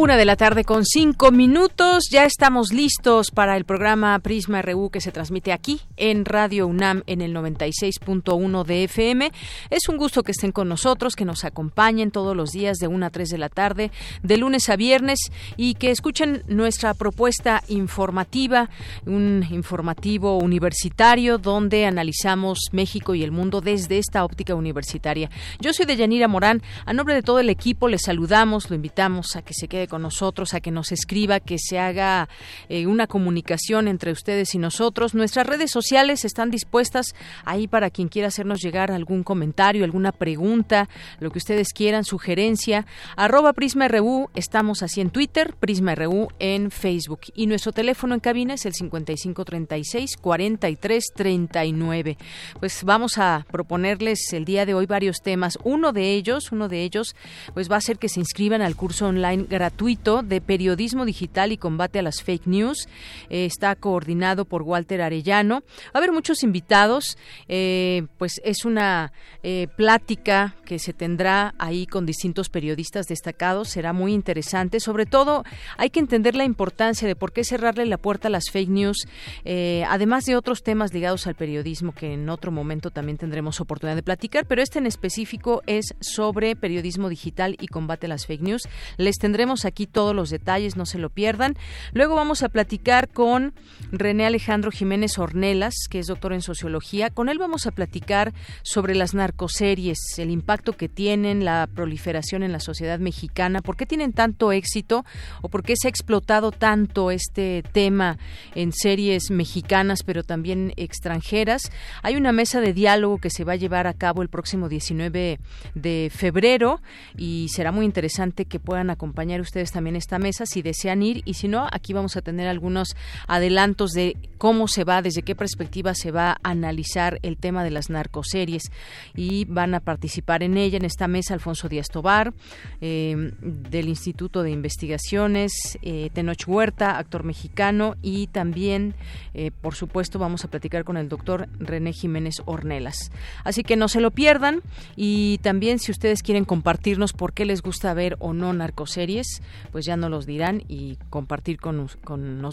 Una de la tarde con cinco minutos. Ya estamos listos para el programa Prisma RU que se transmite aquí en Radio UNAM en el 96.1 de FM. Es un gusto que estén con nosotros, que nos acompañen todos los días de 1 a 3 de la tarde, de lunes a viernes y que escuchen nuestra propuesta informativa, un informativo universitario donde analizamos México y el mundo desde esta óptica universitaria. Yo soy Deyanira Morán. A nombre de todo el equipo les saludamos, lo invitamos a que se quede con nosotros, a que nos escriba, que se haga eh, una comunicación entre ustedes y nosotros. Nuestras redes sociales están dispuestas ahí para quien quiera hacernos llegar algún comentario, alguna pregunta, lo que ustedes quieran, sugerencia. Arroba Prisma estamos así en Twitter, Prisma RU en Facebook. Y nuestro teléfono en cabina es el 5536 4339. Pues vamos a proponerles el día de hoy varios temas. Uno de ellos, uno de ellos, pues va a ser que se inscriban al curso online gratuito de periodismo digital y combate a las fake news. Eh, está coordinado por Walter Arellano. Va a haber muchos invitados. Eh, pues es una eh, plática que se tendrá ahí con distintos periodistas destacados. Será muy interesante. Sobre todo, hay que entender la importancia de por qué cerrarle la puerta a las fake news, además de otros temas ligados al periodismo que en otro momento también tendremos oportunidad de platicar. Pero este en específico es sobre periodismo digital y combate a las fake news. Les tendremos aquí todos los detalles, no se lo pierdan. Luego vamos a platicar con René Alejandro Jiménez Ornelas, que es doctor en sociología. Con él vamos a platicar sobre las narcoseries, el impacto que tienen, la proliferación en la sociedad mexicana, por qué tienen tanto éxito o por qué se ha explotado tanto este tema en series mexicanas, pero también extranjeras. Hay una mesa de diálogo que se va a llevar a cabo el próximo 19 de febrero y será muy interesante que puedan acompañar ustedes también esta mesa si desean ir y si no, aquí vamos a tener algunos adelantos de cómo se va, desde qué perspectiva se va a analizar el tema de las narcoseries y van a participar en ella, en esta mesa, Alfonso Díaz Tobar, eh, del Instituto de Investigaciones, eh, Huerta, actor mexicano y también, eh, por supuesto, vamos a platicar con el doctor René Jiménez Ornelas. Así que no se lo pierdan y también si ustedes quieren compartirnos por qué les gusta ver o no narcoseries, pues ya nos los dirán y compartir con,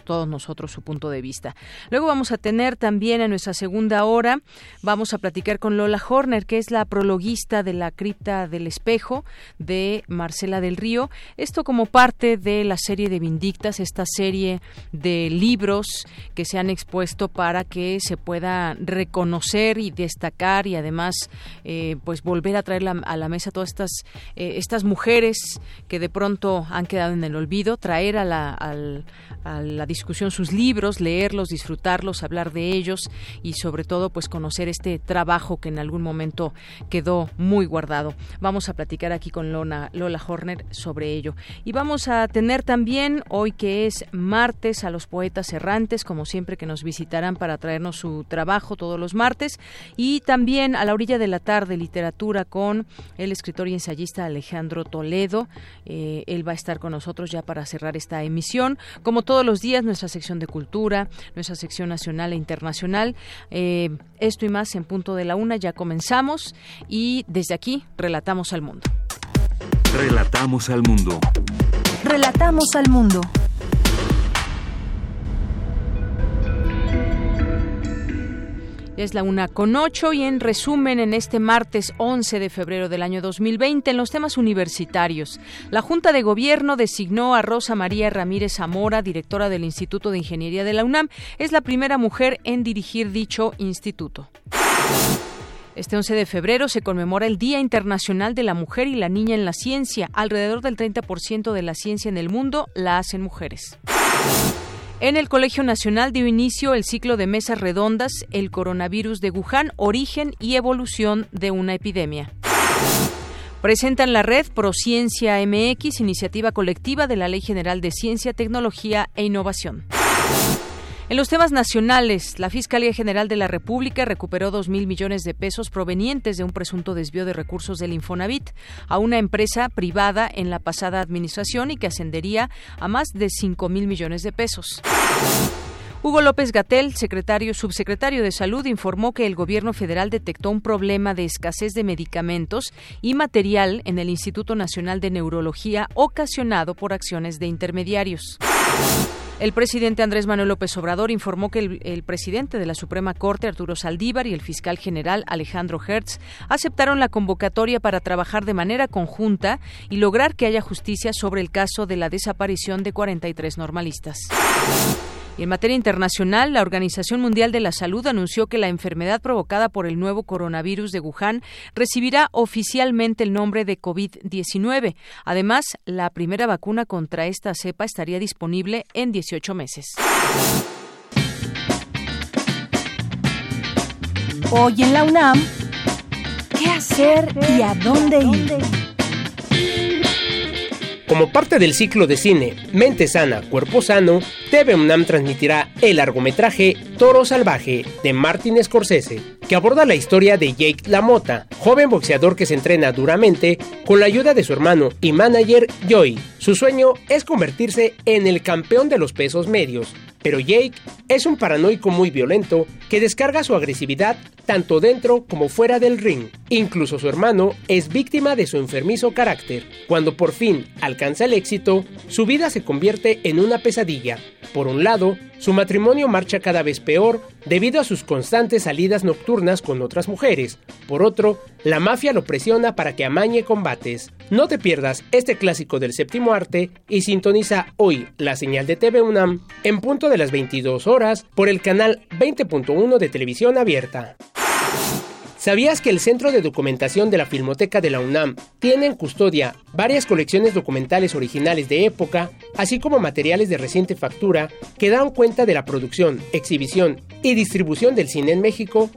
todos nosotros su punto de vista. Luego vamos a tener también en nuestra segunda hora, vamos a platicar con Lola Horner, que es la prologuista de la cripta del espejo de Marcela del Río. Esto como parte de la serie de Vindictas, esta serie de libros que se han expuesto para que se pueda reconocer y destacar y además eh, pues volver a traer a la mesa todas estas, eh, estas mujeres que de pronto han quedado en el olvido, traer a la, a la discusión sus libros, leerlos, disfrutarlos, hablar de ellos y sobre todo pues conocer este trabajo que en algún momento quedó muy guardado. Vamos a platicar aquí con Lola, Lola Horner sobre ello. Y vamos a tener también hoy que es martes a los poetas errantes, como siempre que nos visitarán para traernos su trabajo todos los martes. Y también a la orilla de la tarde literatura con el escritor y ensayista Alejandro Toledo. Eh, él va a estar con nosotros ya para cerrar esta emisión. Como todos los días, nuestra sección de cultura, nuestra sección nacional e internacional. Eh, esto y más en punto de la una. Ya comenzamos y desde aquí relatamos al mundo. Relatamos al mundo. Relatamos al mundo. Es la una con ocho y en resumen en este martes 11 de febrero del año 2020 en los temas universitarios. La Junta de Gobierno designó a Rosa María Ramírez Zamora, directora del Instituto de Ingeniería de la UNAM. Es la primera mujer en dirigir dicho instituto. Este 11 de febrero se conmemora el Día Internacional de la Mujer y la Niña en la Ciencia. Alrededor del 30% de la ciencia en el mundo la hacen mujeres. En el Colegio Nacional dio inicio el ciclo de mesas redondas El coronavirus de Wuhan, origen y evolución de una epidemia. Presentan la red Prociencia MX, iniciativa colectiva de la Ley General de Ciencia, Tecnología e Innovación. En los temas nacionales, la Fiscalía General de la República recuperó dos mil millones de pesos provenientes de un presunto desvío de recursos del Infonavit a una empresa privada en la pasada administración y que ascendería a más de cinco mil millones de pesos. Hugo López Gatel, secretario subsecretario de Salud, informó que el gobierno federal detectó un problema de escasez de medicamentos y material en el Instituto Nacional de Neurología ocasionado por acciones de intermediarios. El presidente Andrés Manuel López Obrador informó que el, presidente de la Suprema Corte, Arturo Saldívar, y el fiscal general Alejandro Hertz aceptaron la convocatoria para trabajar de manera conjunta y lograr que haya justicia sobre el caso de la desaparición de 43 normalistas. En materia internacional, la Organización Mundial de la Salud anunció que la enfermedad provocada por el nuevo coronavirus de Wuhan recibirá oficialmente el nombre de COVID-19. Además, la primera vacuna contra esta cepa estaría disponible en 18 meses. Hoy en la UNAM, ¿qué hacer y a dónde ir? Como parte del ciclo de cine Mente Sana, Cuerpo Sano, TV UNAM transmitirá el largometraje Toro Salvaje de Martin Scorsese, que aborda la historia de Jake LaMotta, joven boxeador que se entrena duramente con la ayuda de su hermano y manager Joey. Su sueño es convertirse en el campeón de los pesos medios, pero Jake es un paranoico muy violento que descarga su agresividad tanto dentro como fuera del ring. Incluso su hermano es víctima de su enfermizo carácter. Cuando por fin alcanza el éxito, su vida se convierte en una pesadilla. Por un lado, su matrimonio marcha cada vez peor debido a sus constantes salidas nocturnas con otras mujeres. Por otro, la mafia lo presiona para que amañe combates. No te pierdas este clásico del séptimo arte y sintoniza hoy la señal de TV UNAM en punto de las 22 horas por el canal 20.1 de televisión abierta. ¿Sabías que el Centro de Documentación de la Filmoteca de la UNAM tiene en custodia varias colecciones documentales originales de época, así como materiales de reciente factura que dan cuenta de la producción, exhibición y distribución del cine en México?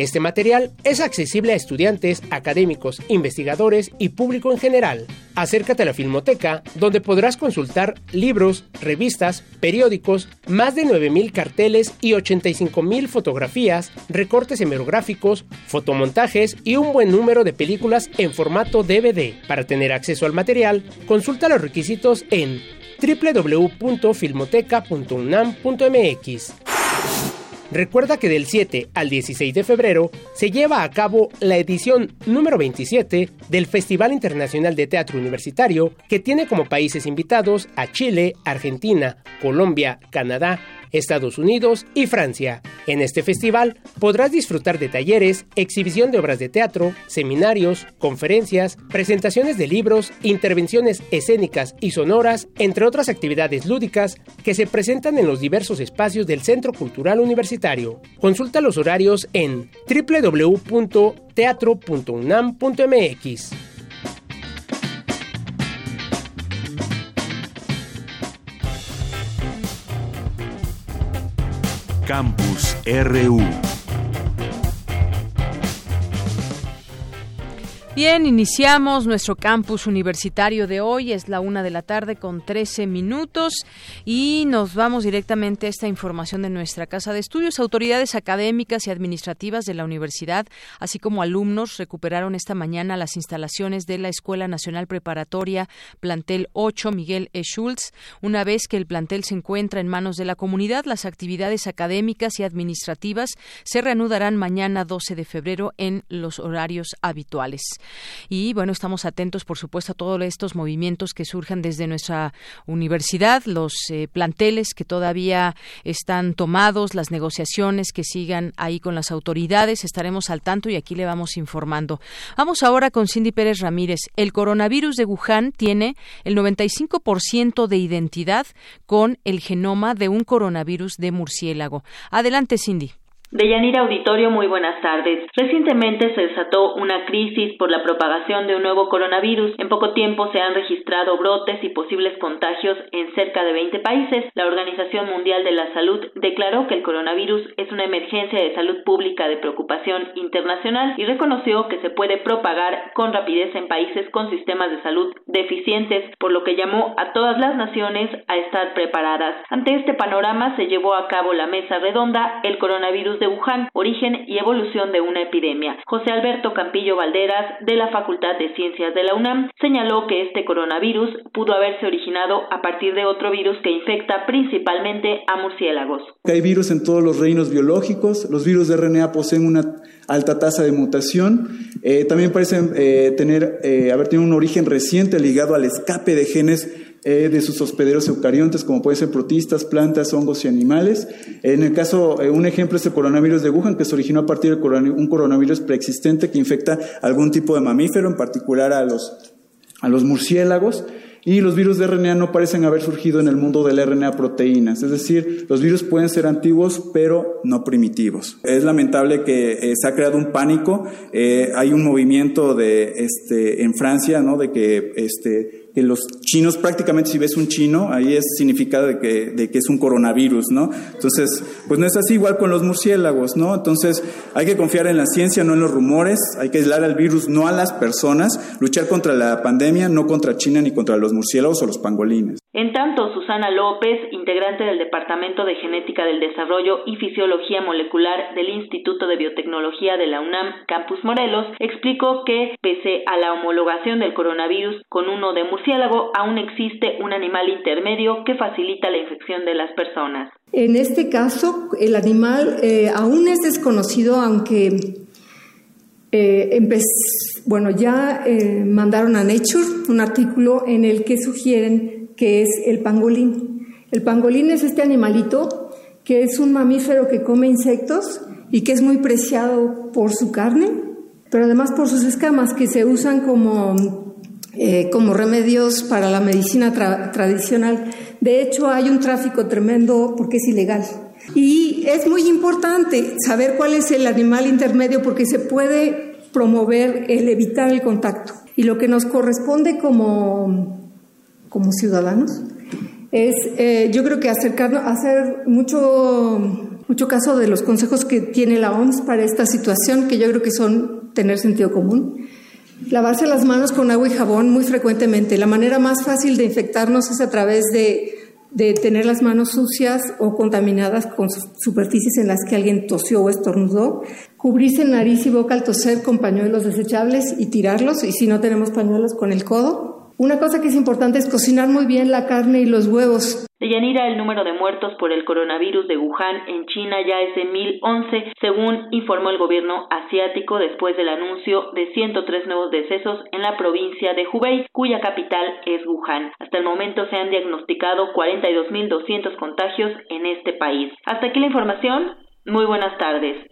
Este material es accesible a estudiantes, académicos, investigadores y público en general. Acércate a la Filmoteca, donde podrás consultar libros, revistas, periódicos, más de 9.000 carteles y 85.000 fotografías, recortes hemerográficos, fotomontajes y un buen número de películas en formato DVD. Para tener acceso al material, consulta los requisitos en www.filmoteca.unam.mx. Recuerda que del 7 al 16 de febrero se lleva a cabo la edición número 27 del Festival Internacional de Teatro Universitario, que tiene como países invitados a Chile, Argentina, Colombia, Canadá, Estados Unidos y Francia. En este festival podrás disfrutar de talleres, exhibición de obras de teatro, seminarios, conferencias, presentaciones de libros, intervenciones escénicas y sonoras, entre otras actividades lúdicas que se presentan en los diversos espacios del Centro Cultural Universitario. Consulta los horarios en www.teatro.unam.mx. Campus RU. Bien, iniciamos nuestro campus universitario de hoy. Es la una de la tarde con 13 minutos y nos vamos directamente a esta información de nuestra casa de estudios. Autoridades académicas y administrativas de la universidad, así como alumnos, recuperaron esta mañana las instalaciones de la Escuela Nacional Preparatoria Plantel 8 Miguel E. Schultz. Una vez que el plantel se encuentra en manos de la comunidad, las actividades académicas y administrativas se reanudarán mañana 12 de febrero en los horarios habituales. Y bueno, estamos atentos, por supuesto, a todos estos movimientos que surjan desde nuestra universidad, los eh, planteles que todavía están tomados, las negociaciones que sigan ahí con las autoridades. Estaremos al tanto y aquí le vamos informando. Vamos ahora con Cindy Pérez Ramírez. El coronavirus de Wuhan tiene el 95% de identidad con el genoma de un coronavirus de murciélago. Adelante, Cindy. Deyanira Auditorio, muy buenas tardes. Recientemente se desató una crisis por la propagación de un nuevo coronavirus. En poco tiempo se han registrado brotes y posibles contagios en cerca de 20 países. La Organización Mundial de la Salud declaró que el coronavirus es una emergencia de salud pública de preocupación internacional y reconoció que se puede propagar con rapidez en países con sistemas de salud deficientes, por lo que llamó a todas las naciones a estar preparadas. Ante este panorama se llevó a cabo la mesa redonda El coronavirus de Wuhan, origen y evolución de una epidemia. José Alberto Campillo Valderas, de la Facultad de Ciencias de la UNAM, señaló que este coronavirus pudo haberse originado a partir de otro virus que infecta principalmente a murciélagos. Hay virus en todos los reinos biológicos, los virus de RNA poseen una alta tasa de mutación, eh, también parecen eh, tener, eh, haber tenido un origen reciente ligado al escape de genes eh, de sus hospederos eucariontes, como pueden ser protistas, plantas, hongos y animales. En el caso, eh, un ejemplo es el coronavirus de Wuhan, que se originó a partir de un coronavirus preexistente que infecta algún tipo de mamífero, en particular a los, a los murciélagos. Y los virus de RNA no parecen haber surgido en el mundo del RNA proteínas, es decir, los virus pueden ser antiguos pero no primitivos. Es lamentable que eh, se ha creado un pánico, hay un movimiento de, este, en Francia, ¿no? de que este, que los chinos, prácticamente si ves un chino, ahí es significado de que, de que es un coronavirus, ¿no? Entonces, pues no es así igual con los murciélagos, ¿no? Entonces, hay que confiar en la ciencia, no en los rumores, hay que aislar al virus, no a las personas, luchar contra la pandemia, no contra China ni contra los murciélagos o los pangolines. En tanto, Susana López, integrante del Departamento de Genética del Desarrollo y Fisiología Molecular del Instituto de Biotecnología de la UNAM, Campus Morelos, explicó que, pese a la homologación del coronavirus con uno de murciélago, aún existe un animal intermedio que facilita la infección de las personas. En este caso, el animal eh, aún es desconocido, aunque eh, bueno, ya eh, mandaron a Nature un artículo en el que sugieren que es el pangolín. El pangolín es este animalito que es un mamífero que come insectos y que es muy preciado por su carne, pero además por sus escamas que se usan como, eh, como remedios para la medicina tradicional. De hecho, hay un tráfico tremendo porque es ilegal. Y es muy importante saber cuál es el animal intermedio porque se puede promover el evitar el contacto. Y lo que nos corresponde como como ciudadanos es, eh, yo creo que acercarnos, hacer mucho, mucho caso de los consejos que tiene la OMS para esta situación, que yo creo que son tener sentido común. Lavarse las manos con agua y jabón muy frecuentemente. La manera más fácil de infectarnos es a través de, de tener las manos sucias o contaminadas con superficies en las que alguien tosió o estornudó. Cubrirse nariz y boca al toser con pañuelos desechables y tirarlos, y si no tenemos pañuelos con el codo una cosa que es importante es cocinar muy bien la carne y los huevos. De Yanira, el número de muertos por el coronavirus de Wuhan en China ya es de 1011, según informó el gobierno asiático después del anuncio de 103 nuevos decesos en la provincia de Hubei, cuya capital es Wuhan. Hasta el momento se han diagnosticado 42.200 contagios en este país. Hasta aquí la información. Muy buenas tardes.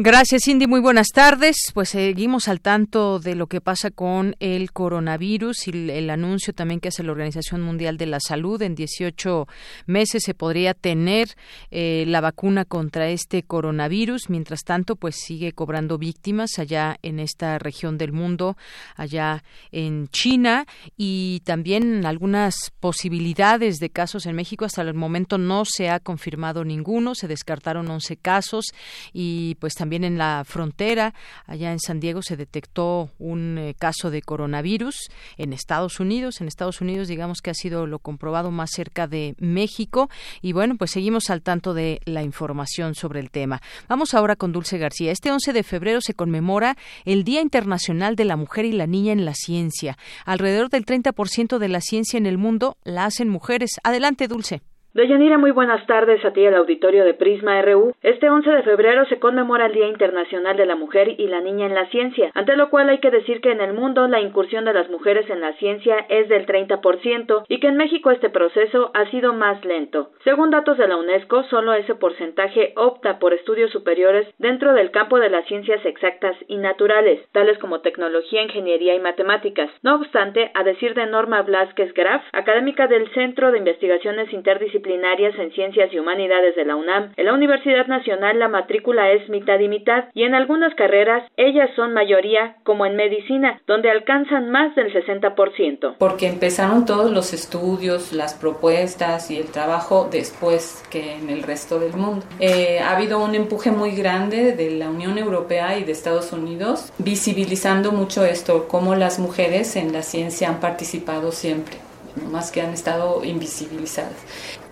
Gracias, Cindy. Muy buenas tardes. Pues seguimos al tanto de lo que pasa con el coronavirus y el anuncio también que hace la Organización Mundial de la Salud. En 18 meses se podría tener eh, la vacuna contra este coronavirus. Mientras tanto, pues sigue cobrando víctimas allá en esta región del mundo, allá en China y también algunas posibilidades de casos en México. Hasta el momento no se ha confirmado ninguno. Se descartaron 11 casos y pues también en la frontera, allá en San Diego, se detectó un eh, caso de coronavirus en Estados Unidos. En Estados Unidos, digamos que ha sido lo comprobado más cerca de México. Y bueno, pues seguimos al tanto de la información sobre el tema. Vamos ahora con Dulce García. Este 11 de febrero se conmemora el Día Internacional de la Mujer y la Niña en la Ciencia. Alrededor del 30% de la ciencia en el mundo la hacen mujeres. Adelante, Dulce. Deyanira, muy buenas tardes a ti el auditorio de Prisma RU. Este 11 de febrero se conmemora el Día Internacional de la Mujer y la Niña en la Ciencia, ante lo cual hay que decir que en el mundo la incursión de las mujeres en la ciencia es del 30% y que en México este proceso ha sido más lento. Según datos de la UNESCO, solo ese porcentaje opta por estudios superiores dentro del campo de las ciencias exactas y naturales, tales como tecnología, ingeniería y matemáticas. No obstante, a decir de Norma Blasquez Graf, académica del Centro de Investigaciones Interdisciplinarias interdisciplinarias en ciencias y humanidades de la UNAM, en la Universidad Nacional la matrícula es mitad y mitad y en algunas carreras ellas son mayoría, como en medicina, donde alcanzan más del 60%. Porque empezaron todos los estudios, las propuestas y el trabajo después que en el resto del mundo. Eh, ha habido un empuje muy grande de la Unión Europea y de Estados Unidos, visibilizando mucho esto, cómo las mujeres en la ciencia han participado siempre más que han estado invisibilizadas.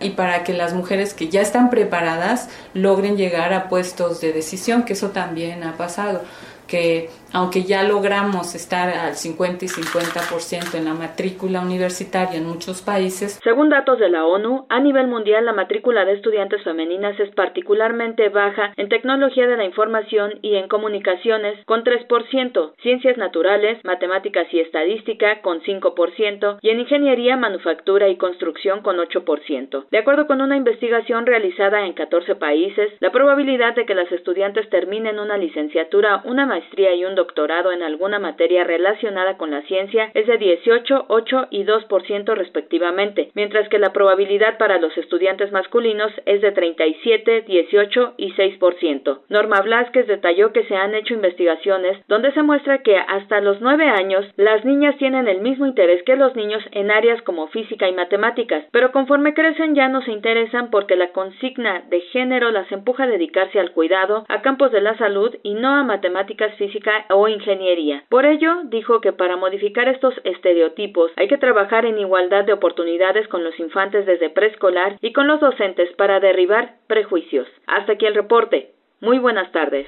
Y para que las mujeres que ya están preparadas logren llegar a puestos de decisión, que eso también ha pasado, que aunque ya logramos estar al 50 y 50% en la matrícula universitaria en muchos países. Según datos de la ONU, a nivel mundial la matrícula de estudiantes femeninas es particularmente baja en tecnología de la información y en comunicaciones con 3%, ciencias naturales, matemáticas y estadística con 5% y en ingeniería, manufactura y construcción con 8%. De acuerdo con una investigación realizada en 14 países, la probabilidad de que las estudiantes terminen una licenciatura, una maestría y un doctorado doctorado en alguna materia relacionada con la ciencia es de 18, 8 y 2% respectivamente, mientras que la probabilidad para los estudiantes masculinos es de 37, 18 y 6%. Norma Blasquez detalló que se han hecho investigaciones donde se muestra que hasta los 9 años las niñas tienen el mismo interés que los niños en áreas como física y matemáticas, pero conforme crecen ya no se interesan porque la consigna de género las empuja a dedicarse al cuidado, a campos de la salud y no a matemáticas, física o ingeniería. Por ello, dijo que para modificar estos estereotipos hay que trabajar en igualdad de oportunidades con los infantes desde preescolar y con los docentes para derribar prejuicios. Hasta aquí el reporte. Muy buenas tardes.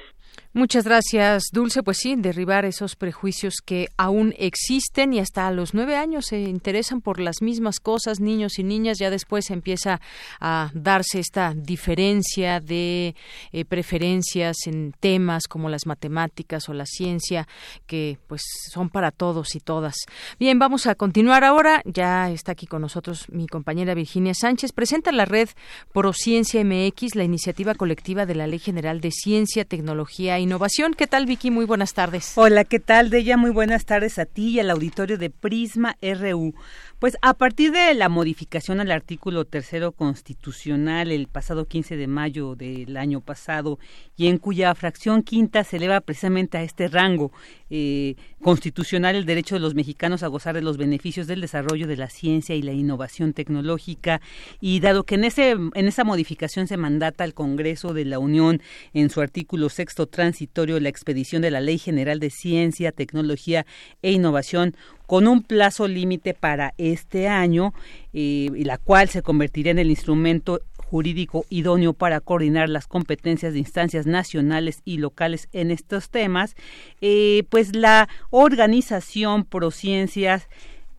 Muchas gracias, Dulce. Pues sí, derribar esos prejuicios que aún existen y hasta a los nueve años se interesan por las mismas cosas, niños y niñas. Ya después empieza a darse esta diferencia de eh, preferencias en temas como las matemáticas o la ciencia, que pues son para todos y todas. Bien, vamos a continuar ahora. Ya está aquí con nosotros mi compañera Virginia Sánchez. Presenta la red Prociencia MX, la iniciativa colectiva de la Ley General de Ciencia, Tecnología innovación. ¿Qué tal, Vicky? Muy buenas tardes. Hola, ¿qué tal, Deya? Muy buenas tardes a ti y al auditorio de Prisma RU. Pues a partir de la modificación al artículo tercero constitucional el pasado 15 de mayo del año pasado y en cuya fracción quinta se eleva precisamente a este rango eh, constitucional el derecho de los mexicanos a gozar de los beneficios del desarrollo de la ciencia y la innovación tecnológica y dado que en ese en esa modificación se mandata al Congreso de la Unión en su artículo sexto transitorio la expedición de la Ley General de Ciencia, Tecnología e Innovación con un plazo límite para este año, eh, y la cual se convertirá en el instrumento jurídico idóneo para coordinar las competencias de instancias nacionales y locales en estos temas, eh, pues la organización Prociencias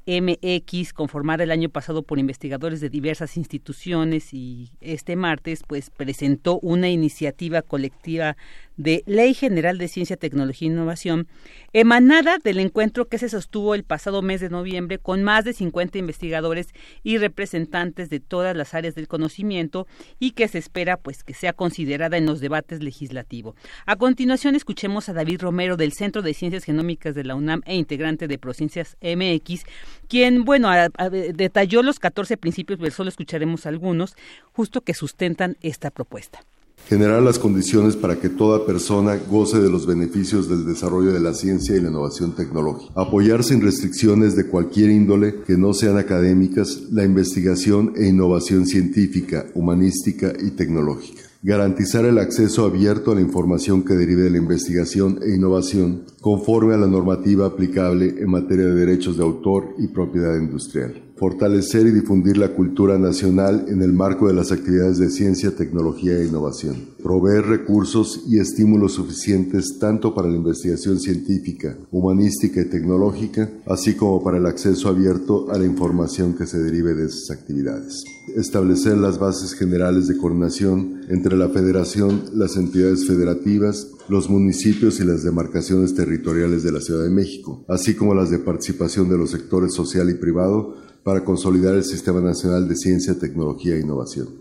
MX, conformada el año pasado por investigadores de diversas instituciones y este martes, pues presentó una iniciativa colectiva de Ley General de Ciencia, Tecnología e Innovación, emanada del encuentro que se sostuvo el pasado mes de noviembre con más de 50 investigadores y representantes de todas las áreas del conocimiento y que se espera pues que sea considerada en los debates legislativos. A continuación escuchemos a David Romero del Centro de Ciencias Genómicas de la UNAM e integrante de Prociencias MX, quien, bueno, detalló los 14 principios, pero solo escucharemos algunos, justo que sustentan esta propuesta. Generar las condiciones para que toda persona goce de los beneficios del desarrollo de la ciencia y la innovación tecnológica. Apoyar sin restricciones de cualquier índole que no sean académicas la investigación e innovación científica, humanística y tecnológica garantizar el acceso abierto a la información que derive de la investigación e innovación conforme a la normativa aplicable en materia de derechos de autor y propiedad industrial fortalecer y difundir la cultura nacional en el marco de las actividades de ciencia, tecnología e innovación, proveer recursos y estímulos suficientes tanto para la investigación científica, humanística y tecnológica, así como para el acceso abierto a la información que se derive de esas actividades. Establecer las bases generales de coordinación entre la Federación, las entidades federativas, los municipios y las demarcaciones territoriales de la Ciudad de México, así como las de participación de los sectores social y privado para consolidar el Sistema Nacional de Ciencia, Tecnología e Innovación.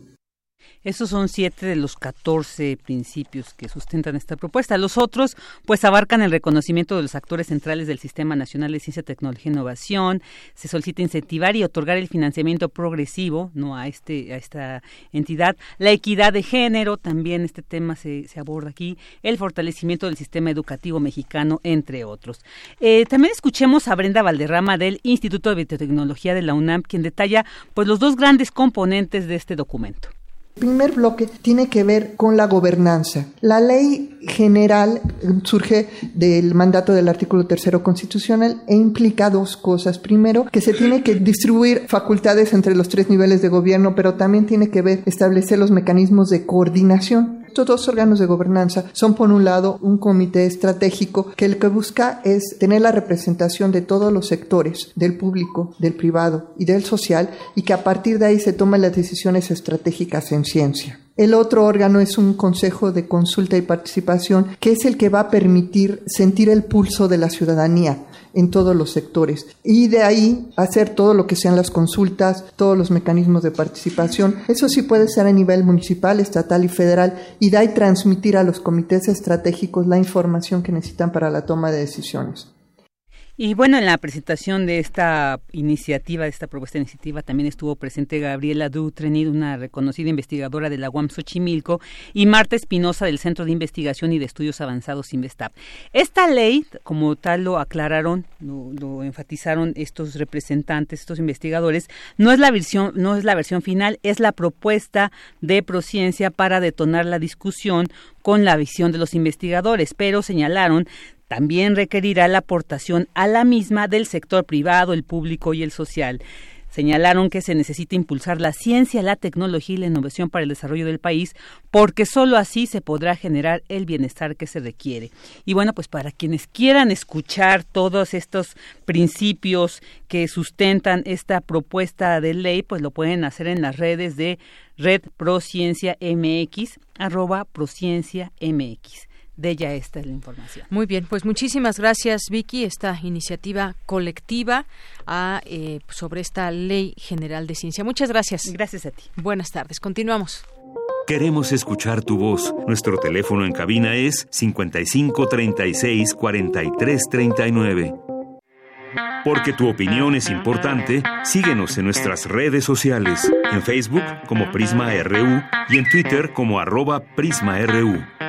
Esos son siete de los catorce principios que sustentan esta propuesta. Los otros, pues, abarcan el reconocimiento de los actores centrales del Sistema Nacional de Ciencia, Tecnología e Innovación. Se solicita incentivar y otorgar el financiamiento progresivo, no a este a esta entidad. La equidad de género, también este tema se, se aborda aquí. El fortalecimiento del sistema educativo mexicano, entre otros. Eh, también escuchemos a Brenda Valderrama del Instituto de Biotecnología de la UNAM, quien detalla, pues, los dos grandes componentes de este documento. El primer bloque tiene que ver con la gobernanza. La ley general surge del mandato del artículo tercero constitucional e implica dos cosas. Primero, que se tiene que distribuir facultades entre los tres niveles de gobierno, pero también tiene que ver establecer los mecanismos de coordinación estos dos órganos de gobernanza son, por un lado, un comité estratégico que lo que busca es tener la representación de todos los sectores, del público, del privado y del social, y que a partir de ahí se tomen las decisiones estratégicas en ciencia. El otro órgano es un consejo de consulta y participación que es el que va a permitir sentir el pulso de la ciudadanía en todos los sectores. Y de ahí hacer todo lo que sean las consultas, todos los mecanismos de participación. Eso sí puede ser a nivel municipal, estatal y federal. Y de ahí transmitir a los comités estratégicos la información que necesitan para la toma de decisiones. Y bueno, en la presentación de esta iniciativa, de esta propuesta de iniciativa, también estuvo presente Gabriela Dutrenid, una reconocida investigadora de la UAM Xochimilco, y Marta Espinosa del Centro de Investigación y de Estudios Avanzados Investap. Esta ley, como tal lo aclararon, lo, enfatizaron estos representantes, estos investigadores, no es la versión, no es la versión final, es la propuesta de Prociencia para detonar la discusión con la visión de los investigadores, pero señalaron también requerirá la aportación a la misma del sector privado, el público y el social. Señalaron que se necesita impulsar la ciencia, la tecnología y la innovación para el desarrollo del país, porque sólo así se podrá generar el bienestar que se requiere. Y bueno, pues para quienes quieran escuchar todos estos principios que sustentan esta propuesta de ley, pues lo pueden hacer en las redes de Red Prociencia MX, arroba Prociencia MX de ella esta es la información. Muy bien, pues muchísimas gracias Vicky, esta iniciativa colectiva a, eh, sobre esta Ley General de Ciencia. Muchas gracias. Gracias a ti. Buenas tardes, continuamos. Queremos escuchar tu voz. Nuestro teléfono en cabina es 55 36 43 39. Porque tu opinión es importante, síguenos en nuestras redes sociales, en Facebook como Prisma RU y en Twitter como arroba PrismaRU.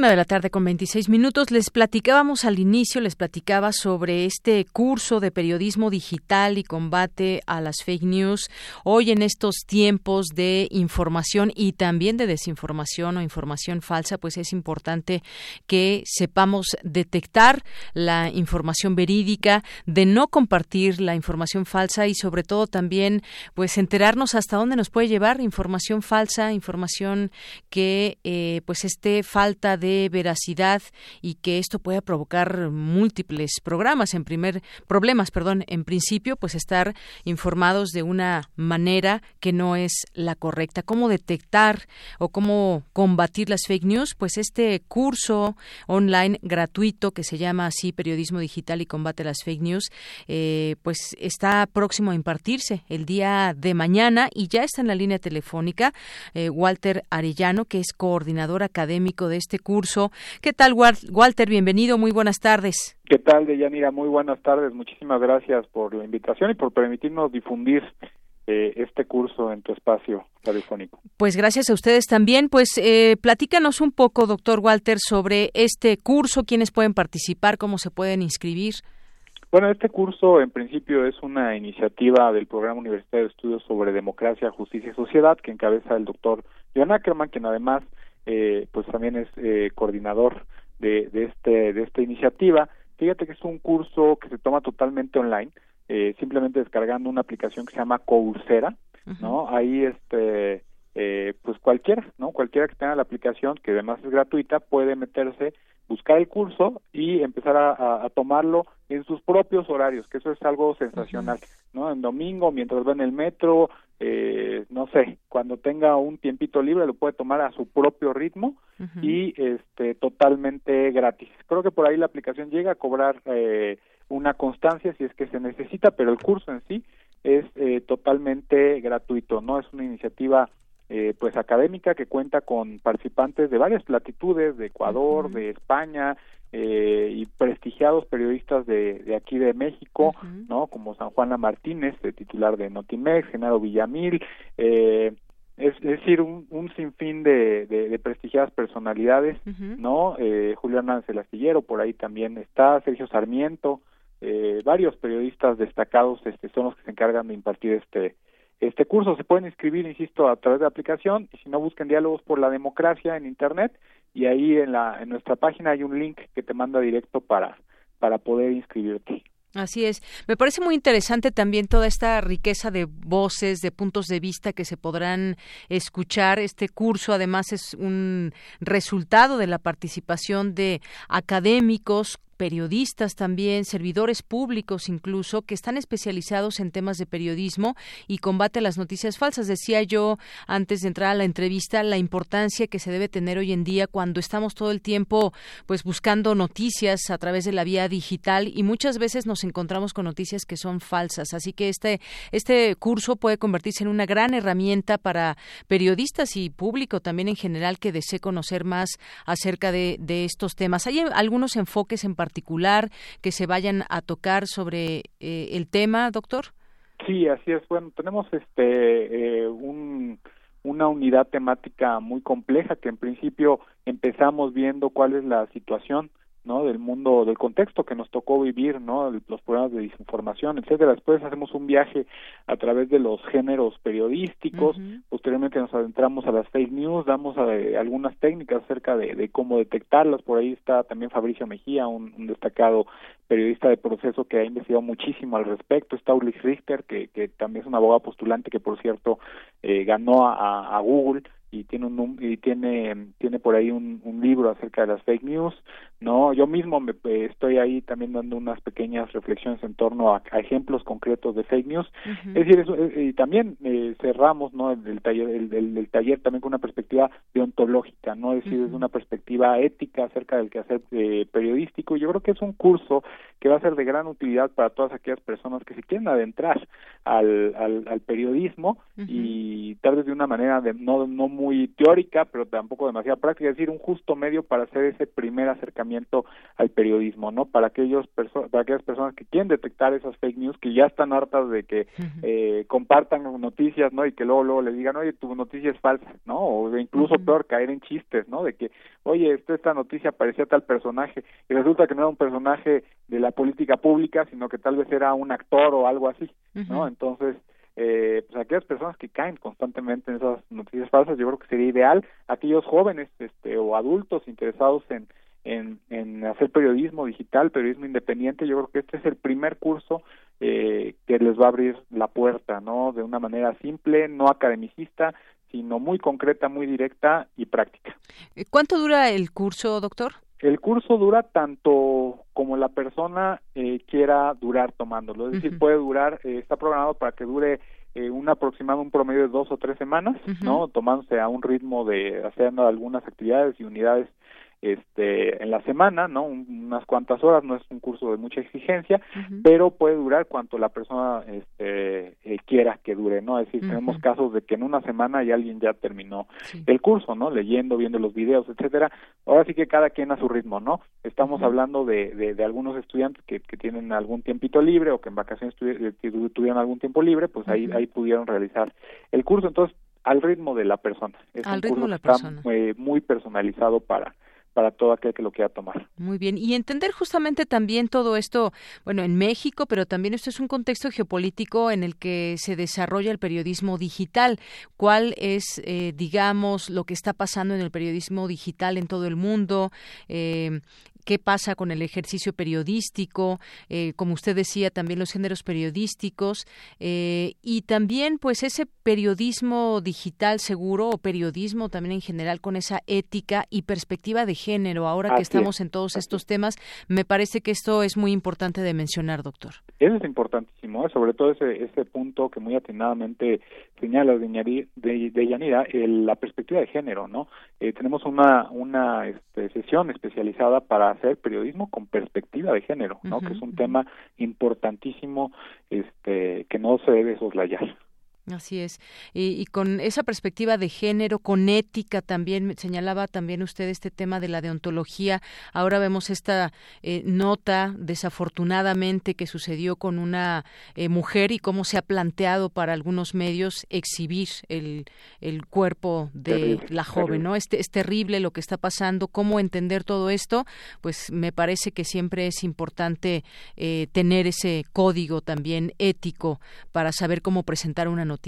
Una de la tarde con 26 minutos. Les platicábamos al inicio, les platicaba sobre este curso de periodismo digital y combate a las fake news. Hoy en estos tiempos de información y también de desinformación o información falsa, pues es importante que sepamos detectar la información verídica, de no compartir la información falsa y sobre todo también pues enterarnos hasta dónde nos puede llevar información falsa, información que eh, pues esté falta de veracidad y que esto pueda provocar múltiples programas en primer problemas, perdón, en principio pues estar informados de una manera que no es la correcta. ¿Cómo detectar o cómo combatir las fake news? Pues este curso online gratuito que se llama así Periodismo Digital y Combate las Fake News, eh, pues está próximo a impartirse el día de mañana y ya está en la línea telefónica eh, Walter Arellano, que es coordinador académico de este curso ¿Qué tal, Walter? Bienvenido, muy buenas tardes. ¿Qué tal, Deyanira? Muy buenas tardes. Muchísimas gracias por la invitación y por permitirnos difundir eh, este curso en tu espacio radiofónico. Pues gracias a ustedes también. Pues eh, platícanos un poco, doctor Walter, sobre este curso, quiénes pueden participar, cómo se pueden inscribir. Bueno, este curso en principio es una iniciativa del Programa Universitario de Estudios sobre Democracia, Justicia y Sociedad que encabeza el doctor John Ackerman, quien además eh, pues también es eh, coordinador de, de, este, de esta iniciativa. Fíjate que es un curso que se toma totalmente online, eh, simplemente descargando una aplicación que se llama Coursera, ¿no? Ahí este eh, pues cualquiera, ¿no? Cualquiera que tenga la aplicación, que además es gratuita, puede meterse, buscar el curso y empezar a, tomarlo en sus propios horarios, que eso es algo sensacional, ¿no? En domingo, mientras va en el metro, eh, no sé, cuando tenga un tiempito libre lo puede tomar a su propio ritmo y este totalmente gratis. Creo que por ahí la aplicación llega a cobrar eh, una constancia si es que se necesita, pero el curso en sí es es eh, totalmente gratuito, ¿no? Es una iniciativa eh, pues académica que cuenta con participantes de varias latitudes, de Ecuador, de España, eh, y prestigiados periodistas de, de aquí de México, ¿no? Como San Juana Martínez, titular de Notimex, Genaro Villamil, eh, es, decir, un, un sinfín de, de, prestigiadas personalidades, ¿no? Eh, Julián Hernández Astillero, por ahí también está, Sergio Sarmiento, eh, varios periodistas destacados este, son los que se encargan de impartir este este curso. Se pueden inscribir, insisto, a través de la aplicación y si no busquen diálogos por la democracia en Internet y ahí en, la, en nuestra página hay un link que te manda directo para, para poder inscribirte. Así es. Me parece muy interesante también toda esta riqueza de voces, de puntos de vista que se podrán escuchar. Este curso además es un resultado de la participación de académicos periodistas también, servidores públicos incluso, que están especializados en temas de periodismo y combate a las noticias falsas. Decía yo antes de entrar a la entrevista la importancia que se debe tener hoy en día cuando estamos todo el tiempo pues buscando noticias a través de la vía digital y muchas veces nos encontramos con noticias que son falsas. Así que este, este curso puede convertirse en una gran herramienta para periodistas y público también en general que desee conocer más acerca de, de estos temas. Hay algunos enfoques en particular particular que se vayan a tocar sobre eh, el tema, doctor? Sí, así es. Bueno, tenemos este eh, un, una unidad temática muy compleja que en principio empezamos viendo cuál es la situación ¿no? del mundo del contexto que nos tocó vivir no los problemas de desinformación etcétera. Después hacemos un viaje a través de los géneros periodísticos. Posteriormente nos adentramos a las fake news damos eh, algunas técnicas acerca de, cómo detectarlas. Por ahí está también Fabricio Mejía un, destacado periodista de proceso que ha investigado muchísimo al respecto. Está Ulrich Richter que, que también es un abogado postulante que por cierto eh, ganó a, a Google y tiene un y tiene tiene por ahí un, un libro acerca de las fake news no yo mismo me eh, estoy ahí también dando unas pequeñas reflexiones en torno a, ejemplos concretos de fake news. Es decir eso, eh, y también eh, cerramos no el, taller el, el, taller también con una perspectiva deontológica no es decir desde una perspectiva ética acerca del quehacer eh, periodístico. Yo creo que es un curso que va a ser de gran utilidad para todas aquellas personas que se quieren adentrar al, al, al periodismo y tal vez de una manera de no no muy teórica, pero tampoco demasiado práctica, es decir, un justo medio para hacer ese primer acercamiento al periodismo, ¿no? Para aquellos para aquellas personas que quieren detectar esas fake news, que ya están hartas de que eh, compartan noticias, ¿no? Y que luego luego le digan, oye, tu noticia es falsa, ¿no? O incluso peor, caer en chistes, ¿no? De que, oye, esta, esta noticia parecía tal personaje y resulta que no era un personaje de la política pública, sino que tal vez era un actor o algo así, ¿no? Entonces, eh, pues aquellas personas que caen constantemente en esas noticias falsas, yo creo que sería ideal aquellos jóvenes este, o adultos interesados en, en, hacer periodismo digital, periodismo independiente, yo creo que este es el primer curso eh, que les va a abrir la puerta, ¿no? De una manera simple, no academicista, sino muy concreta, muy directa y práctica. ¿Cuánto dura el curso, doctor? El curso dura tanto como la persona eh, quiera durar tomándolo, es decir, puede durar, eh, está programado para que dure eh, un aproximado, un promedio de dos o tres semanas, ¿no? Tomándose a un ritmo de haciendo algunas actividades y unidades este en la semana, ¿no? unas cuantas horas, no es un curso de mucha exigencia, pero puede durar cuanto la persona este, eh, quiera que dure, ¿no? Es decir, tenemos casos de que en una semana ya alguien ya terminó el curso, ¿no? Leyendo, viendo los videos, etcétera. Ahora sí que cada quien a su ritmo, ¿no? Estamos hablando de, de, algunos estudiantes que, que tienen algún tiempito libre o que en vacaciones eh, tuvieron algún tiempo libre, pues ahí, ahí pudieron realizar el curso. Entonces, al ritmo de la persona. Es al un ritmo curso de la que está, persona. eh, muy personalizado para para todo aquel que lo quiera tomar. Muy bien. Y entender justamente también todo esto, bueno, en México, pero también esto es un contexto geopolítico en el que se desarrolla el periodismo digital. ¿Cuál es, eh, digamos, lo que está pasando en el periodismo digital en todo el mundo? Eh, qué pasa con el ejercicio periodístico, eh, como usted decía, también los géneros periodísticos eh, y también pues ese periodismo digital seguro o periodismo también en general con esa ética y perspectiva de género. Ahora que estamos es, en todos estos temas, me parece que esto es muy importante de mencionar, doctor. Eso es importantísimo, ¿eh? sobre todo ese, ese punto que muy atinadamente señala de, de, de Yanira, el- la perspectiva de género, ¿no? Eh, tenemos una, una este, sesión especializada para hacer periodismo con perspectiva de género, ¿no? Que es un tema importantísimo este que no se debe soslayar. Así es. Y, con esa perspectiva de género, con ética también, señalaba también usted este tema de la deontología. Ahora vemos esta eh, nota, desafortunadamente, que sucedió con una eh, mujer y cómo se ha planteado para algunos medios exhibir el, el cuerpo de la joven, ¿no? Este, es terrible lo que está pasando. ¿Cómo entender todo esto? Pues me parece que siempre es importante eh, tener ese código también ético para saber cómo presentar una noticia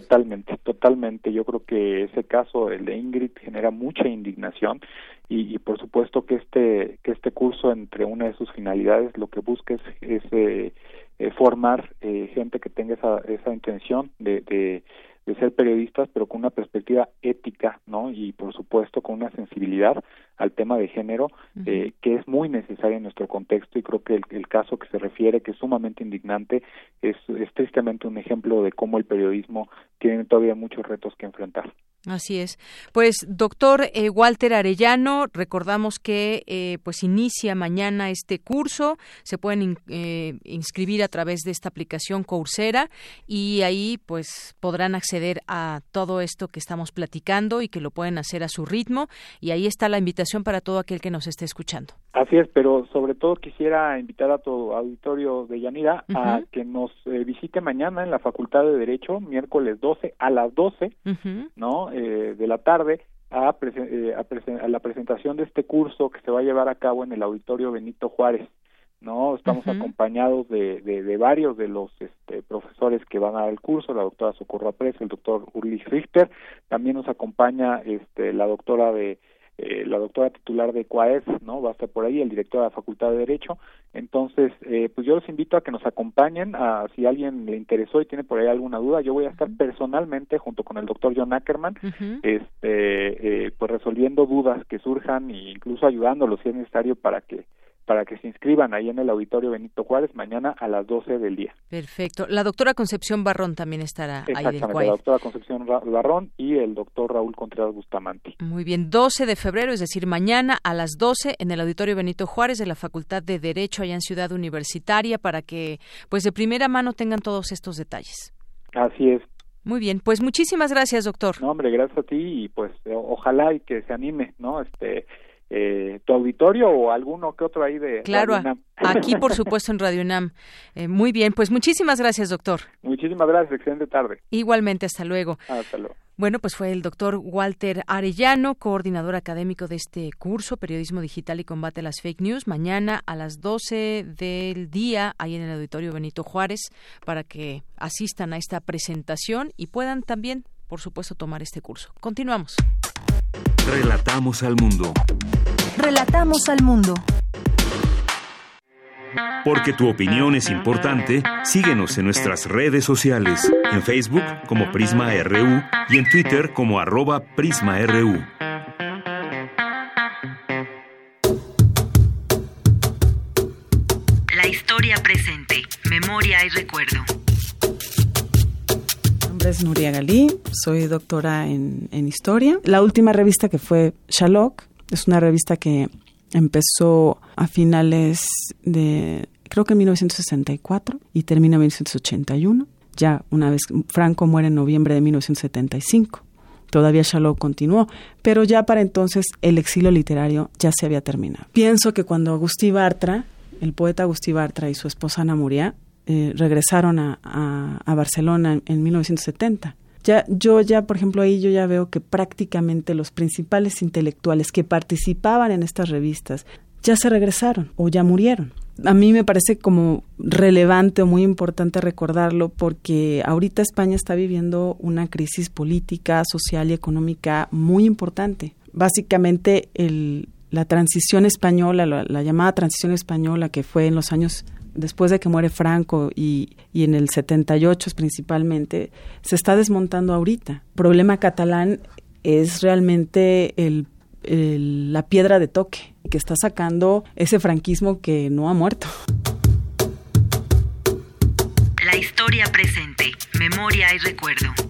Totalmente, totalmente. Yo creo que ese caso, el de Ingrid, genera mucha indignación y, por supuesto que este que este curso, entre una de sus finalidades, lo que busca es, eh, eh, formar eh, gente que tenga esa, esa intención de, de de ser periodistas, pero con una perspectiva ética, ¿no? Y por supuesto con una sensibilidad al tema de género eh, que es muy necesaria en nuestro contexto y creo que el, el, caso que se refiere, que es sumamente indignante, es, es tristemente un ejemplo de cómo el periodismo tiene todavía muchos retos que enfrentar. Así es. Pues, doctor eh, Walter Arellano, recordamos que eh, pues inicia mañana este curso. Se pueden eh, inscribir a través de esta aplicación Coursera y ahí pues podrán acceder a todo esto que estamos platicando y que lo pueden hacer a su ritmo. Y ahí está la invitación para todo aquel que nos esté escuchando. Así es, pero sobre todo quisiera invitar a tu auditorio de Yanira a que nos visite mañana en la Facultad de Derecho, miércoles 12 a las 12, ¿no? Eh, de la tarde a, eh, a, la presentación de este curso que se va a llevar a cabo en el auditorio Benito Juárez. no Estamos acompañados de, de, varios de los este, profesores que van a dar el curso, la doctora Socorro Apres, el doctor Urlich Richter, también nos acompaña este, la doctora de eh, la doctora titular de CUAES, ¿no? Va a estar por ahí, el director de la Facultad de Derecho. Entonces, eh, pues yo los invito a que nos acompañen, a, si alguien le interesó y tiene por ahí alguna duda, yo voy a estar personalmente junto con el doctor John Ackerman, este, eh, pues resolviendo dudas que surjan e incluso ayudándolos si es necesario para que para que se inscriban ahí en el Auditorio Benito Juárez mañana a las 12 del día. Perfecto. La doctora Concepción Barrón también estará ahí del la doctora Concepción Barrón y el doctor Raúl Contreras Bustamante. Muy bien, 12 de febrero, es decir, mañana a las 12 en el Auditorio Benito Juárez de la Facultad de Derecho allá en Ciudad Universitaria para que pues de primera mano tengan todos estos detalles. Así es. Muy bien, pues muchísimas gracias, doctor. No, hombre, gracias a ti y pues ojalá y que se anime, ¿no? Este eh, tu auditorio o alguno que otro ahí de claro aquí por supuesto en Radio UNAM. Eh, muy bien pues muchísimas gracias doctor. Muchísimas gracias excelente tarde. Igualmente hasta luego. Hasta luego. Bueno, pues fue el doctor Walter Arellano, coordinador académico de este curso, Periodismo Digital y Combate a las Fake News, mañana a las 12 del día, ahí en el Auditorio Benito Juárez, para que asistan a esta presentación y puedan también, por supuesto, tomar este curso. Continuamos. Relatamos al mundo. Relatamos al mundo. Porque tu opinión es importante, síguenos en nuestras redes sociales, en Facebook como Prisma RU y en Twitter como arroba PrismaRU. La historia presente, memoria y recuerdo nombre es Nuria Galí, soy doctora en, Historia. La última revista que fue Shalok es una revista que empezó a finales de, creo que en 1964 y termina en 1981. Ya una vez Franco muere en noviembre de 1975. Todavía Shalok continuó, pero ya para entonces el exilio literario ya se había terminado. Pienso que cuando Agustí Bartra, el poeta Agustí Bartra y su esposa Ana Muria eh, regresaron a, Barcelona en, 1970. Ya, yo ya, por ejemplo, ahí yo ya veo que prácticamente los principales intelectuales que participaban en estas revistas ya se regresaron o ya murieron. A mí me parece como relevante o muy importante recordarlo porque ahorita España está viviendo una crisis política, social y económica muy importante. Básicamente la transición española, la llamada transición española que fue en los años después de que muere Franco y, y en el 78 principalmente, se está desmontando ahorita. El problema catalán es realmente el, la piedra de toque que está sacando ese franquismo que no ha muerto. La historia presente, memoria y recuerdo.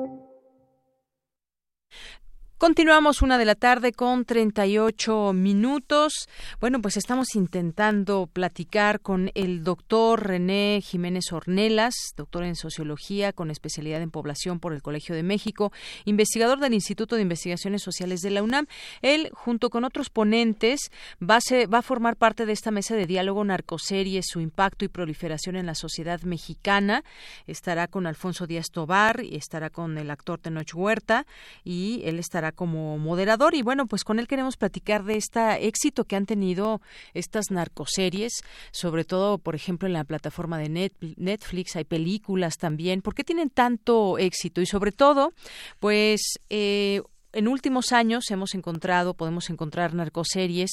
Continuamos una de la tarde con 38 minutos. Bueno, pues estamos intentando platicar con el doctor René Jiménez Ornelas, doctor en sociología con especialidad en población por el Colegio de México, investigador del Instituto de Investigaciones Sociales de la UNAM. Él, junto con otros ponentes, va a, formar parte de esta mesa de diálogo narcoseries, su impacto y proliferación en la sociedad mexicana. Estará con Alfonso Díaz Tobar y estará con el actor Tenoch Huerta y él estará como moderador y bueno, pues con él queremos platicar de este éxito que han tenido estas narcoseries, sobre todo, por ejemplo, en la plataforma de Netflix, hay películas también. ¿Por qué tienen tanto éxito? Y sobre todo, pues eh, en últimos años hemos encontrado, podemos encontrar narcoseries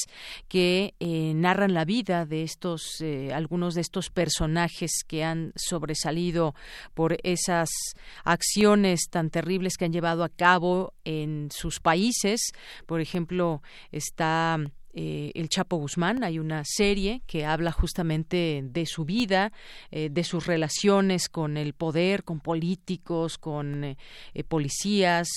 que eh, narran la vida de estos, eh, algunos de estos personajes que han sobresalido por esas acciones tan terribles que han llevado a cabo en sus países. Por ejemplo, está eh, el Chapo Guzmán. Hay una serie que habla justamente de su vida, eh, de sus relaciones con el poder, con políticos, con eh, policías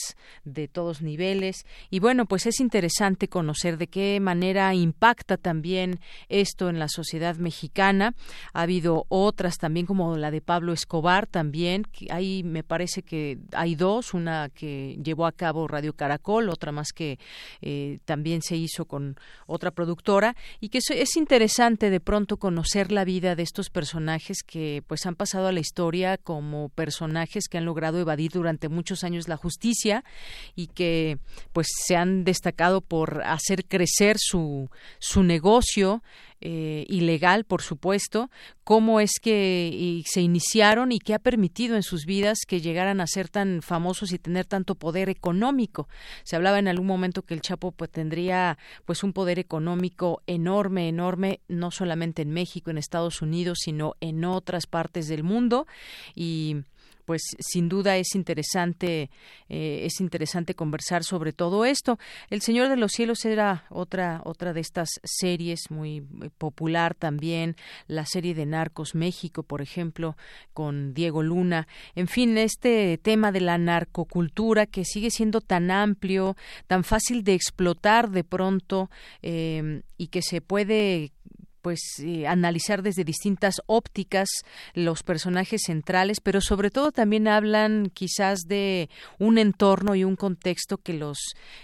de todos niveles. Y bueno, pues es interesante conocer de qué manera impacta también esto en la sociedad mexicana. Ha habido otras también, como la de Pablo Escobar también. Hay, me parece que hay dos, una que llevó a cabo Radio Caracol, otra más que también se hizo con otra productora, y que es interesante de pronto conocer la vida de estos personajes que pues han pasado a la historia como personajes que han logrado evadir durante muchos años la justicia y que pues se han destacado por hacer crecer su, su negocio eh, ilegal, por supuesto, cómo es que se iniciaron y qué ha permitido en sus vidas que llegaran a ser tan famosos y tener tanto poder económico. Se hablaba en algún momento que el Chapo pues, tendría pues un poder económico enorme, enorme, no solamente en México, en Estados Unidos, sino en otras partes del mundo y pues sin duda es interesante eh, es interesante conversar sobre todo esto. El señor de los cielos era otra otra de estas series muy, popular también la serie de narcos México por ejemplo con Diego Luna. En fin este tema de la narcocultura que sigue siendo tan amplio tan fácil de explotar de pronto eh, y que se puede pues eh, analizar desde distintas ópticas los personajes centrales, pero sobre todo también hablan quizás de un entorno y un contexto que los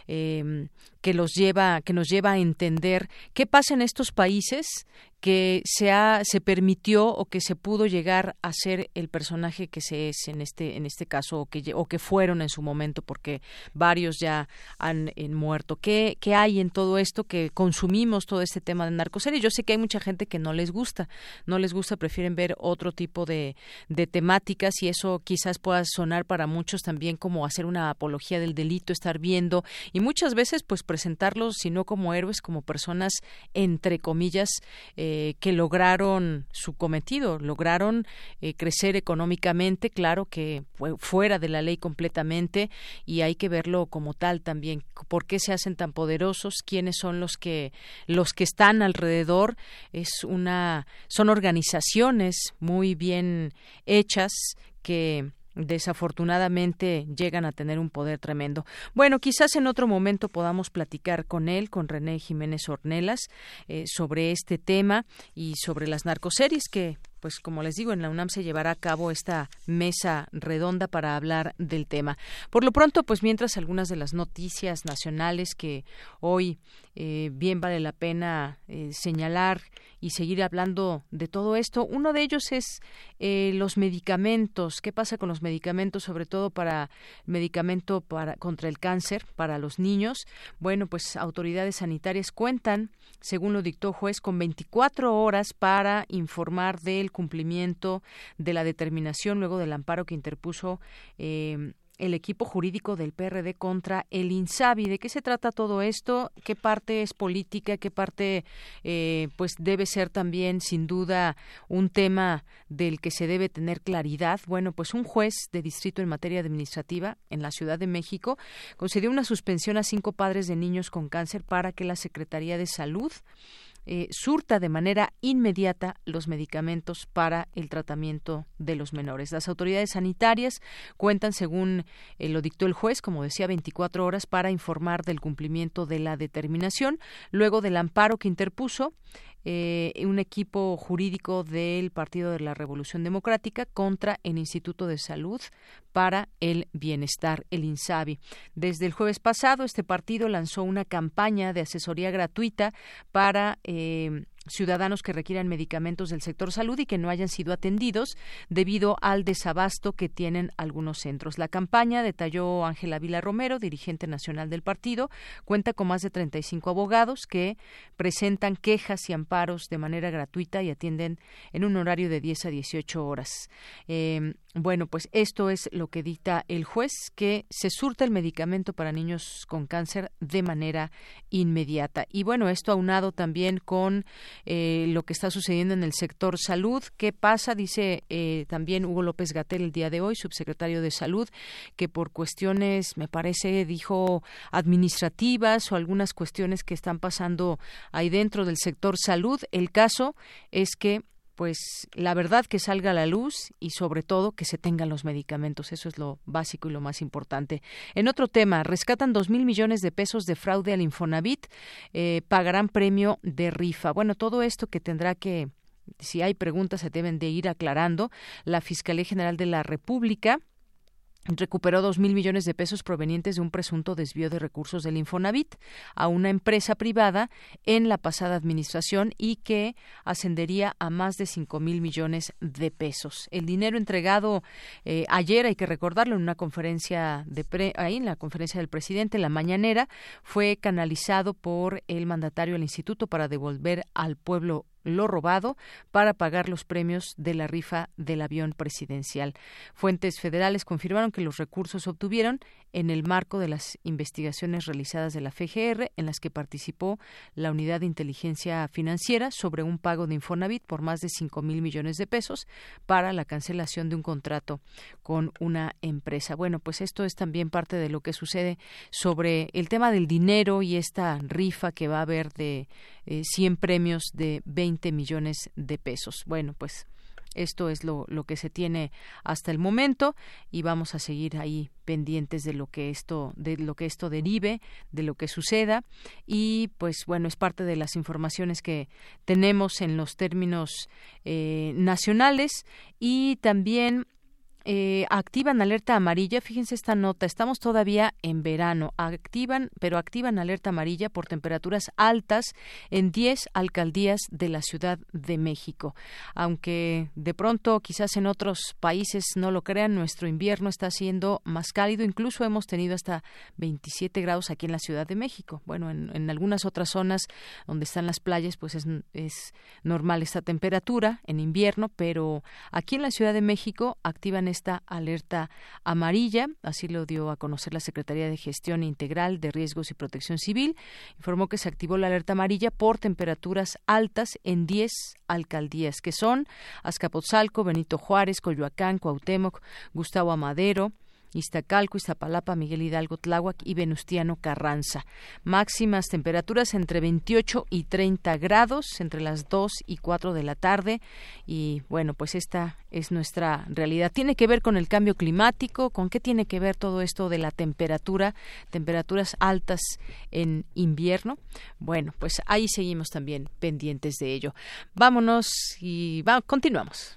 eh, que los lleva, que nos lleva a entender qué pasa en estos países que se ha, se permitió o que se pudo llegar a ser el personaje que se es en este en este caso o que o que fueron en su momento porque varios ya han muerto. Qué qué hay en todo esto que consumimos todo este tema de narcoseries yo sé que hay mucha gente que no les gusta no les gusta prefieren ver otro tipo de, de temáticas y eso quizás pueda sonar para muchos también como hacer una apología del delito estar viendo y muchas veces pues presentarlos, sino como héroes, como personas, entre comillas, eh, que lograron su cometido, lograron eh, crecer económicamente, claro que fue fuera de la ley completamente, y hay que verlo como tal también. ¿Por qué se hacen tan poderosos? ¿Quiénes son los que, los que están alrededor? Es una, son organizaciones muy bien hechas que desafortunadamente llegan a tener un poder tremendo. Bueno, quizás en otro momento podamos platicar con él, con René Jiménez Ornelas, eh, sobre este tema y sobre las narcoseries que pues como les digo, en la UNAM se llevará a cabo esta mesa redonda para hablar del tema. Por lo pronto, pues mientras algunas de las noticias nacionales que hoy eh, bien vale la pena eh, señalar y seguir hablando de todo esto. Uno de ellos es eh, los medicamentos. ¿Qué pasa con los medicamentos, sobre todo para medicamento para contra el cáncer para los niños? Bueno, pues autoridades sanitarias cuentan, según lo dictó juez, con 24 horas para informar del cumplimiento de la determinación luego del amparo que interpuso eh, el equipo jurídico del PRD contra el INSABI. ¿De qué se trata todo esto? ¿Qué parte es política? ¿Qué parte eh, pues debe ser también sin duda un tema del que se debe tener claridad? Bueno, pues un juez de distrito en materia administrativa en la Ciudad de México concedió una suspensión a cinco padres de niños con cáncer para que la Secretaría de Salud eh, surta de manera inmediata los medicamentos para el tratamiento de los menores. Las autoridades sanitarias cuentan, según eh, lo dictó el juez, como decía, 24 horas para informar del cumplimiento de la determinación. Luego del amparo que interpuso, eh, un equipo jurídico del Partido de la Revolución Democrática contra el Instituto de Salud para el Bienestar, el INSABI. Desde el jueves pasado, este partido lanzó una campaña de asesoría gratuita para eh, ciudadanos que requieran medicamentos del sector salud y que no hayan sido atendidos debido al desabasto que tienen algunos centros. La campaña, detalló Ángela Vila Romero, dirigente nacional del partido, cuenta con más de 35 abogados que presentan quejas y amparos de manera gratuita y atienden en un horario de 10 a 18 horas. Eh, bueno, pues esto es lo que dicta el juez, que se surta el medicamento para niños con cáncer de manera inmediata. Y bueno, esto aunado también con eh, lo que está sucediendo en el sector salud. ¿Qué pasa? Dice eh, también Hugo López Gatel el día de hoy, subsecretario de Salud, que por cuestiones, me parece, dijo, administrativas o algunas cuestiones que están pasando ahí dentro del sector salud, el caso es que pues la verdad que salga a la luz y sobre todo que se tengan los medicamentos. Eso es lo básico y lo más importante. En otro tema, rescatan dos mil millones de pesos de fraude al Infonavit, eh, pagarán premio de rifa. Bueno, todo esto que tendrá que si hay preguntas se deben de ir aclarando. La Fiscalía General de la República recuperó dos mil millones de pesos provenientes de un presunto desvío de recursos del Infonavit a una empresa privada en la pasada administración y que ascendería a más de cinco mil millones de pesos. El dinero entregado eh, ayer, hay que recordarlo, en una conferencia de ahí en la conferencia del presidente, la mañanera, fue canalizado por el mandatario del instituto para devolver al pueblo lo robado para pagar los premios de la rifa del avión presidencial. Fuentes federales confirmaron que los recursos obtuvieron en el marco de las investigaciones realizadas de la FGR en las que participó la Unidad de Inteligencia Financiera sobre un pago de Infonavit por más de cinco mil millones de pesos para la cancelación de un contrato con una empresa. Bueno, pues esto es también parte de lo que sucede sobre el tema del dinero y esta rifa que va a haber de eh, 100 premios de 20 millones de pesos. Bueno, pues esto es lo, lo, que se tiene hasta el momento y vamos a seguir ahí pendientes de lo que esto de lo que esto derive, de lo que suceda y pues bueno es parte de las informaciones que tenemos en los términos eh, nacionales y también eh, activan alerta amarilla. Fíjense esta nota, estamos todavía en verano. Activan, pero activan alerta amarilla por temperaturas altas en 10 alcaldías de la Ciudad de México. Aunque de pronto quizás en otros países no lo crean, nuestro invierno está siendo más cálido. Incluso hemos tenido hasta 27 grados aquí en la Ciudad de México. Bueno, en, algunas otras zonas donde están las playas, pues es, es normal esta temperatura en invierno, pero aquí en la Ciudad de México activan esta alerta amarilla, así lo dio a conocer la Secretaría de Gestión Integral de Riesgos y Protección Civil. Informó que se activó la alerta amarilla por temperaturas altas en 10 alcaldías, que son Azcapotzalco, Benito Juárez, Coyoacán, Cuauhtémoc, Gustavo Amadero, Iztacalco, Iztapalapa, Miguel Hidalgo, Tláhuac y Venustiano Carranza. Máximas temperaturas entre 28 y 30 grados entre las 2 y 4 de la tarde. Y bueno, pues esta es nuestra realidad. Tiene que ver con el cambio climático, con qué tiene que ver todo esto de la temperatura, temperaturas altas en invierno. Bueno, pues ahí seguimos también pendientes de ello. Vámonos y va, continuamos.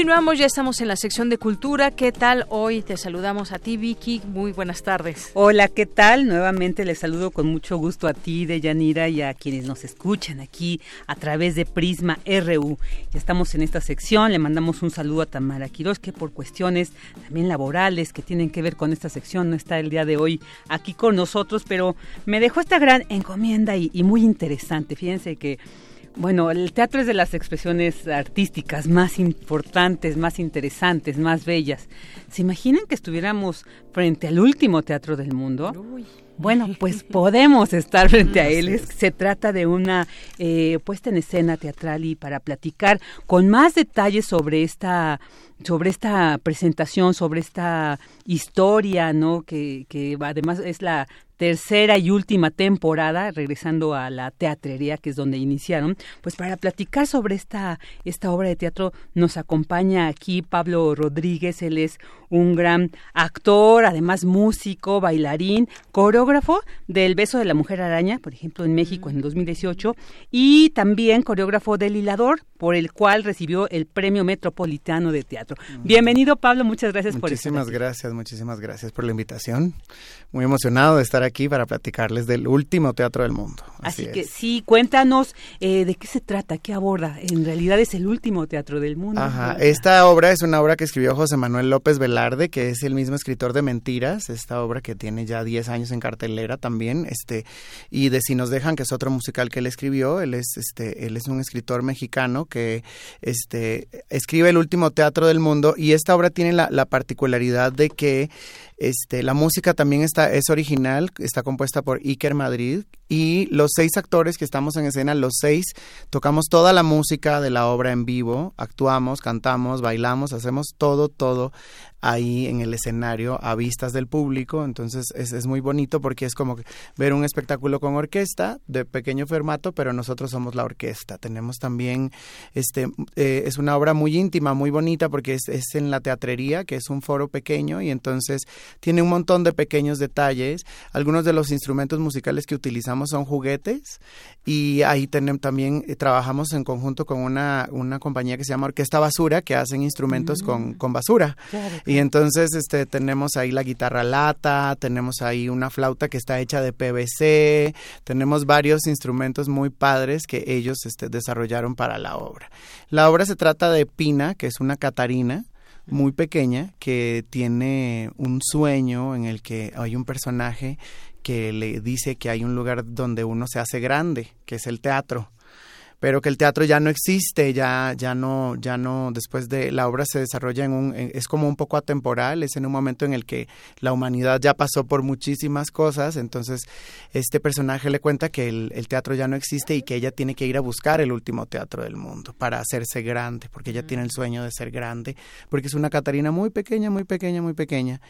Continuamos, ya estamos en la sección de cultura. ¿Qué tal? Hoy te saludamos a ti, Vicky. Muy buenas tardes. Hola, ¿qué tal? Nuevamente les saludo con mucho gusto a ti, Deyanira, y a quienes nos escuchan aquí a través de Prisma RU. Ya estamos en esta sección. Le mandamos un saludo a Tamara Quiroz, que por cuestiones también laborales que tienen que ver con esta sección no está el día de hoy aquí con nosotros, pero me dejó esta gran encomienda y, y muy interesante. Fíjense que bueno, el teatro es de las expresiones artísticas más importantes, más interesantes, más bellas. ¿Se imaginan que estuviéramos frente al último teatro del mundo? Bueno, pues podemos estar frente a él. Se trata de una eh, puesta en escena teatral y para platicar con más detalles sobre esta sobre esta presentación, sobre esta historia, ¿no? Que, que además es la tercera y última temporada, regresando a la teatrería, que es donde iniciaron, pues para platicar sobre esta, esta obra de teatro nos acompaña aquí Pablo Rodríguez, él es un gran actor, además músico, bailarín, coreógrafo del Beso de la Mujer Araña, por ejemplo, en México en 2018, y también coreógrafo del Hilador, por el cual recibió el Premio Metropolitano de Teatro. Bienvenido, Pablo, muchas gracias por estar Muchísimas gracias, muchísimas gracias por la invitación. Muy emocionado de estar aquí para platicarles del último teatro del mundo. Así, que sí, cuéntanos eh, de qué se trata, qué aborda. En realidad es el último teatro del mundo. Ajá, esta obra es una obra que escribió José Manuel López Velarde, que es el mismo escritor de Mentiras, esta obra que tiene ya 10 años en cartelera también, este y de Si nos dejan, que es otro musical que él escribió, él es este él es un escritor mexicano que este escribe el último teatro del mundo y esta obra tiene la, la particularidad de que este, la música también está, es original, está compuesta por Iker Madrid y los seis actores que estamos en escena, los seis tocamos toda la música de la obra en vivo, actuamos, cantamos, bailamos, hacemos todo, todo ahí en el escenario a vistas del público, entonces es, es, muy bonito porque es como ver un espectáculo con orquesta de pequeño formato, pero nosotros somos la orquesta. Tenemos también, este, eh, es una obra muy íntima, muy bonita porque es, es, en la teatrería, que es un foro pequeño y entonces tiene un montón de pequeños detalles. Algunos de los instrumentos musicales que utilizamos son juguetes y ahí tenemos, también eh, trabajamos en conjunto con una, una compañía que se llama Orquesta Basura, que hacen instrumentos con, mm. con basura. Y entonces este tenemos ahí la guitarra lata, tenemos ahí una flauta que está hecha de PVC, tenemos varios instrumentos muy padres que ellos este, desarrollaron para la obra. La obra se trata de Pina, que es una catarina muy pequeña que tiene un sueño en el que hay un personaje que le dice que hay un lugar donde uno se hace grande, que es el teatro pero que el teatro ya no existe, ya, ya no, ya no, después de la obra se desarrolla en un, es como un poco atemporal, es en un momento en el que la humanidad ya pasó por muchísimas cosas, entonces este personaje le cuenta que el, el teatro ya no existe y que ella tiene que ir a buscar el último teatro del mundo para hacerse grande, porque ella tiene el sueño de ser grande, porque es una Catarina muy pequeña, muy pequeña, muy pequeña.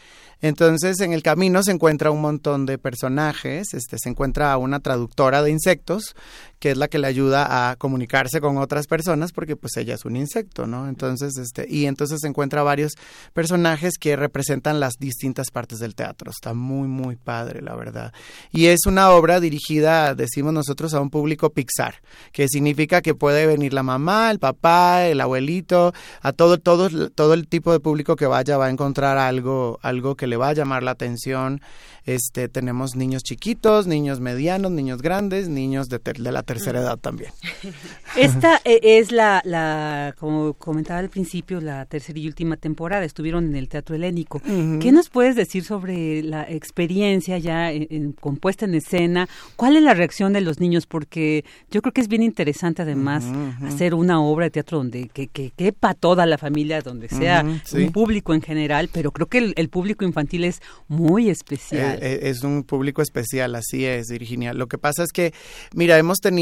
Entonces en el camino se encuentra un montón de personajes, este, se encuentra a una traductora de insectos, que es la que le ayuda a comunicarse con otras personas porque pues ella es un insecto, ¿no? Entonces, este, y entonces encuentra varios personajes que representan las distintas partes del teatro. Está muy, muy padre, la verdad. Y es una obra dirigida, decimos nosotros, a un público Pixar, que significa que puede venir la mamá, el papá, el abuelito, a todo, todo, todo el tipo de público que vaya va a encontrar algo, algo que le va a llamar la atención. Este, tenemos niños chiquitos, niños medianos, niños grandes, niños de, de la tercera edad también. Esta eh, es la, la, como comentaba al principio, la tercera y última temporada. Estuvieron en el Teatro Helénico. ¿Qué nos puedes decir sobre la experiencia ya en, compuesta en escena? ¿Cuál es la reacción de los niños? Porque yo creo que es bien interesante además hacer una obra de teatro donde que, que quepa toda la familia, donde sea un público en general, pero creo que el, público infantil es muy especial. Eh, eh, es un público especial, así es, Virginia. Lo que pasa es que, mira, hemos tenido,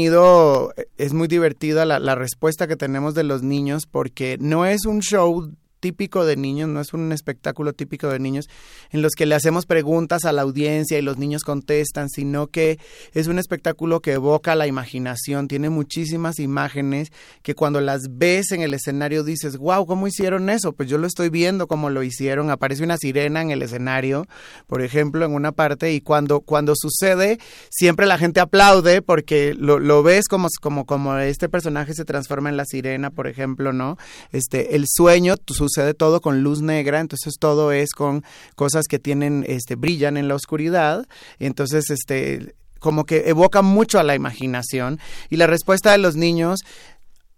es muy divertida la, la respuesta que tenemos de los niños porque no es un show típico de niños, no es un espectáculo típico de niños en los que le hacemos preguntas a la audiencia y los niños contestan, sino que es un espectáculo que evoca la imaginación, tiene muchísimas imágenes que cuando las ves en el escenario dices, wow, ¿cómo hicieron eso? Pues yo lo estoy viendo como lo hicieron, aparece una sirena en el escenario, por ejemplo, en una parte, y cuando, cuando sucede, siempre la gente aplaude porque lo, lo ves como, como, como este personaje se transforma en la sirena, por ejemplo, ¿no? Este, el sueño sucede todo con luz negra, entonces todo es con cosas que tienen, este, brillan en la oscuridad, y entonces, este, como que evoca mucho a la imaginación y la respuesta de los niños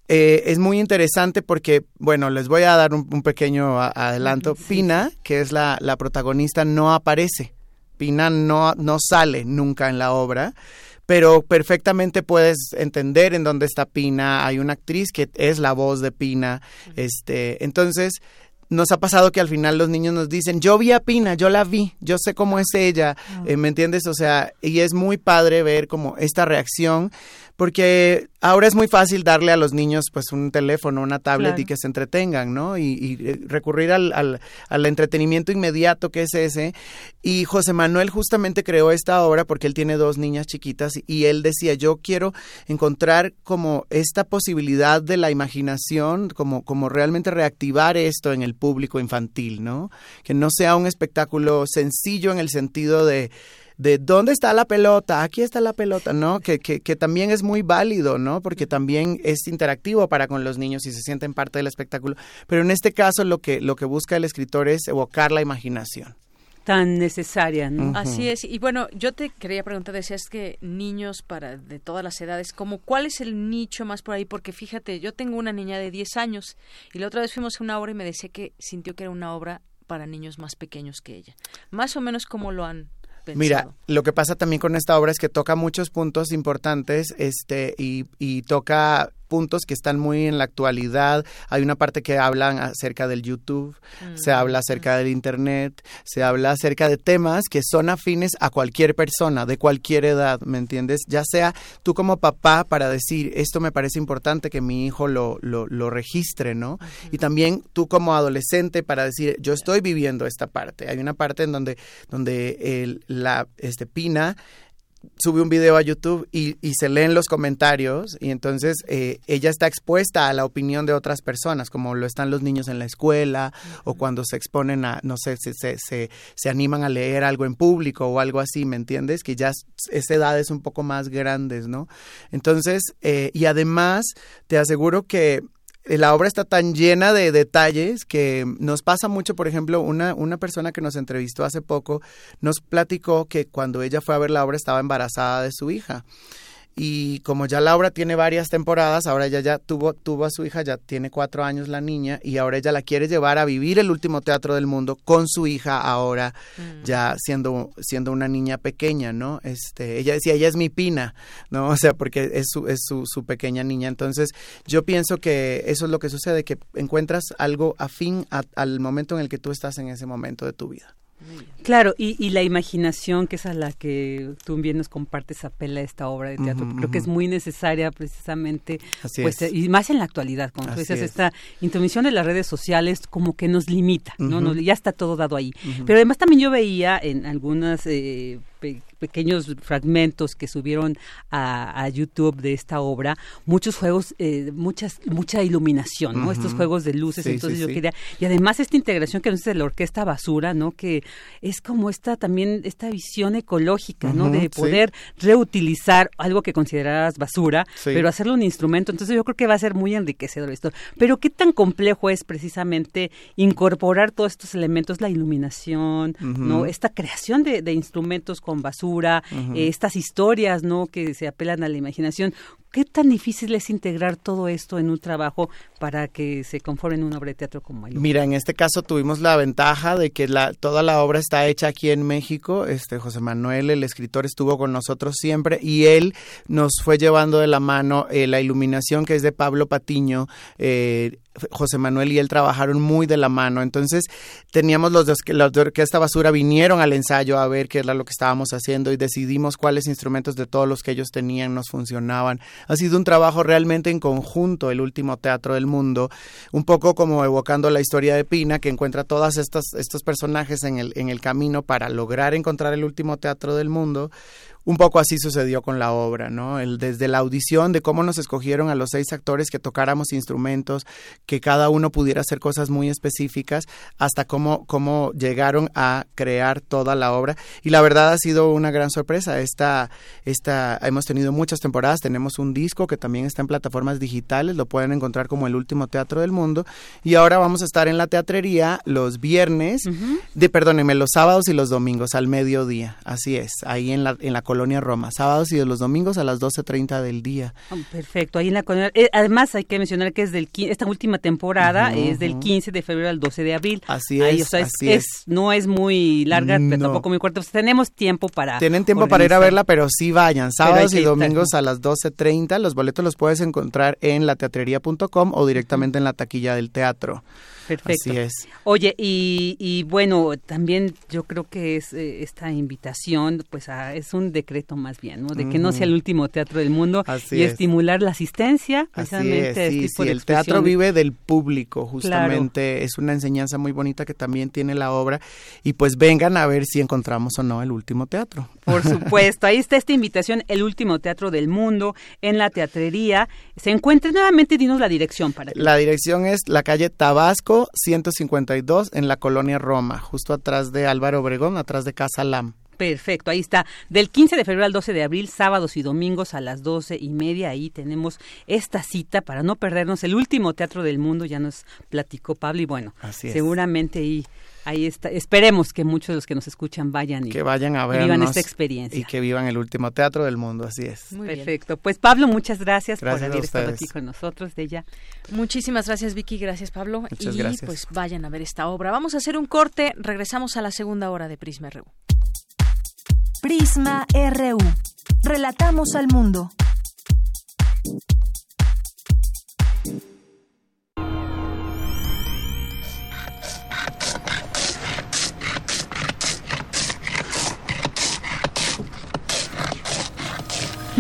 eh, es muy interesante porque, bueno, les voy a dar un, pequeño adelanto. Pina, que es la, la, protagonista, no aparece. Pina no, no sale nunca en la obra pero perfectamente puedes entender en dónde está Pina. Hay una actriz que es la voz de Pina. Este, entonces, nos ha pasado que al final los niños nos dicen, yo vi a Pina, yo la vi, yo sé cómo es ella, eh, ¿me entiendes? O sea, y es muy padre ver como esta reacción porque ahora es muy fácil darle a los niños pues un teléfono, una tablet y que se entretengan, ¿no? Y, eh, recurrir al, al, entretenimiento inmediato que es ese. Y José Manuel justamente creó esta obra porque él tiene dos niñas chiquitas y él decía, yo quiero encontrar como esta posibilidad de la imaginación, como, como realmente reactivar esto en el público infantil, ¿no? Que no sea un espectáculo sencillo en el sentido de de dónde está la pelota, aquí está la pelota, ¿no? Que, que, que, también es muy válido, ¿no? Porque también es interactivo para con los niños y se sienten parte del espectáculo. Pero en este caso lo que, lo que busca el escritor es evocar la imaginación tan necesaria, ¿no? Así es. Y bueno, yo te quería preguntar, decías que niños para de todas las edades, como cuál es el nicho más por ahí, porque fíjate, yo tengo una niña de 10 años y la otra vez fuimos a una obra y me decía que sintió que era una obra para niños más pequeños que ella. Más o menos cómo lo han Mira, lo que pasa también con esta obra es que toca muchos puntos importantes este, y, y toca puntos que están muy en la actualidad. Hay una parte que hablan acerca del YouTube, se mm, habla acerca del Internet, se habla acerca de temas que son afines a cualquier persona, de cualquier edad, ¿me entiendes? Ya sea tú como papá para decir, esto me parece importante que mi hijo lo, lo, lo registre, ¿no? Y también tú como adolescente para decir, yo estoy viviendo esta parte. Hay una parte en donde, donde el, la este, Pina sube un video a YouTube y, y, se leen los comentarios y entonces eh, ella está expuesta a la opinión de otras personas, como lo están los niños en la escuela o cuando se exponen a, no sé, se, se, se, se, animan a leer algo en público o algo así, ¿me entiendes? Que ya esa edad es un poco más grandes, ¿no? Entonces, eh, y además te aseguro que la obra está tan llena de detalles que nos pasa mucho, por ejemplo, una, una persona que nos entrevistó hace poco nos platicó que cuando ella fue a ver la obra estaba embarazada de su hija y como ya Laura tiene varias temporadas, ahora ella ya tuvo, tuvo a su hija, ya tiene cuatro años la niña, y ahora ella la quiere llevar a vivir el último teatro del mundo con su hija ahora, mm. ya siendo, siendo una niña pequeña, ¿no? Este, ella decía, ella es mi pina, ¿no? O sea, porque es su, es su, su pequeña niña. Entonces, yo pienso que eso es lo que sucede, que encuentras algo afín al momento en el que tú estás en ese momento de tu vida. Claro, y, y, la imaginación, que es a la que tú bien nos compartes, apela a esta obra de teatro. Creo que es muy necesaria precisamente, pues, y más en la actualidad, como tú dices, esta intromisión de las redes sociales como que nos limita, ¿no? ya está todo dado ahí. Pero además también yo veía en algunas eh, pequeños fragmentos que subieron a, YouTube de esta obra, muchos juegos, eh, muchas, mucha iluminación, ¿no? Estos juegos de luces, entonces yo quería, y además esta integración que no es de la orquesta basura, ¿no? Que es como esta también, esta visión ecológica, ¿no? De poder reutilizar algo que consideras basura, pero hacerlo un instrumento, entonces yo creo que va a ser muy enriquecedor esto. Pero qué tan complejo es precisamente incorporar todos estos elementos, la iluminación, ¿no? Esta creación de, de instrumentos con basura, eh, estas historias, ¿no? Que se apelan a la imaginación. ¿Qué tan difícil es integrar todo esto en un trabajo para que se conforme en una obra de teatro como hay? Mira, en este caso tuvimos la ventaja de que la, toda la obra está hecha aquí en México. Este José Manuel, el escritor, estuvo con nosotros siempre y él nos fue llevando de la mano eh, la iluminación que es de Pablo Patiño. Eh, José Manuel y él trabajaron muy de la mano. Entonces teníamos los de, los de Orquesta Basura vinieron al ensayo a ver qué era lo que estábamos haciendo y decidimos cuáles instrumentos de todos los que ellos tenían nos funcionaban Ha sido un trabajo realmente en conjunto, el último teatro del mundo, un poco como evocando la historia de Pina, que encuentra estas estos personajes en el, en el camino para lograr encontrar el último teatro del mundo un poco así sucedió con la obra, ¿no? El, desde la audición de cómo nos escogieron a los seis actores que tocáramos instrumentos, que cada uno pudiera hacer cosas muy específicas, hasta cómo, cómo llegaron a crear toda la obra. Y la verdad ha sido una gran sorpresa. Esta, esta, hemos tenido muchas temporadas, tenemos un disco que también está en plataformas digitales, lo pueden encontrar como el último teatro del mundo. Y ahora vamos a estar en la teatrería los viernes, de, perdónenme, los sábados y los domingos al mediodía. Así es, ahí en la, en la Colonia Roma, sábados y los domingos a las 12.30 del día. Oh, perfecto, ahí en la colonia. Eh, además hay que mencionar que es del esta última temporada es del 15 de febrero al 12 de abril. Así es, así es, No es muy larga, pero tampoco muy corta. tenemos tiempo para... Tienen tiempo para ir a verla, pero sí vayan, sábados y domingos a las 12.30. Los boletos los puedes encontrar en lateatrería.com o directamente en la taquilla del teatro. Perfecto. Así es. Oye, y, bueno, también yo creo que es eh, esta invitación, pues es un decreto más bien, ¿no? De que no sea el último teatro del mundo y estimular la asistencia, precisamente. Así es, sí, sí, el teatro vive del público, justamente. Es una enseñanza muy bonita que también tiene la obra. Y pues vengan a ver si encontramos o no el último teatro. Por supuesto, ahí está esta invitación, el último teatro del mundo, en la teatrería. Se encuentra nuevamente, dinos la dirección para La dirección es la calle Tabasco 152 en la colonia Roma, justo atrás de Álvaro Obregón, atrás de Casa Lam. Perfecto, ahí está. Del 15 de febrero al 12 de abril, sábados y domingos a las 12 y media, ahí tenemos esta cita para no perdernos el último teatro del mundo, ya nos platicó Pablo y bueno, seguramente ahí ahí está. Esperemos que muchos de los que nos escuchan vayan y que vayan a ver vivan esta experiencia y que vivan el último teatro del mundo, así es. Perfecto. Pues Pablo, muchas gracias, por haber estado aquí con nosotros de ella. Muchísimas gracias Vicky, gracias Pablo muchas y gracias. pues vayan a ver esta obra. Vamos a hacer un corte, regresamos a la segunda hora de Prisma RU. Prisma RU. Relatamos al mundo.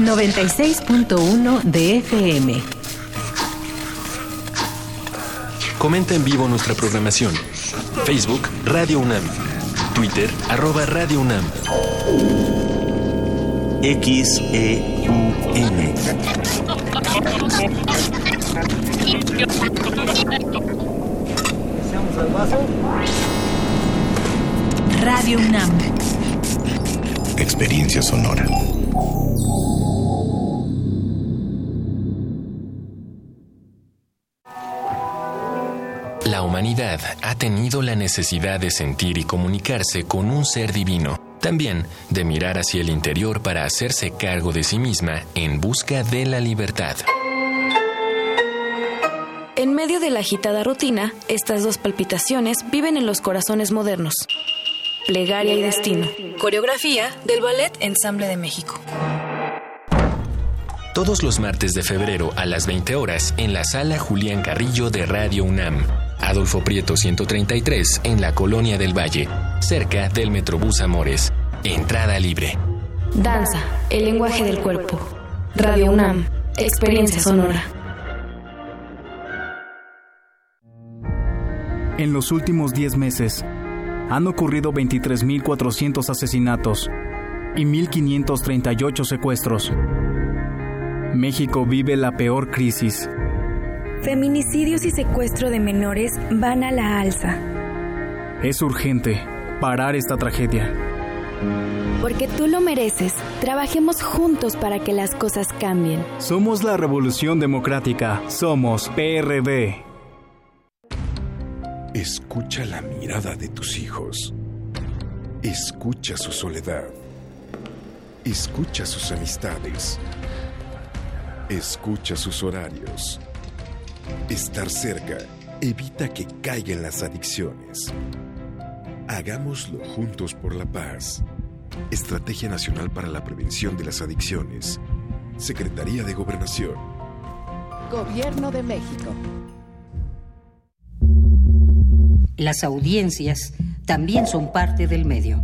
96.1 de FM. Comenta en vivo nuestra programación. Facebook Radio UNAM. Twitter arroba Radio UNAM. XEUN. Radio UNAM. Experiencia sonora. La humanidad ha tenido la necesidad de sentir y comunicarse con un ser divino, también de mirar hacia el interior para hacerse cargo de sí misma en busca de la libertad. En medio de la agitada rutina, estas dos palpitaciones viven en los corazones modernos. Plegaria y Destino. Coreografía del Ballet Ensamble de México. Todos los martes de febrero a las 20 horas en la sala Julián Carrillo de Radio UNAM. Adolfo Prieto 133 en la Colonia del Valle, cerca del Metrobús Amores. Entrada libre. Danza, el lenguaje del cuerpo. Radio UNAM, experiencia sonora. En los últimos 10 meses, han ocurrido 23.400 asesinatos y 1.538 secuestros. México vive la peor crisis Feminicidios y secuestro de menores van a la alza. Es urgente parar esta tragedia. Porque tú lo mereces, trabajemos juntos para que las cosas cambien. Somos la Revolución Democrática, somos PRD. Escucha la mirada de tus hijos. Escucha su soledad. Escucha sus amistades. Escucha sus horarios. Estar cerca evita que caigan las adicciones. Hagámoslo juntos por la paz. Estrategia Nacional para la Prevención de las Adicciones. Secretaría de Gobernación. Gobierno de México. Las audiencias también son parte del medio.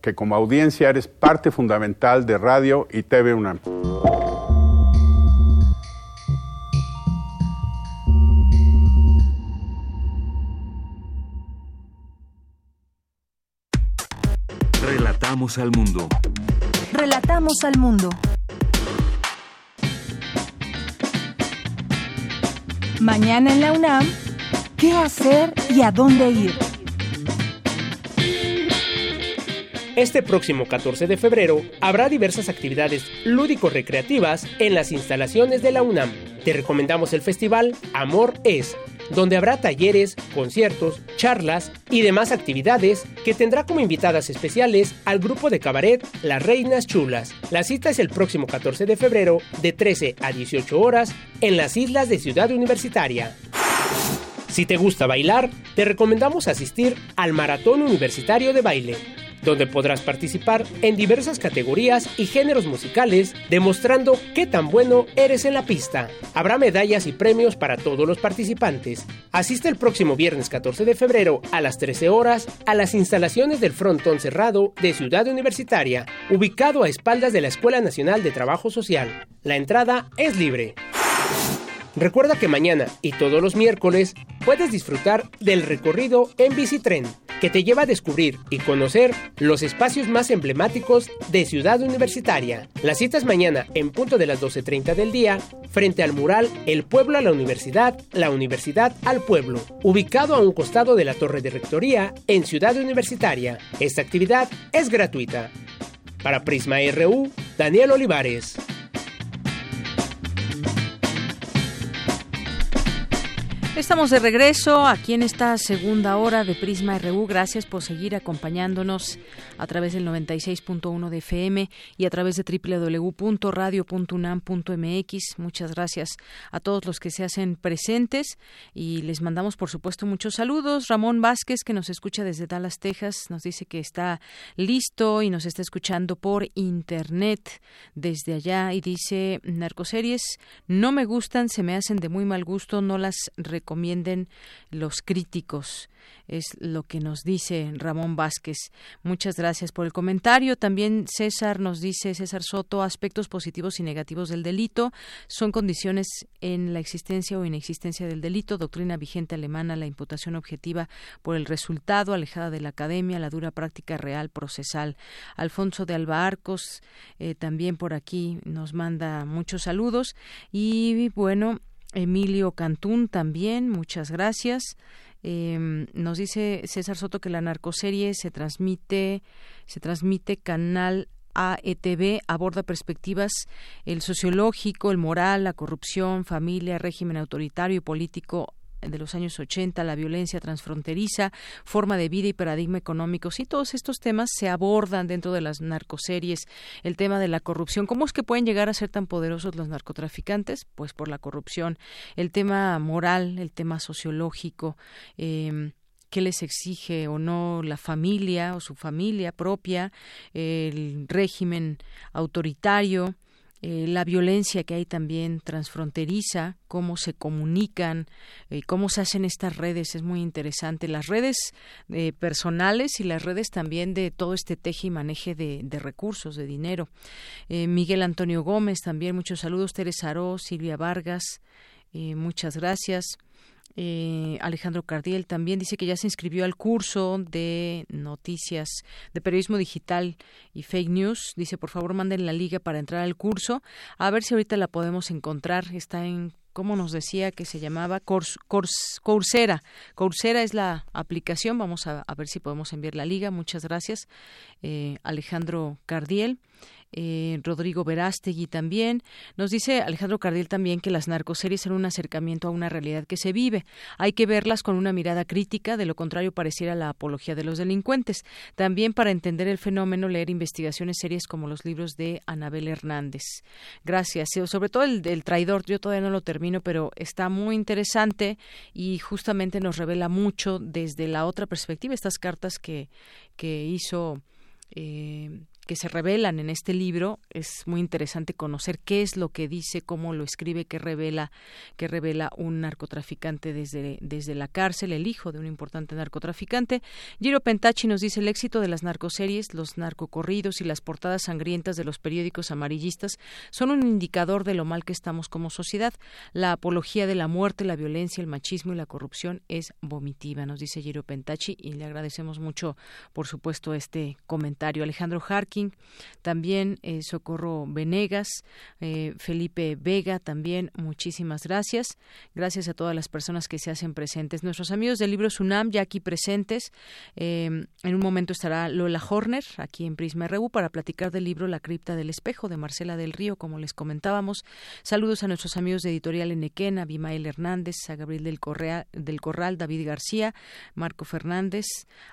que como audiencia eres parte fundamental de Radio y TV UNAM. Relatamos al mundo. Relatamos al mundo. Mañana en la UNAM, ¿qué hacer y a dónde ir? Este próximo 14 de febrero habrá diversas actividades lúdico-recreativas en las instalaciones de la UNAM. Te recomendamos el festival Amor es, donde habrá talleres, conciertos, charlas y demás actividades que tendrá como invitadas especiales al grupo de cabaret Las Reinas Chulas. La cita es el próximo 14 de febrero de 13 a 18 horas en las islas de Ciudad Universitaria. Si te gusta bailar, te recomendamos asistir al Maratón Universitario de Baile donde podrás participar en diversas categorías y géneros musicales, demostrando qué tan bueno eres en la pista. Habrá medallas y premios para todos los participantes. Asiste el próximo viernes 14 de febrero a las 13 horas a las instalaciones del Frontón Cerrado de Ciudad Universitaria, ubicado a espaldas de la Escuela Nacional de Trabajo Social. La entrada es libre. Recuerda que mañana y todos los miércoles puedes disfrutar del recorrido en bicitren que te lleva a descubrir y conocer los espacios más emblemáticos de Ciudad Universitaria. La cita es mañana en punto de las 12.30 del día frente al mural El pueblo a la universidad, la universidad al pueblo, ubicado a un costado de la torre de rectoría en Ciudad Universitaria. Esta actividad es gratuita. Para Prisma RU, Daniel Olivares. Estamos de regreso aquí en esta segunda hora de Prisma RU. Gracias por seguir acompañándonos a través del 96.1 de FM y a través de www.radio.unam.mx. Muchas gracias a todos los que se hacen presentes y les mandamos, por supuesto, muchos saludos. Ramón Vázquez, que nos escucha desde Dallas, Texas, nos dice que está listo y nos está escuchando por internet desde allá y dice, narcoseries no me gustan, se me hacen de muy mal gusto, no las recuerdo recomienden los críticos. Es lo que nos dice Ramón Vázquez. Muchas gracias por el comentario. También César nos dice, César Soto, aspectos positivos y negativos del delito son condiciones en la existencia o inexistencia del delito, doctrina vigente alemana, la imputación objetiva por el resultado, alejada de la academia, la dura práctica real procesal. Alfonso de Alba Arcos eh, también por aquí nos manda muchos saludos y bueno, Emilio Cantún también, muchas gracias. Em, nos dice César Soto que la narcoserie se transmite, se transmite canal AETV aborda perspectivas el sociológico, el moral, la corrupción, familia, régimen autoritario y político de los años 80, la violencia transfronteriza, forma de vida y paradigma económico. Sí, todos estos temas se abordan dentro de las narcoseries. El tema de la corrupción. ¿Cómo es que pueden llegar a ser tan poderosos los narcotraficantes? Pues por la corrupción. El tema moral, el tema sociológico. Eh, qué les exige o no la familia o su familia propia, el régimen autoritario, eh, la violencia que hay también transfronteriza, cómo se comunican, eh, cómo se hacen estas redes, es muy interesante. Las redes eh, personales y las redes también de todo este teje y maneje de, recursos, de dinero. Miguel Antonio Gómez también, muchos saludos. Teresa Aró, Silvia Vargas, muchas gracias. Eh, Alejandro Cardiel también dice que ya se inscribió al curso de noticias de periodismo digital y fake news. Dice, por favor, manden la liga para entrar al curso. A ver si ahorita la podemos encontrar. Está en ¿cómo nos decía que se llamaba? Coursera. Coursera es la aplicación. Vamos a, ver si podemos enviar la liga. Muchas gracias, eh, Alejandro Cardiel eh, Rodrigo Verástegui también. Nos dice Alejandro Cardiel también que las narcoseries son un acercamiento a una realidad que se vive. Hay que verlas con una mirada crítica, de lo contrario pareciera la apología de los delincuentes. También para entender el fenómeno, leer investigaciones serias como los libros de Anabel Hernández. Gracias. Eh, sobre todo el del traidor, yo todavía no lo termino, pero está muy interesante y justamente nos revela mucho desde la otra perspectiva, estas cartas que, que hizo eh, que se revelan en este libro es muy interesante conocer qué es lo que dice, cómo lo escribe, qué revela, qué revela un narcotraficante desde, desde la cárcel, el hijo de un importante narcotraficante. Giro Pentachi nos dice el éxito de las narcoseries, los narcocorridos y las portadas sangrientas de los periódicos amarillistas son un indicador de lo mal que estamos como sociedad. La apología de la muerte, la violencia, el machismo y la corrupción es vomitiva, nos dice Giro Pentachi y le agradecemos mucho, por supuesto, este comentario. Alejandro También eh, Socorro Venegas, eh, Felipe Vega, también muchísimas gracias. Gracias a todas las personas que se hacen presentes. Nuestros amigos del libro Sunam ya aquí presentes. Em, en un momento estará Lola Horner aquí en Prisma RU para platicar del libro La cripta del espejo de Marcela del Río, como les comentábamos. Saludos a nuestros amigos de Editorial Enequén, a Bimael Hernández, a Gabriel del Corral, David García, Marco Fernández,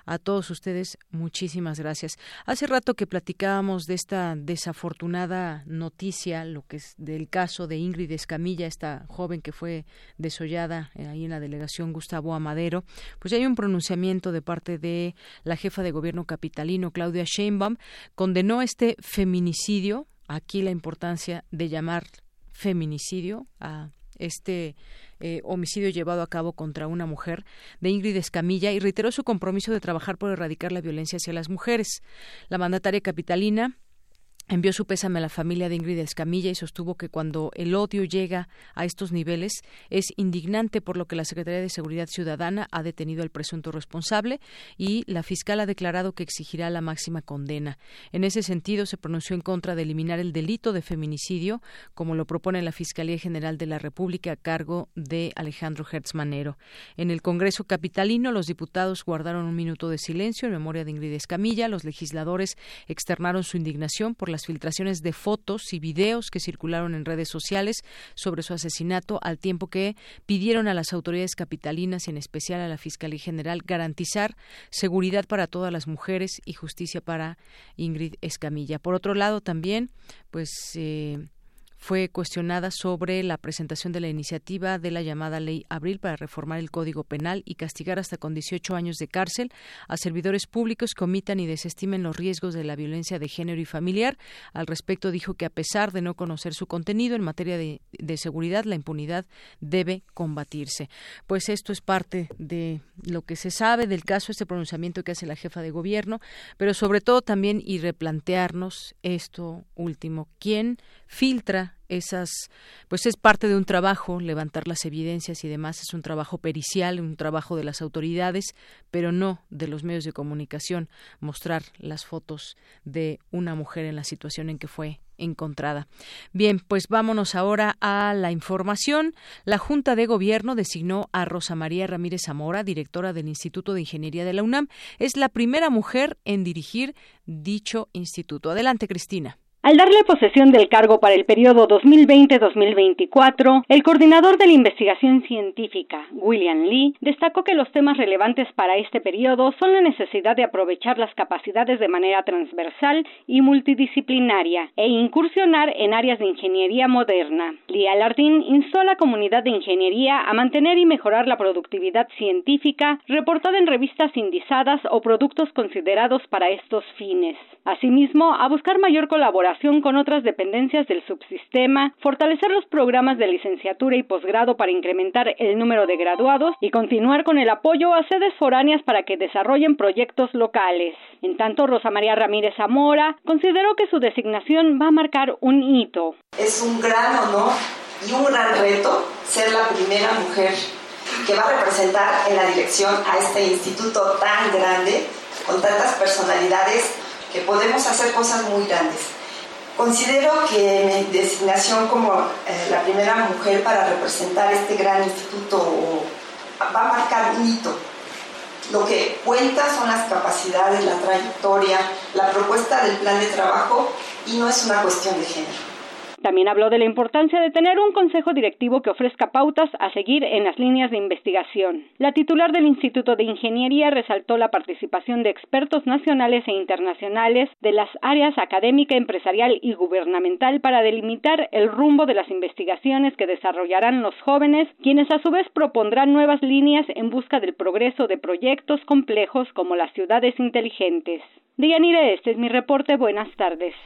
a todos ustedes muchísimas gracias. Hace rato que platicamos de esta desafortunada noticia, lo que es del caso de Ingrid Escamilla, esta joven que fue desollada eh, ahí en la delegación Gustavo Amadero, pues hay un pronunciamiento de parte de la jefa de gobierno capitalino, Claudia Sheinbaum, condenó este feminicidio, aquí la importancia de llamar feminicidio a este eh, homicidio llevado a cabo contra una mujer de Ingrid Escamilla y reiteró su compromiso de trabajar por erradicar la violencia hacia las mujeres. La mandataria capitalina Envió su pésame a la familia de Ingrid Escamilla y sostuvo que cuando el odio llega a estos niveles es indignante por lo que la Secretaría de Seguridad Ciudadana ha detenido al presunto responsable y la fiscal ha declarado que exigirá la máxima condena. En ese sentido, se pronunció en contra de eliminar el delito de feminicidio, como lo propone la Fiscalía General de la República a cargo de Alejandro Hertz Manero. En el Congreso capitalino, los diputados guardaron un minuto de silencio en memoria de Ingrid Escamilla. Los legisladores externaron su indignación por la las filtraciones de fotos y videos que circularon en redes sociales sobre su asesinato, al tiempo que pidieron a las autoridades capitalinas en especial a la Fiscalía General garantizar seguridad para todas las mujeres y justicia para Ingrid Escamilla. Por otro lado, también, pues. Eh, fue cuestionada sobre la presentación de la iniciativa de la llamada Ley Abril para reformar el Código Penal y castigar hasta con 18 años de cárcel a servidores públicos que omitan y desestimen los riesgos de la violencia de género y familiar. Al respecto dijo que a pesar de no conocer su contenido en materia de, de seguridad, la impunidad debe combatirse. Pues esto es parte de lo que se sabe del caso, este pronunciamiento que hace la jefa de gobierno, pero sobre todo también y replantearnos esto último. ¿Quién filtra esas, pues es parte de un trabajo, levantar las evidencias y demás, es un trabajo pericial, un trabajo de las autoridades, pero no de los medios de comunicación, mostrar las fotos de una mujer en la situación en que fue encontrada. Bien, pues vámonos ahora a la información. La Junta de Gobierno designó a Rosa María Ramírez Zamora, directora del Instituto de Ingeniería de la UNAM. Es la primera mujer en dirigir dicho instituto. Adelante, Cristina. Al darle posesión del cargo para el periodo 2020-2024, el coordinador de la investigación científica, William Lee, destacó que los temas relevantes para este periodo son la necesidad de aprovechar las capacidades de manera transversal y multidisciplinaria e incursionar en áreas de ingeniería moderna. Lee Alardín instó a la comunidad de ingeniería a mantener y mejorar la productividad científica reportada en revistas indizadas o productos considerados para estos fines. Asimismo, a buscar mayor colaboración con otras dependencias del subsistema, fortalecer los programas de licenciatura y posgrado para incrementar el número de graduados y continuar con el apoyo a sedes foráneas para que desarrollen proyectos locales. En tanto, Rosa María Ramírez Zamora consideró que su designación va a marcar un hito. Es un gran honor y un gran reto ser la primera mujer que va a representar en la dirección a este instituto tan grande, con tantas personalidades, que podemos hacer cosas muy grandes. Considero que mi designación como eh, la primera mujer para representar este gran instituto va a marcar un hito. Lo que cuenta son las capacidades, la trayectoria, la propuesta del plan de trabajo y no es una cuestión de género. También habló de la importancia de tener un consejo directivo que ofrezca pautas a seguir en las líneas de investigación. La titular del Instituto de Ingeniería resaltó la participación de expertos nacionales e internacionales de las áreas académica, empresarial y gubernamental para delimitar el rumbo de las investigaciones que desarrollarán los jóvenes, quienes a su vez propondrán nuevas líneas en busca del progreso de proyectos complejos como las ciudades inteligentes. Dianire, este es mi reporte. Buenas tardes.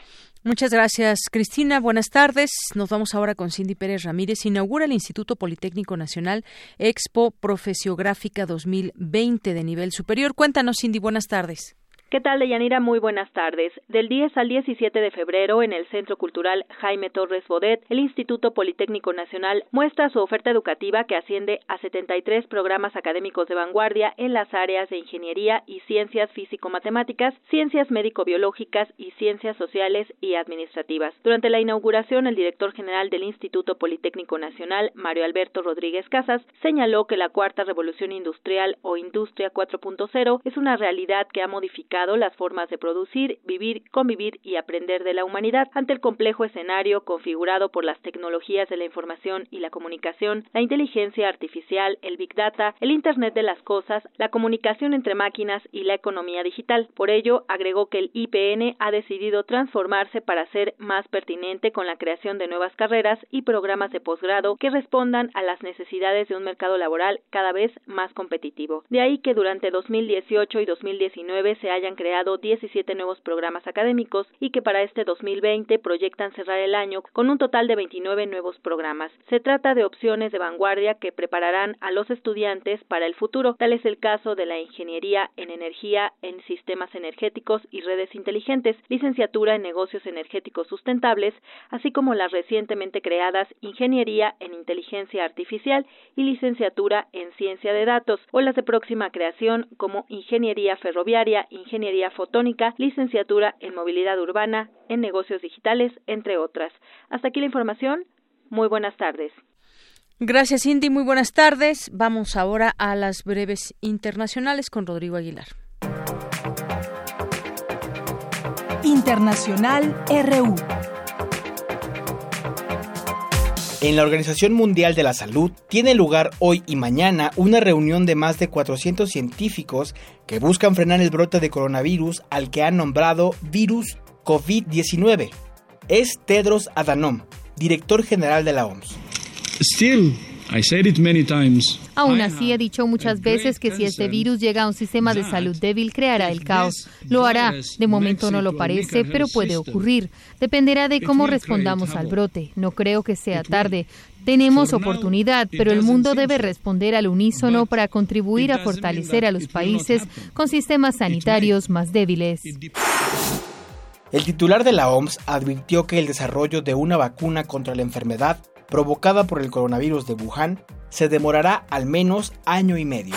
Muchas gracias, Cristina. Buenas tardes. Nos vamos ahora con Cindy Pérez Ramírez. Inaugura el Instituto Politécnico Nacional Expo Profesiográfica 2020 de nivel superior. Cuéntanos, Cindy. Buenas tardes. ¿Qué tal, Deyanira? Muy buenas tardes. Del 10 al 17 de febrero, en el Centro Cultural Jaime Torres Bodet, el Instituto Politécnico Nacional muestra su oferta educativa que asciende a 73 programas académicos de vanguardia en las áreas de ingeniería y ciencias físico-matemáticas, ciencias médico-biológicas y ciencias sociales y administrativas. Durante la inauguración, el director general del Instituto Politécnico Nacional, Mario Alberto Rodríguez Casas, señaló que la cuarta revolución industrial o industria 4.0 es una realidad que ha modificado las formas de producir, vivir, convivir y aprender de la humanidad ante el complejo escenario configurado por las tecnologías de la información y la comunicación, la inteligencia artificial, el Big Data, el Internet de las Cosas, la comunicación entre máquinas y la economía digital. Por ello, agregó que el IPN ha decidido transformarse para ser más pertinente con la creación de nuevas carreras y programas de posgrado que respondan a las necesidades de un mercado laboral cada vez más competitivo. De ahí que durante 2018 y 2019 se hayan creado 17 nuevos programas académicos y que para este 2020 proyectan cerrar el año con un total de 29 nuevos programas. Se trata de opciones de vanguardia que prepararán a los estudiantes para el futuro. Tal es el caso de la Ingeniería en Energía en Sistemas Energéticos y Redes Inteligentes, licenciatura en Negocios Energéticos Sustentables, así como las recientemente creadas Ingeniería en Inteligencia Artificial y licenciatura en Ciencia de Datos, o las de próxima creación como Ingeniería Ferroviaria, Ingeniería Ingeniería Fotónica, licenciatura en Movilidad Urbana, en Negocios Digitales, entre otras. Hasta aquí la información. Muy buenas tardes. Gracias, Cindy. Muy buenas tardes. Vamos ahora a las breves internacionales con Rodrigo Aguilar. Internacional RU. En la Organización Mundial de la Salud tiene lugar hoy y mañana una reunión de más de 400 científicos que buscan frenar el brote de coronavirus al que han nombrado virus COVID-19. Es Tedros Adhanom, director general de la OMS. Aún así, he dicho muchas veces que si este virus llega a un sistema de salud débil, creará el caos. Lo hará. De momento no lo parece, pero puede ocurrir. Dependerá de cómo respondamos al brote. No creo que sea tarde. Tenemos oportunidad, pero el mundo debe responder al unísono para contribuir a fortalecer a los países con sistemas sanitarios más débiles. El titular de la OMS advirtió que el desarrollo de una vacuna contra la enfermedad provocada por el coronavirus de Wuhan se demorará al menos año y medio.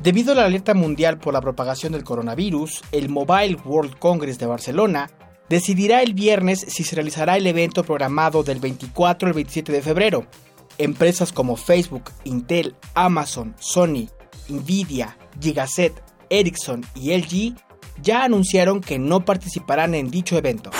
Debido a la alerta mundial por la propagación del coronavirus, el Mobile World Congress de Barcelona decidirá el viernes si se realizará el evento programado del 24 al 27 de febrero. Empresas como Facebook, Intel, Amazon, Sony, Nvidia, Gigaset, Ericsson y LG ya anunciaron que no participarán en dicho evento.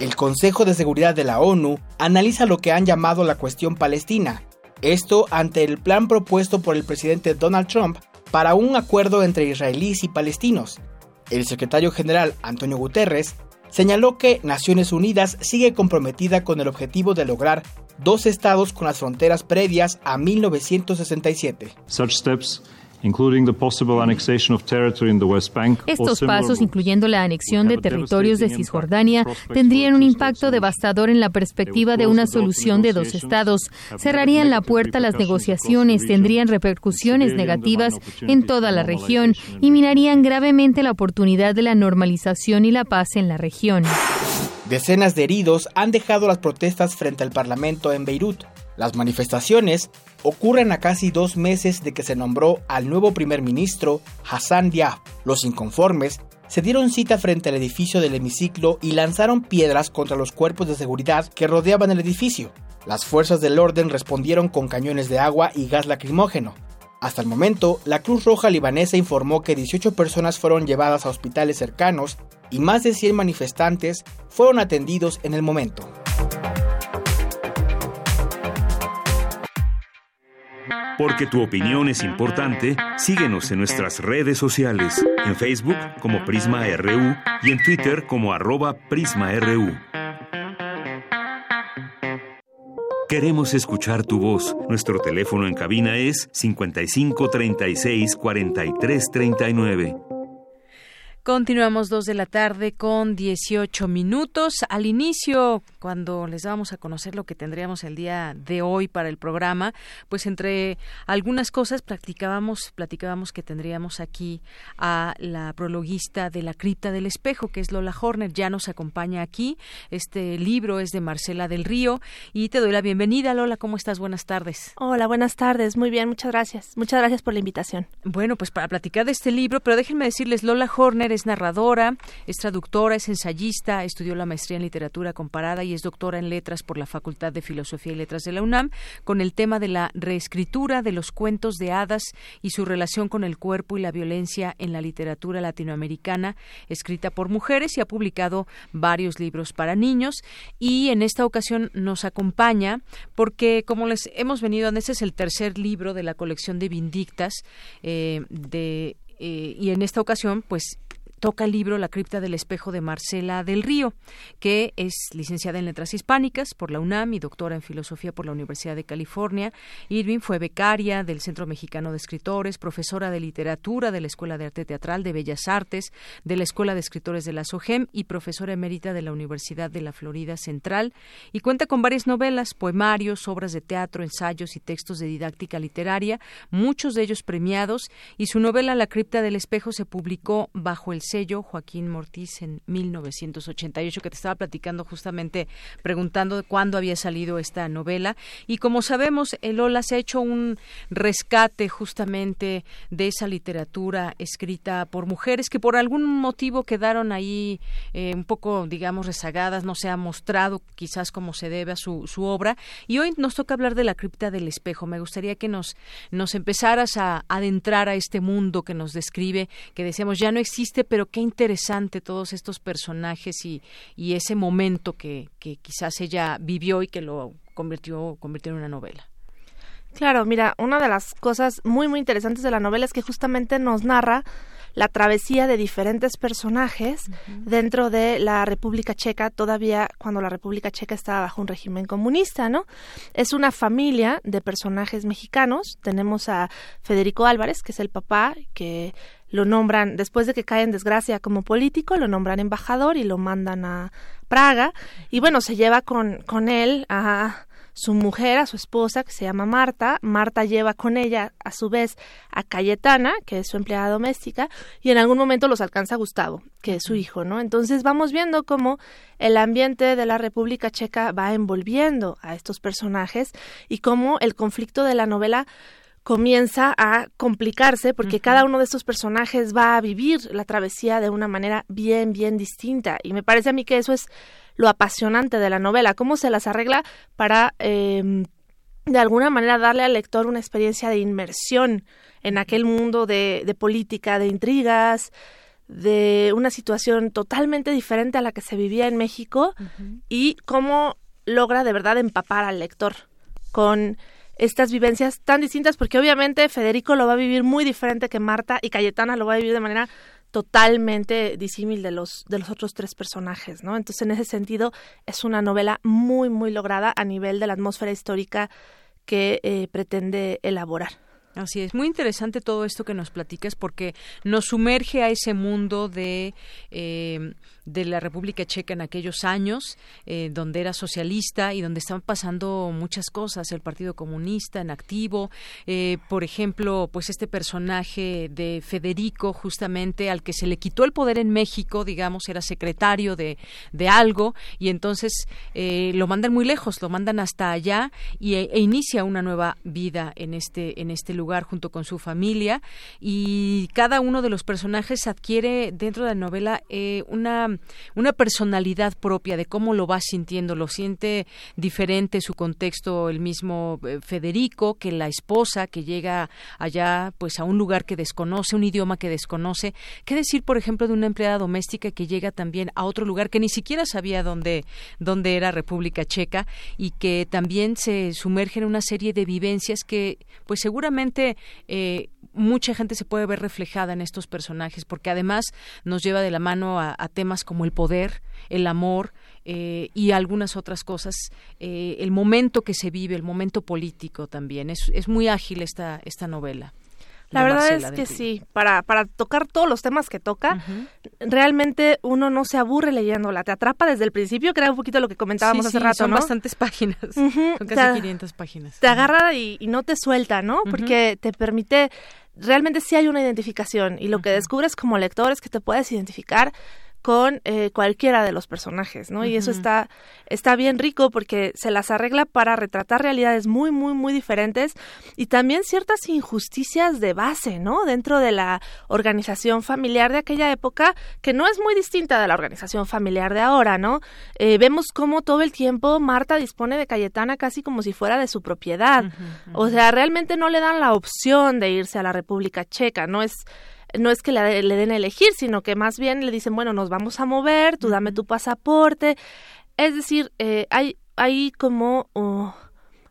El Consejo de Seguridad de la ONU analiza lo que han llamado la cuestión palestina, esto ante el plan propuesto por el presidente Donald Trump para un acuerdo entre israelíes y palestinos. El secretario general Antonio Guterres señaló que Naciones Unidas sigue comprometida con el objetivo de lograr dos estados con las fronteras previas a 1967. Estos pasos, incluyendo la anexión de territorios de Cisjordania, tendrían un impacto devastador en la perspectiva de una solución de dos estados. Cerrarían la puerta a las negociaciones, tendrían repercusiones negativas en toda la región y minarían gravemente la oportunidad de la normalización y la paz en la región. Decenas de heridos han dejado las protestas frente al Parlamento en Beirut. Las manifestaciones ocurren a casi dos meses de que se nombró al nuevo primer ministro Hassan Diab. Los inconformes se dieron cita frente al edificio del hemiciclo y lanzaron piedras contra los cuerpos de seguridad que rodeaban el edificio. Las fuerzas del orden respondieron con cañones de agua y gas lacrimógeno. Hasta el momento, la Cruz Roja libanesa informó que 18 personas fueron llevadas a hospitales cercanos y más de 100 manifestantes fueron atendidos en el momento. Porque tu opinión es importante, síguenos en nuestras redes sociales, en Facebook como Prisma RU y en Twitter como arroba PrismaRU. Queremos escuchar tu voz. Nuestro teléfono en cabina es 55 36 43 39. Continuamos dos de la tarde con 18 minutos. Al inicio, cuando les vamos a conocer lo que tendríamos el día de hoy para el programa, pues entre algunas cosas platicábamos, platicábamos que tendríamos aquí a la prologuista de La cripta del espejo, que es Lola Horner, ya nos acompaña aquí. Este libro es de Marcela del Río y te doy la bienvenida, Lola. ¿Cómo estás? Buenas tardes. Hola, buenas tardes. Muy bien, muchas gracias. Muchas gracias por la invitación. Bueno, pues para platicar de este libro, pero déjenme decirles, Lola Horner es narradora, es traductora, es ensayista, estudió la maestría en literatura comparada y es doctora en letras por la Facultad de Filosofía y Letras de la UNAM, con el tema de la reescritura de los cuentos de hadas y su relación con el cuerpo y la violencia en la literatura latinoamericana, escrita por mujeres y ha publicado varios libros para niños. Y en esta ocasión nos acompaña porque, como les hemos venido, este es el tercer libro de la colección de Vindictas eh, eh, y en esta ocasión, pues toca el libro La cripta del espejo de Marcela del Río, que es licenciada en Letras Hispánicas por la UNAM y doctora en Filosofía por la Universidad de California. Irving fue becaria del Centro Mexicano de Escritores, profesora de literatura de la Escuela de Arte Teatral de Bellas Artes, de la Escuela de Escritores de la SOGEM y profesora emérita de la Universidad de la Florida Central. Y cuenta con varias novelas, poemarios, obras de teatro, ensayos y textos de didáctica literaria, muchos de ellos premiados, y su novela La cripta del espejo se publicó bajo el sello Joaquín Mortiz en 1988 que te estaba platicando justamente preguntando de cuándo había salido esta novela. Y como sabemos el Ola se ha hecho un rescate justamente de esa literatura escrita por mujeres que por algún motivo quedaron ahí eh, un poco digamos rezagadas no se ha mostrado quizás como se debe a su, su obra. Y hoy nos toca hablar de la cripta del espejo. Me gustaría que nos nos empezaras a adentrar a este mundo que nos describe que decíamos ya no existe pero pero qué interesante todos estos personajes y, ese momento que, que quizás ella vivió y que lo convirtió, convirtió en una novela. Claro, mira, una de las cosas muy, muy interesantes de la novela es que justamente nos narra la travesía de diferentes personajes dentro de la República Checa, todavía cuando la República Checa estaba bajo un régimen comunista, ¿no? Es una familia de personajes mexicanos. Tenemos a Federico Álvarez, que es el papá, que lo nombran, después de que cae en desgracia como político, lo nombran embajador y lo mandan a Praga. Y bueno, se lleva con, con él a su mujer, a su esposa, que se llama Marta. Marta lleva con ella, a su vez, a Cayetana, que es su empleada doméstica, y en algún momento los alcanza Gustavo, que es su hijo, ¿no? Entonces vamos viendo cómo el ambiente de la República Checa va envolviendo a estos personajes y cómo el conflicto de la novela comienza a complicarse porque cada uno de estos personajes va a vivir la travesía de una manera bien, bien distinta. Y me parece a mí que eso es lo apasionante de la novela, cómo se las arregla para... Eh, de alguna manera darle al lector una experiencia de inmersión en aquel mundo de, de, política, de intrigas, de una situación totalmente diferente a la que se vivía en México y cómo logra de verdad empapar al lector con estas vivencias tan distintas, porque obviamente Federico lo va a vivir muy diferente que Marta y Cayetana lo va a vivir de manera totalmente disímil de los de los otros tres personajes, ¿no? Entonces, en ese sentido, es una novela muy, muy lograda a nivel de la atmósfera histórica que eh, pretende elaborar. Así es, muy interesante todo esto que nos platicas porque nos sumerge a ese mundo de eh, de la República Checa en aquellos años, eh, donde era socialista y donde estaban pasando muchas cosas, el Partido Comunista en activo, eh, por ejemplo, pues este personaje de Federico, justamente al que se le quitó el poder en México, digamos, era secretario de, de algo, y entonces eh, lo mandan muy lejos, lo mandan hasta allá y, e, e inicia una nueva vida en este, en este lugar junto con su familia, y cada uno de los personajes adquiere dentro de la novela una una personalidad propia de cómo lo va sintiendo, lo siente diferente su contexto el mismo eh, Federico que la esposa que llega allá pues a un lugar que desconoce, un idioma que desconoce. ¿Qué decir, por ejemplo, de una empleada doméstica que llega también a otro lugar que ni siquiera sabía dónde, dónde era República Checa y que también se sumerge en una serie de vivencias que pues seguramente eh, mucha gente se puede ver reflejada en estos personajes, porque además nos lleva de la mano a, temas como el poder, el amor eh, y algunas otras cosas, eh, el momento que se vive, el momento político también. Es, es muy ágil esta, esta novela. La verdad es que sí, para, para tocar todos los temas que toca, realmente uno no se aburre leyéndola, te atrapa desde el principio, que era un poquito lo que comentábamos hace rato, son bastantes páginas, son casi 500 páginas. Te agarra y, no te suelta, ¿no? Porque te permite, realmente sí hay una identificación y lo que descubres como lector es que te puedes identificar con eh, cualquiera de los personajes, ¿no? Y eso está, está bien rico porque se las arregla para retratar realidades muy, muy, muy diferentes y también ciertas injusticias de base, ¿no? Dentro de la organización familiar de aquella época, que no es muy distinta de la organización familiar de ahora, ¿no? Eh, vemos cómo todo el tiempo Marta dispone de Cayetana casi como si fuera de su propiedad. O sea, realmente no le dan la opción de irse a la República Checa, ¿no? Es no es que le, den a elegir, sino que más bien le dicen, bueno, nos vamos a mover, tú dame tu pasaporte. Es decir, eh, hay, hay como... Uh,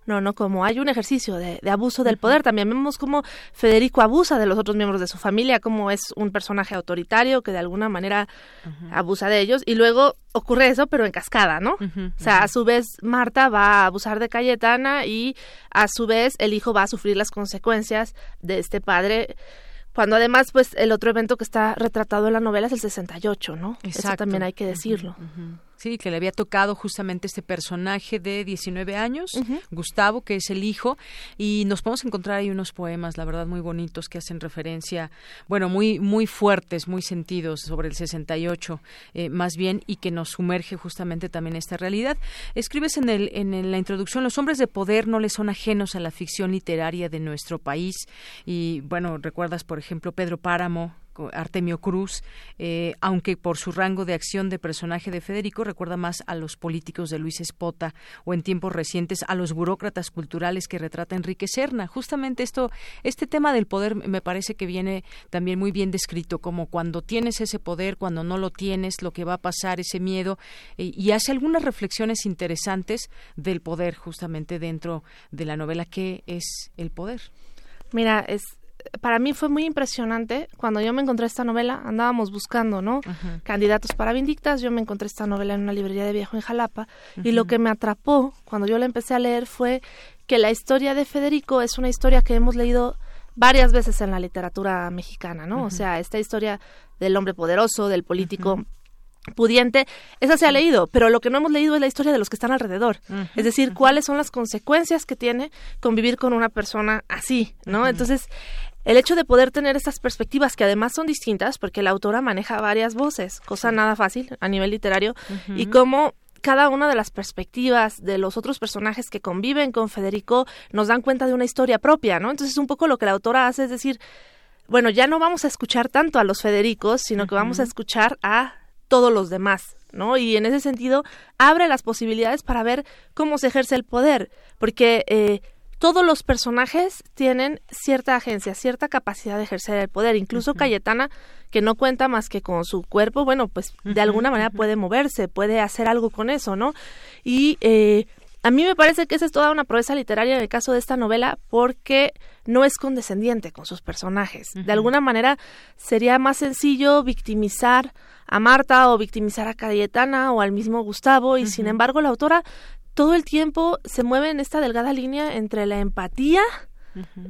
no, no, como hay un ejercicio de, abuso del poder. También vemos cómo Federico abusa de los otros miembros de su familia, como es un personaje autoritario que de alguna manera abusa de ellos. Y luego ocurre eso, pero en cascada, ¿no? o sea, a su vez Marta va a abusar de Cayetana y a su vez el hijo va a sufrir las consecuencias de este padre cuando además, pues, el otro evento que está retratado en la novela es el 68, ¿no? Exacto. Eso también hay que decirlo. Sí, que le había tocado justamente este personaje de 19 años, Gustavo, que es el hijo, y nos podemos encontrar ahí unos poemas, la verdad, muy bonitos que hacen referencia, bueno, muy muy fuertes, muy sentidos sobre el 68, eh, más bien, y que nos sumerge justamente también esta realidad. Escribes en, el, en la introducción, los hombres de poder no le son ajenos a la ficción literaria de nuestro país, y bueno, recuerdas, por ejemplo, Pedro Páramo, Artemio Cruz, eh, aunque por su rango de acción de personaje de Federico recuerda más a los políticos de Luis Espota o en tiempos recientes a los burócratas culturales que retrata Enrique Serna. Justamente esto, este tema del poder me parece que viene también muy bien descrito, como cuando tienes ese poder, cuando no lo tienes, lo que va a pasar, ese miedo, y hace algunas reflexiones interesantes del poder justamente dentro de la novela que es el poder. Mira, es para mí fue muy impresionante cuando yo me encontré esta novela, andábamos buscando, ¿no? Candidatos para Vindictas, yo me encontré esta novela en una librería de viejo en Jalapa y lo que me atrapó cuando yo la empecé a leer fue que la historia de Federico es una historia que hemos leído varias veces en la literatura mexicana, ¿no? O sea, esta historia del hombre poderoso, del político pudiente, esa se ha leído, pero lo que no hemos leído es la historia de los que están alrededor. es decir, cuáles son las consecuencias que tiene convivir con una persona así, ¿no? Entonces, el hecho de poder tener estas perspectivas que además son distintas, porque la autora maneja varias voces, cosa nada fácil a nivel literario, y cómo cada una de las perspectivas de los otros personajes que conviven con Federico nos dan cuenta de una historia propia, ¿no? Entonces, un poco lo que la autora hace es decir, bueno, ya no vamos a escuchar tanto a los Federicos, sino que vamos a escuchar a todos los demás, ¿no? Y en ese sentido abre las posibilidades para ver cómo se ejerce el poder, porque eh, todos los personajes tienen cierta agencia, cierta capacidad de ejercer el poder. Incluso Cayetana, que no cuenta más que con su cuerpo, bueno, pues de alguna manera puede moverse, puede hacer algo con eso, ¿no? Y eh, a mí me parece que esa es toda una proeza literaria en el caso de esta novela porque no es condescendiente con sus personajes. De alguna manera sería más sencillo victimizar a Marta o victimizar a Cayetana o al mismo Gustavo y sin embargo la autora todo el tiempo se mueve en esta delgada línea entre la empatía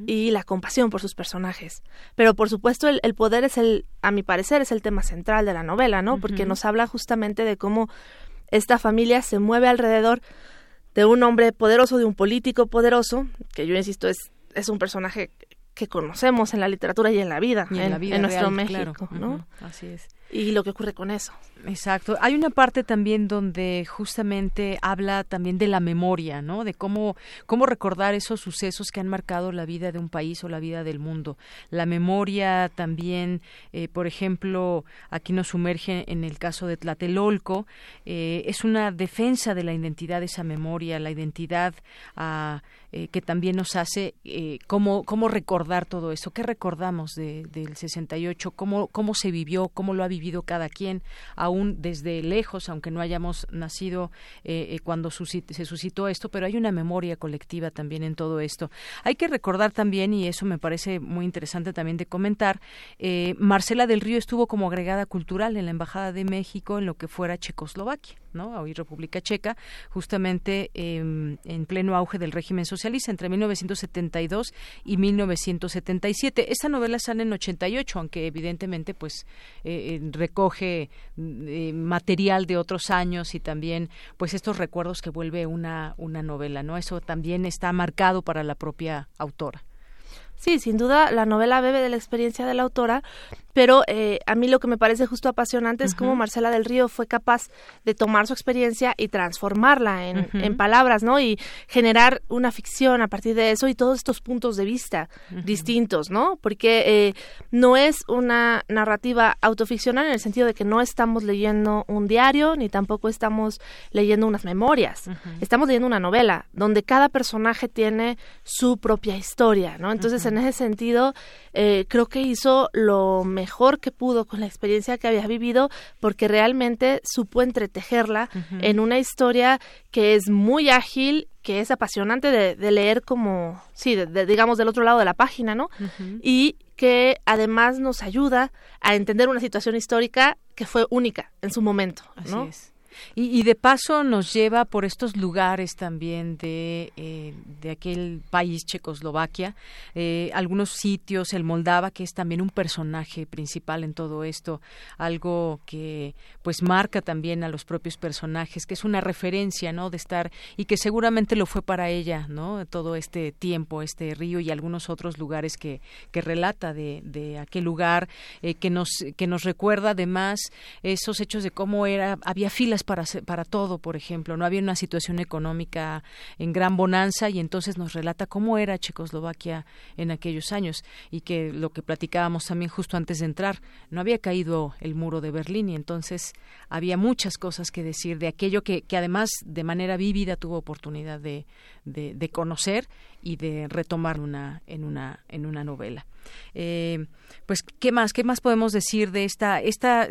y la compasión por sus personajes. Pero por supuesto el, poder es el, a mi parecer, es el tema central de la novela, ¿no? Porque nos habla justamente de cómo esta familia se mueve alrededor de un hombre poderoso, de un político poderoso, que yo insisto es, es un personaje que conocemos en la literatura y en la vida, en, la vida en nuestro México, ¿no? Así es. Y lo que ocurre con eso. Exacto. Hay una parte también donde justamente habla también de la memoria, ¿no? De cómo, cómo recordar esos sucesos que han marcado la vida de un país o la vida del mundo. La memoria también, eh, por ejemplo, aquí nos sumerge en el caso de Tlatelolco, eh, es una defensa de la identidad, esa memoria, la identidad a eh, que también nos hace eh, cómo, cómo recordar todo eso, qué recordamos de, del 68, cómo, cómo se vivió, cómo lo ha vivido cada quien, aún desde lejos, aunque no hayamos nacido eh, eh cuando se suscitó esto, pero hay una memoria colectiva también en todo esto. Hay que recordar también, y eso me parece muy interesante también de comentar, eh, Marcela del Río estuvo como agregada cultural en la Embajada de México en lo que fuera Checoslovaquia. Hoy República Checa, justamente em, en pleno auge del régimen socialista entre 1972 y 1977. Esta novela sale en 88, aunque evidentemente pues eh, eh, recoge eh, material de otros años y también pues estos recuerdos que vuelve una una novela, ¿no? Eso también está marcado para la propia autora. Sí, sin duda la novela bebe de la experiencia de la autora, pero eh, a mí lo que me parece justo apasionante es cómo Marcela del Río fue capaz de tomar su experiencia y transformarla en, palabras, ¿no? Y generar una ficción a partir de eso y todos estos puntos de vista distintos, ¿no? Porque eh, no es una narrativa autoficcional en el sentido de que no estamos leyendo un diario ni tampoco estamos leyendo unas memorias. Estamos leyendo una novela donde cada personaje tiene su propia historia, ¿no? Entonces, en ese sentido, eh, creo que hizo lo mejor que pudo con la experiencia que había vivido porque realmente supo entretejerla en una historia que es muy ágil, que es apasionante de, leer como, sí, digamos del otro lado de la página, ¿no? Y que además nos ayuda a entender una situación histórica que fue única en su momento, ¿no? Así es. Y, de paso nos lleva por estos lugares también de, eh, de aquel país, Checoslovaquia, eh, algunos sitios, el Moldava, que es también un personaje principal en todo esto, algo que pues marca también a los propios personajes, que es una referencia, ¿no? De estar, y que seguramente lo fue para ella, ¿no? Todo este tiempo, este río y algunos otros lugares que, que relata de, de aquel lugar, eh, que, nos, que nos recuerda además esos hechos de cómo era, había filas para, para todo, por ejemplo. No había una situación económica en gran bonanza y entonces nos relata cómo era Checoslovaquia en aquellos años y que lo que platicábamos también justo antes de entrar, no había caído el muro de Berlín y entonces había muchas cosas que decir de aquello que, que además de manera vívida tuvo oportunidad de, de, conocer y de retomar una, en, una, en una novela. Eh, pues, ¿qué más? ¿Qué más podemos decir de esta? Esta,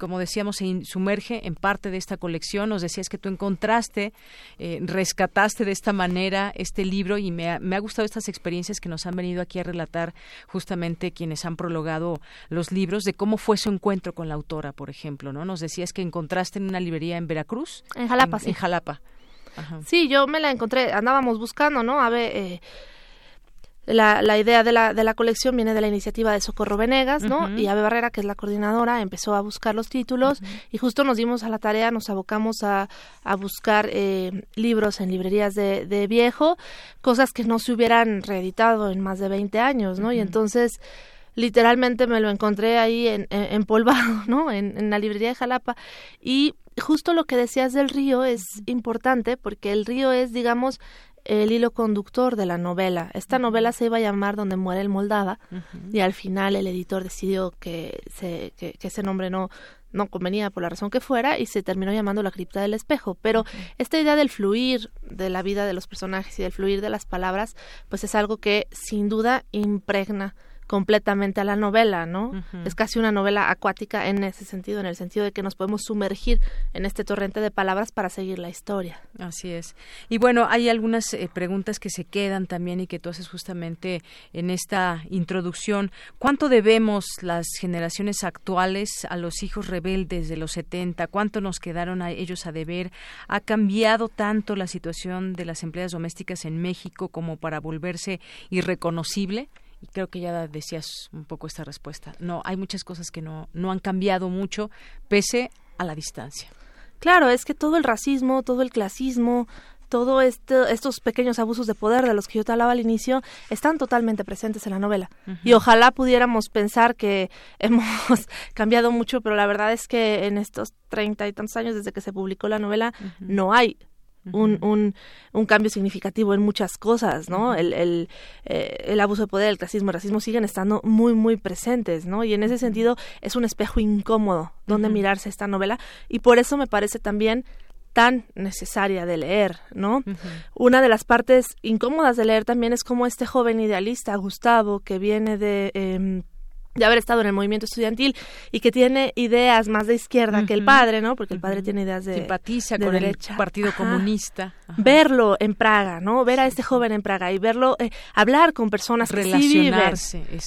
como decíamos, se sumerge en parte de esta colección. Nos decías que tú encontraste, eh, rescataste de esta manera este libro y me ha, me ha gustado estas experiencias que nos han venido aquí a relatar justamente quienes han prologado los libros de cómo fue su encuentro con la autora, por ejemplo, ¿no? Nos decías que encontraste en una librería en Veracruz. En Jalapa, En Jalapa. Sí, yo me la encontré, andábamos buscando, ¿no? A ver, eh, la, la idea de la, de la colección viene de la iniciativa de Socorro Venegas, ¿no? Y Ave Barrera, que es la coordinadora, empezó a buscar los títulos y justo nos dimos a la tarea, nos abocamos a, a buscar eh, libros en librerías de, de, viejo, cosas que no se hubieran reeditado en más de 20 años, ¿no? Y entonces literalmente me lo encontré ahí en, en, empolvado, ¿no? En, en la librería de Jalapa y justo lo que decías del río es importante porque el río es, digamos, el hilo conductor de la novela. Esta novela se iba a llamar Donde muere el Moldava y al final el editor decidió que, se, que, ese nombre no, no convenía por la razón que fuera y se terminó llamando La cripta del espejo. Pero esta idea del fluir de la vida de los personajes y del fluir de las palabras, pues es algo que sin duda impregna completamente a la novela, ¿no? Es casi una novela acuática en ese sentido, en el sentido de que nos podemos sumergir en este torrente de palabras para seguir la historia. Así es. Y bueno, hay algunas eh, preguntas que se quedan también y que tú haces justamente en esta introducción. ¿Cuánto debemos las generaciones actuales a los hijos rebeldes de los 70? ¿Cuánto nos quedaron a ellos a deber? ¿Ha cambiado tanto la situación de las empleadas domésticas en México como para volverse irreconocible? Creo que ya decías un poco esta respuesta. No, hay muchas cosas que no, no han cambiado mucho pese a la distancia. Claro, es que todo el racismo, todo el clasismo, todo este, estos pequeños abusos de poder de los que yo te hablaba al inicio están totalmente presentes en la novela. Y ojalá pudiéramos pensar que hemos cambiado mucho, pero la verdad es que en estos treinta y tantos años desde que se publicó la novela no hay un, un, un, cambio significativo en muchas cosas, ¿no? el, el, eh, el, abuso de poder, el clasismo, el racismo siguen estando muy, muy presentes, ¿no? Y en ese sentido es un espejo incómodo donde mirarse esta novela y por eso me parece también tan necesaria de leer, ¿no? Una de las partes incómodas de leer también es como este joven idealista, Gustavo, que viene de... Eh, de haber estado en el movimiento estudiantil y que tiene ideas más de izquierda que el padre, ¿no? Porque el padre tiene ideas de simpatiza con el Partido Comunista. Verlo en Praga, ¿no? Ver a este joven en Praga y verlo eh, hablar con personas que sí viven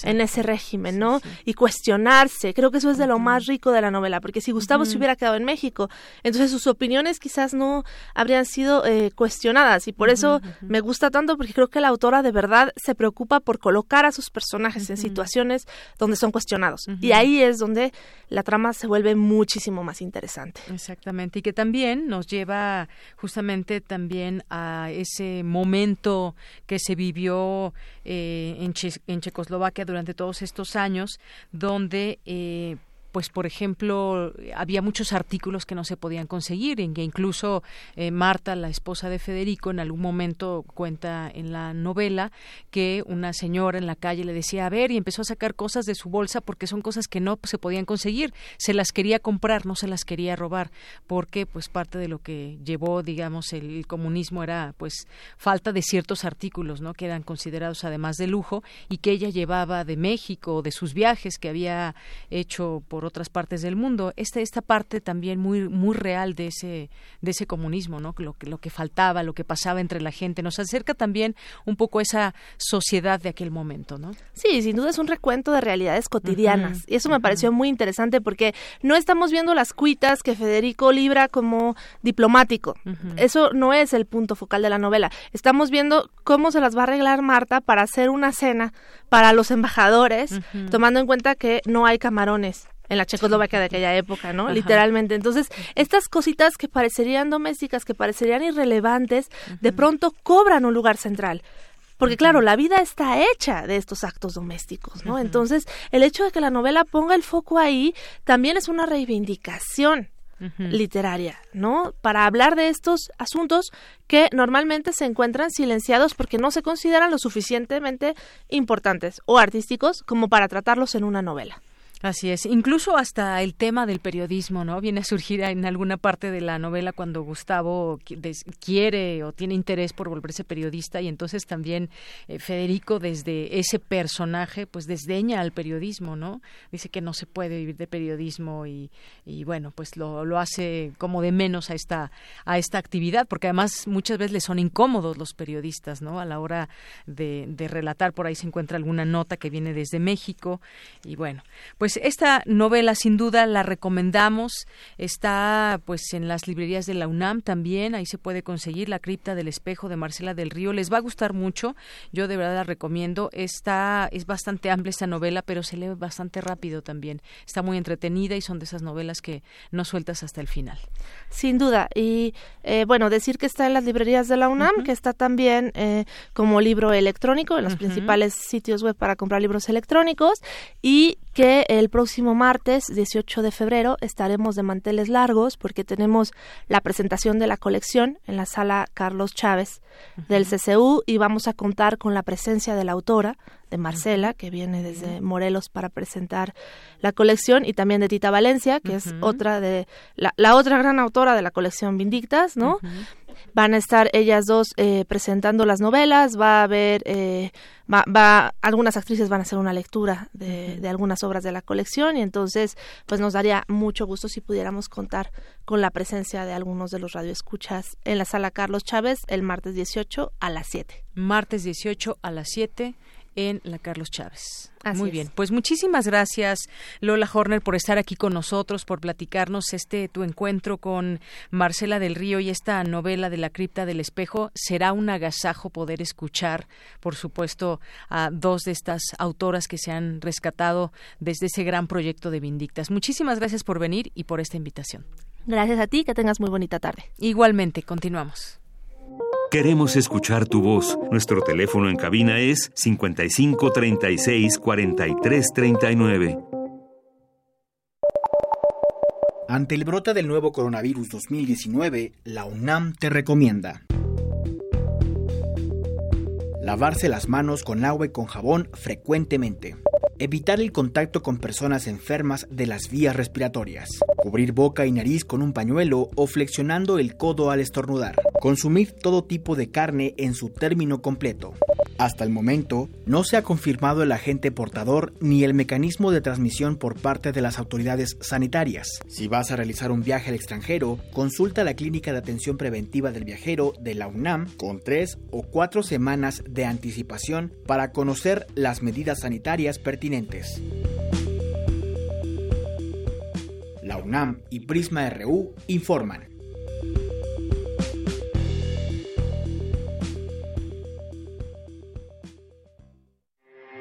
en ese régimen, ¿no? Y cuestionarse. Creo que eso es de lo más rico de la novela, porque si Gustavo se hubiera quedado en México, entonces sus opiniones quizás no habrían sido eh, cuestionadas. Y por eso me gusta tanto porque creo que la autora de verdad se preocupa por colocar a sus personajes en situaciones donde son cuestionados. Y ahí es donde la trama se vuelve muchísimo más interesante. Exactamente. Y que también nos lleva justamente también a ese momento que se vivió eh, en, en, Checoslovaquia durante todos estos años, donde eh, pues por ejemplo había muchos artículos que no se podían conseguir en que incluso eh, Marta la esposa de Federico en algún momento cuenta en la novela que una señora en la calle le decía a ver y empezó a sacar cosas de su bolsa porque son cosas que no se podían conseguir. Se las quería comprar no se las quería robar porque pues parte de lo que llevó digamos el comunismo era pues falta de ciertos artículos no que eran considerados además de lujo y que ella llevaba de México de sus viajes que había hecho por otras partes del mundo. Esta, esta parte también muy, muy real de ese, de ese comunismo, ¿no? Lo, lo que faltaba, lo que pasaba entre la gente, nos acerca también un poco a esa sociedad de aquel momento, ¿no? Sí, sin duda es un recuento de realidades cotidianas. y eso me pareció muy interesante porque no estamos viendo las cuitas que Federico libra como diplomático. Eso no es el punto focal de la novela. Estamos viendo cómo se las va a arreglar Marta para hacer una cena para los embajadores, tomando en cuenta que no hay camarones en la Checoslovaquia de aquella época, ¿no? Literalmente. Entonces, estas cositas que parecerían domésticas, que parecerían irrelevantes, de pronto cobran un lugar central. Porque claro, la vida está hecha de estos actos domésticos, ¿no? Entonces, el hecho de que la novela ponga el foco ahí también es una reivindicación literaria, ¿no? Para hablar de estos asuntos que normalmente se encuentran silenciados porque no se consideran lo suficientemente importantes o artísticos como para tratarlos en una novela. Así es, incluso hasta el tema del periodismo, ¿no? Viene a surgir en alguna parte de la novela cuando Gustavo quiere o tiene interés por volverse periodista y entonces también eh, Federico desde ese personaje pues desdeña al periodismo, ¿no? Dice que no se puede vivir de periodismo y, y bueno, pues lo, lo, hace como de menos a esta a esta actividad porque además muchas veces le son incómodos los periodistas, ¿no? A la hora de, de relatar por ahí se encuentra alguna nota que viene desde México y bueno, pues pues esta novela sin duda la recomendamos, está pues en las librerías de la UNAM también, ahí se puede conseguir La cripta del espejo de Marcela del Río, les va a gustar mucho, yo de verdad la recomiendo, está es bastante amplia esta novela, pero se lee bastante rápido también, está muy entretenida y son de esas novelas que no sueltas hasta el final. Sin duda, y eh, bueno, decir que está en las librerías de la UNAM, que está también eh, como libro electrónico en los principales sitios web para comprar libros electrónicos y que el próximo martes 18 de febrero estaremos de manteles largos porque tenemos la presentación de la colección en la sala Carlos Chávez del CCU y vamos a contar con la presencia de la autora, de Marcela, que viene desde Morelos para presentar la colección, y también de Tita Valencia, que es otra de la, otra gran autora de la colección Vindictas, ¿no? Van a estar ellas dos eh, presentando las novelas, va a haber, eh, va, algunas actrices van a hacer una lectura de, de, algunas obras de la colección y entonces pues nos daría mucho gusto si pudiéramos contar con la presencia de algunos de los radioescuchas en la sala Carlos Chávez el martes 18 a las 7. Martes 18 a las 7 en la Carlos Chávez. Muy bien, pues muchísimas gracias Lola Horner por estar aquí con nosotros, por platicarnos este tu encuentro con Marcela del Río y esta novela de la cripta del espejo. Será un agasajo poder escuchar, por supuesto, a dos de estas autoras que se han rescatado desde ese gran proyecto de Vindictas. Muchísimas gracias por venir y por esta invitación. Gracias a ti, que tengas muy bonita tarde. Igualmente, continuamos. Queremos escuchar tu voz. Nuestro teléfono en cabina es 55 36 43 39. Ante el brote del nuevo coronavirus 2019, la UNAM te recomienda lavarse las manos con agua y con jabón frecuentemente. Evitar el contacto con personas enfermas de las vías respiratorias. Cubrir boca y nariz con un pañuelo o flexionando el codo al estornudar. Consumir todo tipo de carne en su término completo. Hasta el momento, no se ha confirmado el agente portador ni el mecanismo de transmisión por parte de las autoridades sanitarias. Si vas a realizar un viaje al extranjero, consulta la Clínica de Atención Preventiva del Viajero de la UNAM con tres o cuatro semanas de anticipación para conocer las medidas sanitarias pertinentes. La UNAM y Prisma RU informan.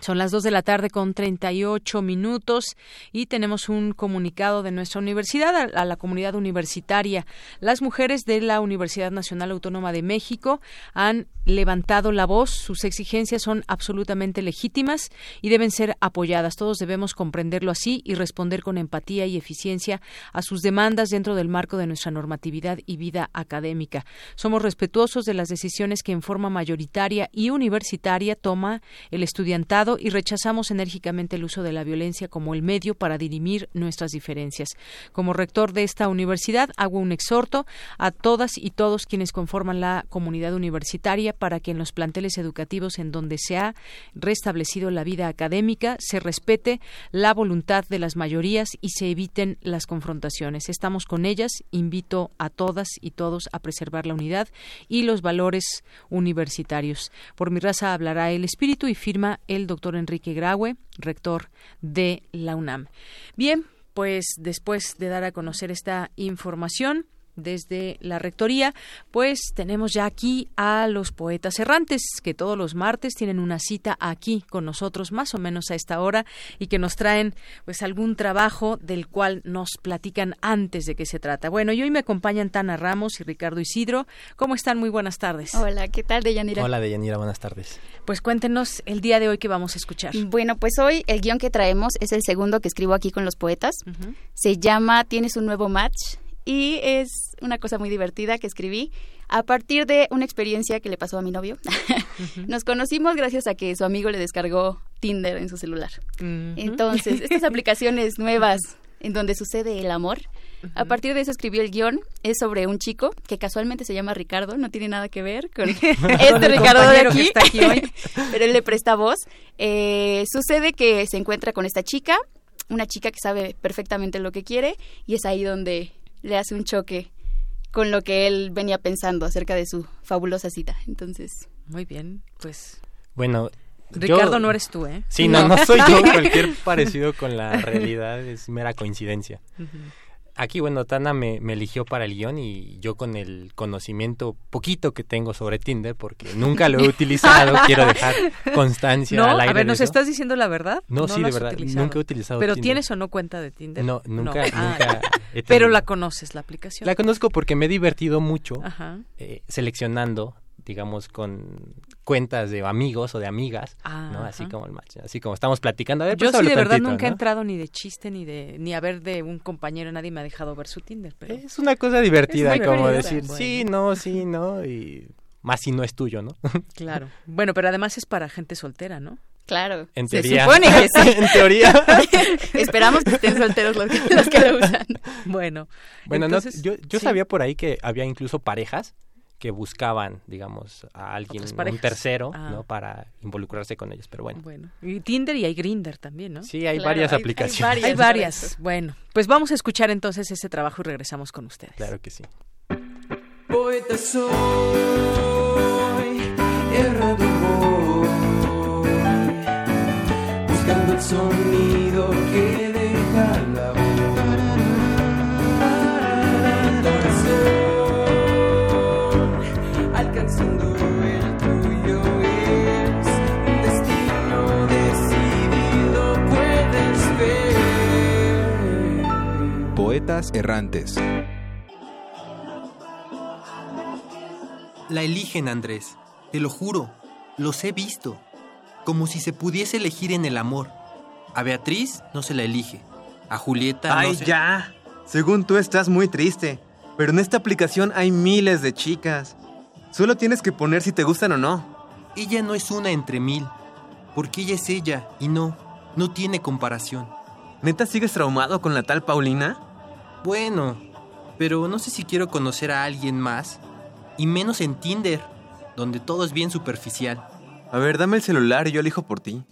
Son las 2 de la tarde con 38 minutos y tenemos un comunicado de nuestra universidad a, la comunidad universitaria. Las mujeres de la Universidad Nacional Autónoma de México han levantado la voz. Sus exigencias son absolutamente legítimas y deben ser apoyadas. Todos debemos comprenderlo así y responder con empatía y eficiencia a sus demandas dentro del marco de nuestra normatividad y vida académica. Somos respetuosos de las decisiones que en forma mayoritaria y universitaria toma el estudiantado y rechazamos enérgicamente el uso de la violencia como el medio para dirimir nuestras diferencias. Como rector de esta universidad, hago un exhorto a todas y todos quienes conforman la comunidad universitaria para que en los planteles educativos en donde se ha restablecido la vida académica se respete la voluntad de las mayorías y se eviten las confrontaciones. Estamos con ellas. Invito a todas y todos a preservar la unidad y los valores universitarios. Por mi raza hablará el espíritu y firma el doctor Enrique Graue, rector de la UNAM. Bien, pues después de dar a conocer esta información, desde la Rectoría, pues tenemos ya aquí a los poetas errantes, que todos los martes tienen una cita aquí con nosotros, más o menos a esta hora, y que nos traen pues algún trabajo del cual nos platican antes de qué se trata. Bueno, y hoy me acompañan Tana Ramos y Ricardo Isidro. ¿Cómo están? Muy buenas tardes. Hola, ¿qué tal, Deyanira? Hola, Deyanira, buenas tardes. Pues cuéntenos el día de hoy que vamos a escuchar. Bueno, pues hoy el guion que traemos es el segundo que escribo aquí con los poetas. Se llama Tienes un nuevo match y es una cosa muy divertida que escribí a partir de una experiencia que le pasó a mi novio. Nos conocimos gracias a que su amigo le descargó Tinder en su celular. Entonces, estas aplicaciones nuevas en donde sucede el amor, a partir de eso escribió el guion. Es sobre un chico que casualmente se llama Ricardo, no tiene nada que ver con este Ricardo de aquí, que está aquí hoy, pero él le presta voz. Eh, sucede que se encuentra con esta chica, una chica que sabe perfectamente lo que quiere, y es ahí donde le hace un choque con lo que él venía pensando acerca de su fabulosa cita. Entonces. Muy bien, pues. Bueno. Ricardo no eres tú, ¿eh? Sí, no, no, soy yo. Cualquier parecido con la realidad es mera coincidencia. Aquí, bueno, Tana me, eligió para el guion y yo con el conocimiento poquito que tengo sobre Tinder, porque nunca lo he utilizado, quiero dejar constancia no, al aire A ver, ¿nos estás diciendo la verdad? No, sí, de verdad, nunca he utilizado ¿Pero tienes o no cuenta de Tinder? No, nunca, nunca Pero la conoces, la aplicación. La conozco porque me he divertido mucho eh, seleccionando digamos, con cuentas de amigos o de amigas, ¿no? Así como el match, así como estamos platicando. A ver, Yo pues sí de verdad nunca he entrado ni de chiste ni de ni a ver de un compañero, nadie me ha dejado ver su Tinder, pero es una cosa divertida como decir sí, no, sí, no y más si no es tuyo, ¿no? Claro. Bueno, pero además es para gente soltera, ¿no? Claro. En Se teoría. supone que sí. en teoría. Esperamos que estén solteros los que, los que lo usan. Bueno. Bueno, entonces, no, yo, yo sí. sabía por ahí que había incluso parejas que buscaban, digamos, a alguien, un tercero, Ah. ¿no? Para involucrarse con ellos, pero bueno. Bueno, y Tinder y hay Grinder también, ¿no? Sí, hay Claro, varias hay- aplicaciones. Hay varias. Bueno, pues vamos a escuchar entonces ese trabajo y regresamos con ustedes. Claro que sí. Poeta soy, errando voy, buscando el sonido que deja Poetas errantes. La eligen, Andrés. Te lo juro. Los he visto. Como si se pudiese elegir en el amor. A Beatriz no se la elige. A Julieta Ay, no se... ya. Según tú estás muy triste. Pero en esta aplicación hay miles de chicas. Solo tienes que poner si te gustan o no. Ella no es una entre mil. Porque ella es ella y no, no tiene comparación. ¿Neta sigues traumado con la tal Paulina? Bueno, pero no sé si quiero conocer a alguien más. Y menos en Tinder, donde todo es bien superficial. A ver, dame el celular y yo elijo por ti.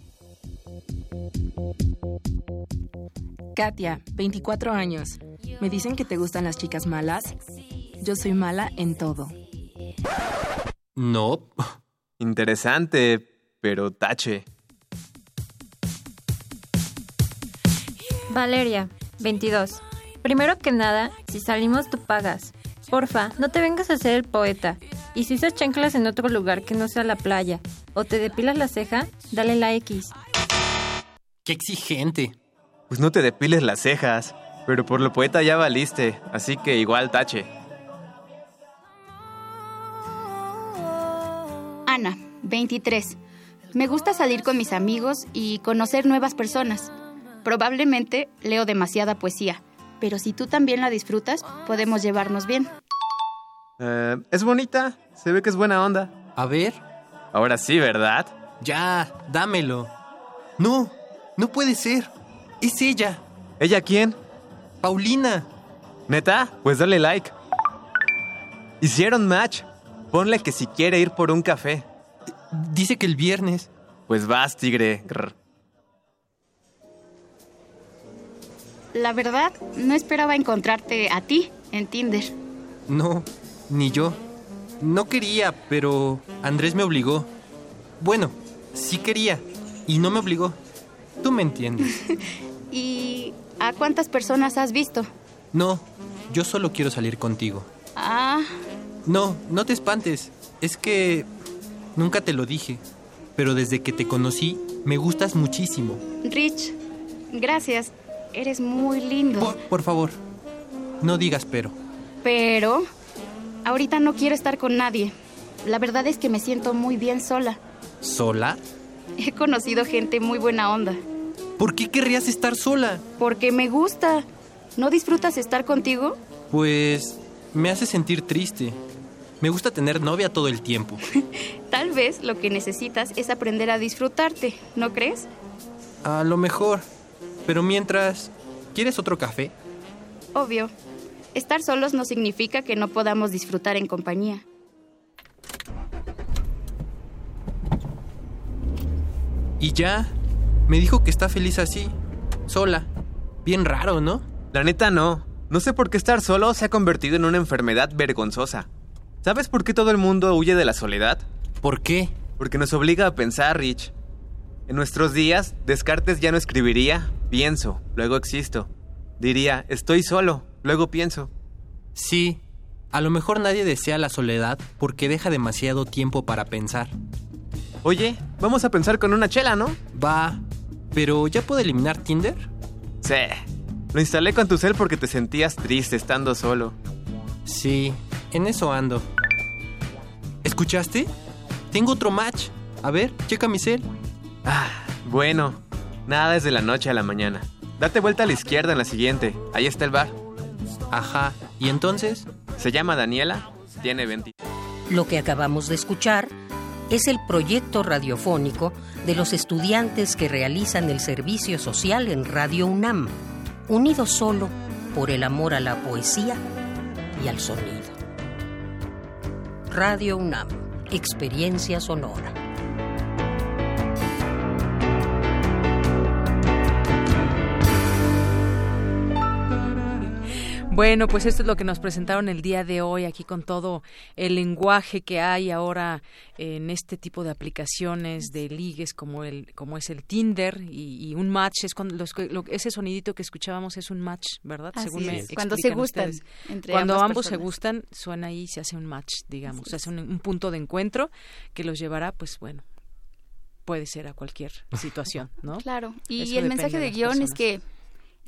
Katia, 24 años. ¿Me dicen que te gustan las chicas malas? Yo soy mala en todo. No. Interesante, pero tache. Valeria, 22. Primero que nada, si salimos tú pagas. Porfa, no te vengas a hacer el poeta. Y si usas chanclas en otro lugar que no sea la playa, o te depilas la ceja, dale la X. ¡Qué exigente! Pues no te depiles las cejas. Pero por lo poeta ya valiste, así que igual tache. Ana, 23. Me gusta salir con mis amigos y conocer nuevas personas. Probablemente leo demasiada poesía, pero si tú también la disfrutas, podemos llevarnos bien. Eh, es bonita, se ve que es buena onda. A ver. Ahora sí, ¿verdad? Ya, dámelo. No, no puede ser. Es ella. ¿Ella quién? Paulina. ¿Neta? Pues dale like. Hicieron match. Ponle que si quiere ir por un café. Dice que el viernes. Pues vas, tigre. Grr. La verdad, no esperaba encontrarte a ti en Tinder. No, ni yo. No quería, pero Andrés me obligó. Bueno, sí quería y no me obligó. Tú me entiendes. ¿Y a cuántas personas has visto? No, yo solo quiero salir contigo. Ah, No, no te espantes. Es que nunca te lo dije. Pero desde que te conocí, me gustas muchísimo. Rich, gracias. Eres muy lindo. Por, por favor, no digas pero. Pero ahorita no quiero estar con nadie. La verdad es que me siento muy bien sola. ¿Sola? He conocido gente muy buena onda. ¿Por qué querrías estar sola? Porque me gusta. ¿No disfrutas estar contigo? Pues me hace sentir triste. Me gusta tener novia todo el tiempo. Tal vez lo que necesitas es aprender a disfrutarte, ¿no crees? A lo mejor. Pero mientras, ¿quieres otro café? Obvio. Estar solos no significa que no podamos disfrutar en compañía. Y ya, me dijo que está feliz así, sola. Bien raro, ¿no? La neta no. No sé por qué estar solo se ha convertido en una enfermedad vergonzosa. ¿Sabes por qué todo el mundo huye de la soledad? ¿Por qué? Porque nos obliga a pensar, Rich. En nuestros días, Descartes ya no escribiría, pienso, luego existo. Diría, estoy solo, luego pienso. Sí, a lo mejor nadie desea la soledad porque deja demasiado tiempo para pensar. Oye, vamos a pensar con una chela, ¿no? Va, pero ¿ya puedo eliminar Tinder? Sí. Lo instalé con tu cel porque te sentías triste estando solo. Sí, en eso ando. ¿Escuchaste? Tengo otro match. A ver, checa mi cel. Ah, bueno. Nada desde la noche a la mañana. Date vuelta a la izquierda en la siguiente. Ahí está el bar. Ajá. ¿Y entonces? Se llama Daniela. Tiene 20. Lo que acabamos de escuchar es el proyecto radiofónico de los estudiantes que realizan el servicio social en Radio UNAM, unidos solo por el amor a la poesía y al sonido. Radio UNAM, experiencia sonora. Bueno, pues esto es lo que nos presentaron el día de hoy aquí con todo el lenguaje que hay ahora en este tipo de aplicaciones de ligues como el como es el Tinder y, un match es cuando ese sonidito que escuchábamos es un match, ¿verdad? Según cuando se gustan, cuando ambos se gustan suena ahí se hace un match, digamos, se hace un, punto de encuentro que los llevará, pues bueno, puede ser a cualquier situación, ¿no? Claro. Y, el mensaje de, guion es que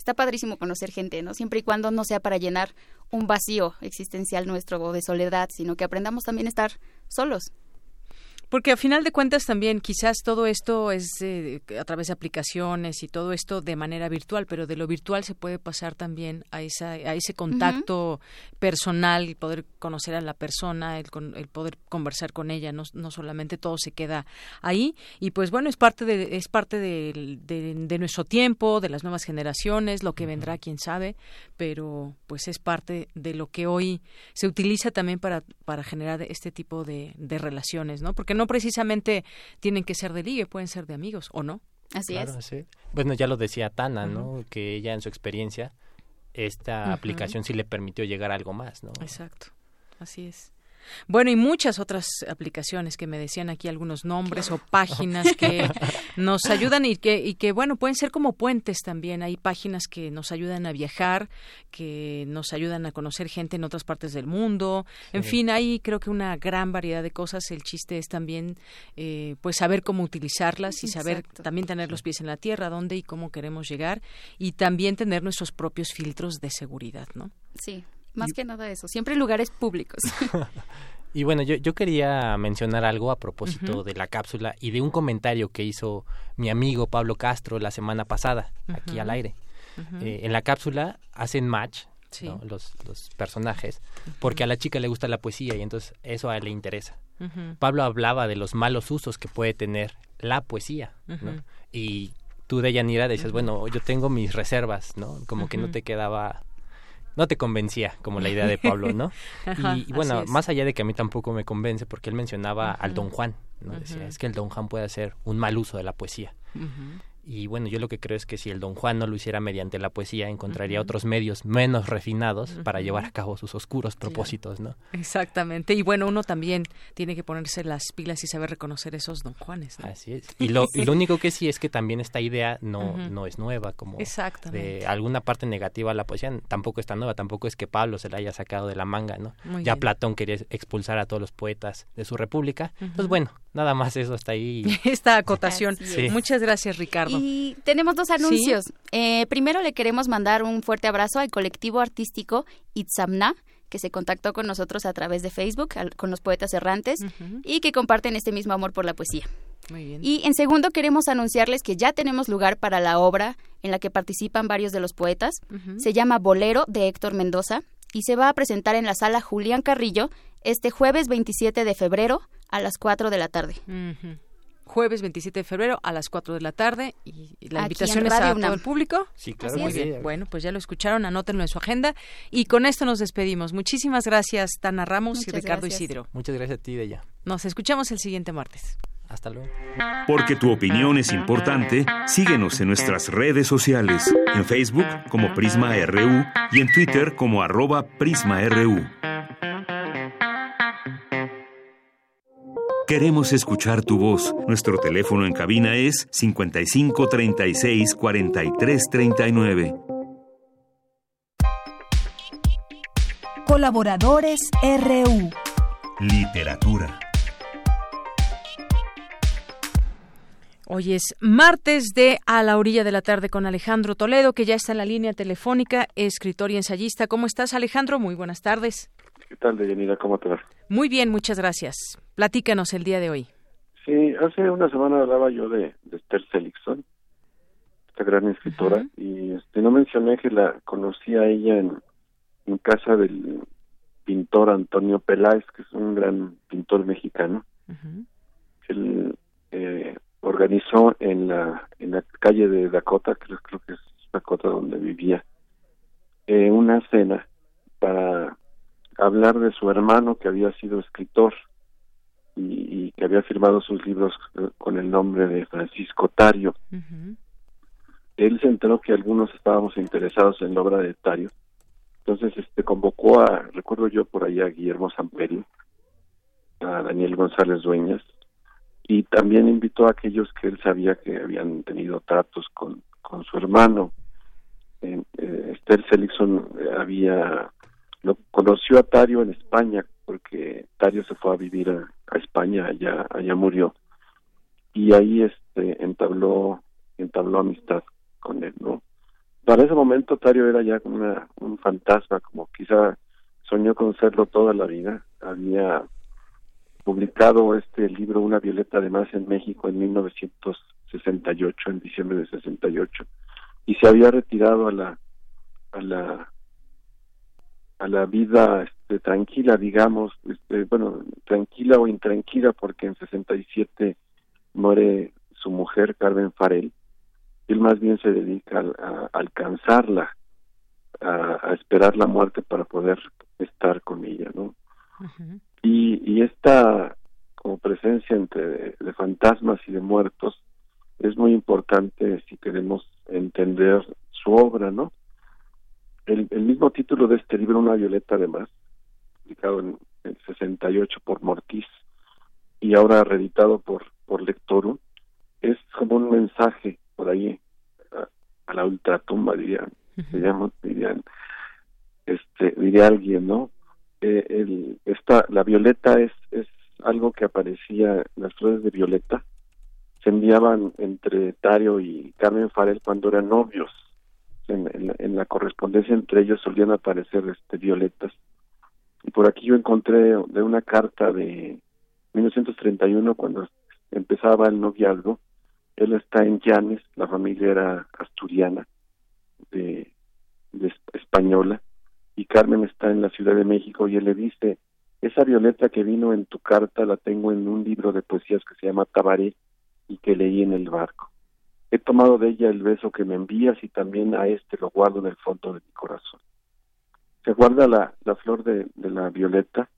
está padrísimo conocer gente, ¿no? Siempre y cuando no sea para llenar un vacío existencial nuestro o de soledad, sino que aprendamos también a estar solos. Porque a final de cuentas también quizás todo esto es eh, a través de aplicaciones y todo esto de manera virtual, pero de lo virtual se puede pasar también a, esa, a ese contacto personal y poder conocer a la persona, el, el poder conversar con ella, no, no, solamente todo se queda ahí. Y pues bueno, es parte, de, es parte de, de, nuestro tiempo, de las nuevas generaciones, lo que vendrá, quién sabe, pero pues es parte de lo que hoy se utiliza también para, para generar este tipo de, de relaciones, ¿no? Porque no precisamente tienen que ser de ligue, pueden ser de amigos, ¿o no? Así es. Bueno, ya lo decía Tana, ¿no? Que ella en su experiencia, esta aplicación sí le permitió llegar a algo más, ¿no? Exacto, así es. Bueno, y muchas otras aplicaciones que me decían aquí algunos nombres o páginas que nos ayudan y que, y que, bueno, pueden ser como puentes también. Hay páginas que nos ayudan a viajar, que nos ayudan a conocer gente en otras partes del mundo. En fin, hay creo que una gran variedad de cosas. El chiste es también, eh, pues, saber cómo utilizarlas y saber también tener los pies en la tierra, dónde y cómo queremos llegar y también tener nuestros propios filtros de seguridad, ¿no? Sí, más que nada eso, siempre lugares públicos. y bueno, yo, yo quería mencionar algo a propósito de la cápsula y de un comentario que hizo mi amigo Pablo Castro la semana pasada, aquí al aire. Eh, en la cápsula hacen match los, los personajes, porque a la chica le gusta la poesía y entonces eso a él le interesa. Pablo hablaba de los malos usos que puede tener la poesía, Y tú, de Yanira, decías, bueno, yo tengo mis reservas, ¿no? Como que no te quedaba no te convencía como la idea de Pablo, ¿no? y, bueno, más allá de que a mí tampoco me convence, porque él mencionaba al Don Juan, ¿no? Decía, es que el Don Juan puede hacer un mal uso de la poesía. Y bueno, yo lo que creo es que si el Don Juan no lo hiciera mediante la poesía, encontraría otros medios menos refinados para llevar a cabo sus oscuros propósitos, ¿no? Exactamente. Y bueno, uno también tiene que ponerse las pilas y saber reconocer esos Don Juanes. Así es. Y lo, y lo único que sí es que también esta idea no, no es nueva, como de alguna parte negativa a la poesía, tampoco está nueva, tampoco es que Pablo se la haya sacado de la manga, ¿no? ya Platón quería expulsar a todos los poetas de su república. Pues bueno, nada más eso hasta ahí. Esta acotación. Muchas gracias, Ricardo. Y tenemos dos anuncios. Eh, primero le queremos mandar un fuerte abrazo al colectivo artístico Itzamna, que se contactó con nosotros a través de Facebook, con los poetas errantes, y que comparten este mismo amor por la poesía. Muy bien. Y en segundo queremos anunciarles que ya tenemos lugar para la obra en la que participan varios de los poetas. Se llama Bolero de Héctor Mendoza y se va a presentar en la sala Julián Carrillo este jueves 27 de febrero a las 4 de la tarde jueves 27 de febrero a las 4 de la tarde y la invitación es a todo el público. Sí, claro. Muy bien. Bueno, pues ya lo escucharon, anótenlo en su agenda y con esto nos despedimos. Muchísimas gracias Tana Ramos y Ricardo Isidro. Muchas gracias a ti, Deya. Nos escuchamos el siguiente martes. Hasta luego. Porque tu opinión es importante, síguenos en nuestras redes sociales, en Facebook como Prisma RU y en Twitter como arroba PrismaRU. Queremos escuchar tu voz. Nuestro teléfono en cabina es 55 36 43 39. Colaboradores RU. Literatura. Hoy es martes de A la orilla de la tarde con Alejandro Toledo, que ya está en la línea telefónica, escritor y ensayista. ¿Cómo estás, Alejandro? Muy buenas tardes. ¿Qué tal, Deyanira? ¿Cómo te va? Muy bien, muchas gracias. Platícanos el día de hoy. Sí, hace una semana hablaba yo de, Esther Seligson, esta gran escritora, y este, no mencioné que la conocí a ella en, casa del pintor Antonio Peláez, que es un gran pintor mexicano. Él eh, organizó en la en la calle de Dakota, creo, creo que es Dakota donde vivía, eh, una cena para hablar de su hermano que había sido escritor y, y que había firmado sus libros eh, con el nombre de Francisco Tario. Él se enteró que algunos estábamos interesados en la obra de Tario, entonces este convocó a, recuerdo yo por allá, a Guillermo Samperio, a Daniel González Dueñas, y también invitó a aquellos que él sabía que habían tenido tratos con, con su hermano. Eh, Esther Seligson había lo conoció a Tario en España porque Tario se fue a vivir a, España allá allá murió. Y ahí este entabló entabló amistad con él no para ese momento Tario era ya una, un fantasma como quizá soñó con serlo toda la vida. Había publicado este libro Una Violeta además en México en 1968 en diciembre de 68 y se había retirado a la a la a la vida este, tranquila, digamos, este, bueno, tranquila o intranquila, porque en 67 muere su mujer, Carmen Farel, y él más bien se dedica a, alcanzarla, a, esperar la muerte para poder estar con ella, ¿no? y, y esta como presencia entre de fantasmas y de muertos es muy importante si queremos entender su obra, ¿no? El, mismo título de este libro, Una Violeta además, publicado en el 68 por Mortiz y ahora reeditado por, por Lectorum, es como un mensaje por ahí a, la ultratumba, dirían, dirían, este, diría alguien, ¿no? Eh, el, esta, la violeta es, es algo que aparecía, las flores de violeta se enviaban entre Tario y Carmen Farel cuando eran novios en, la, correspondencia entre ellos solían aparecer este violetas. Y por aquí yo encontré de una carta de 1931 cuando empezaba el noviazgo. Él está en Llanes la familia era asturiana de, de española y Carmen está en la Ciudad de México y él le dice esa violeta que vino en tu carta la tengo en un libro de poesías que se llama Tabaré y que leí en el barco he tomado de ella el beso que me envías y también a este lo guardo en el fondo de mi corazón. Se guarda la, la flor de, la violeta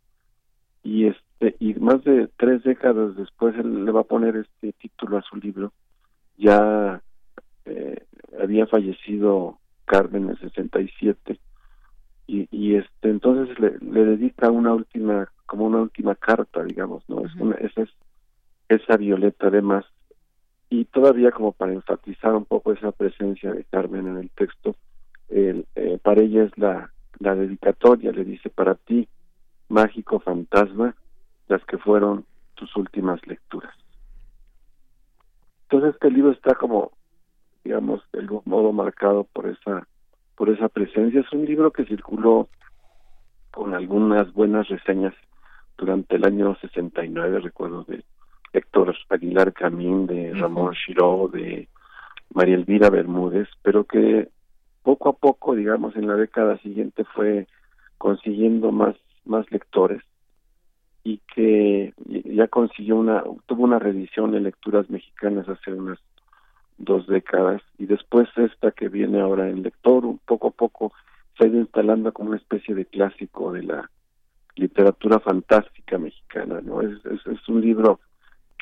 y este y más de tres décadas después él le va a poner este título a su libro. Ya eh, había fallecido Carmen en el 67 y, y este entonces le, le dedica una última como una última carta digamos no es una esa es esa violeta además y todavía como para enfatizar un poco esa presencia de Carmen en el texto, eh, para ella es la, la dedicatoria, le dice para ti, mágico fantasma, las que fueron tus últimas lecturas. Entonces este libro está como, digamos, de algún modo marcado por esa, por esa presencia. Es un libro que circuló con algunas buenas reseñas durante el año 69, recuerdo de Héctor Aguilar Camín, de Ramón Chiró, de María Elvira Bermúdez, pero que poco a poco, digamos, en la década siguiente fue consiguiendo más, más lectores y que ya consiguió una, tuvo una reedición de lecturas mexicanas hace unas dos décadas y después esta que viene ahora en lector, un poco a poco se ha ido instalando como una especie de clásico de la literatura fantástica mexicana, ¿no? Es, es, es un libro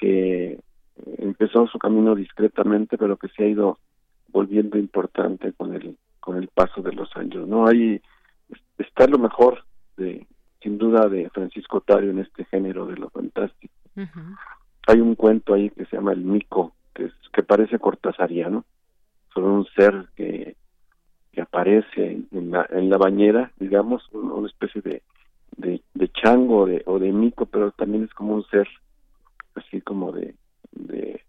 que empezó su camino discretamente, pero que se ha ido volviendo importante con el con el paso de los años. No hay está lo mejor de sin duda de Francisco Tario en este género de lo fantástico. Hay un cuento ahí que se llama El Mico, que es, que parece cortasariano, sobre un ser que que aparece en la, en la bañera, digamos, una especie de, de, de chango de, o de mico, pero también es como un ser así como de, de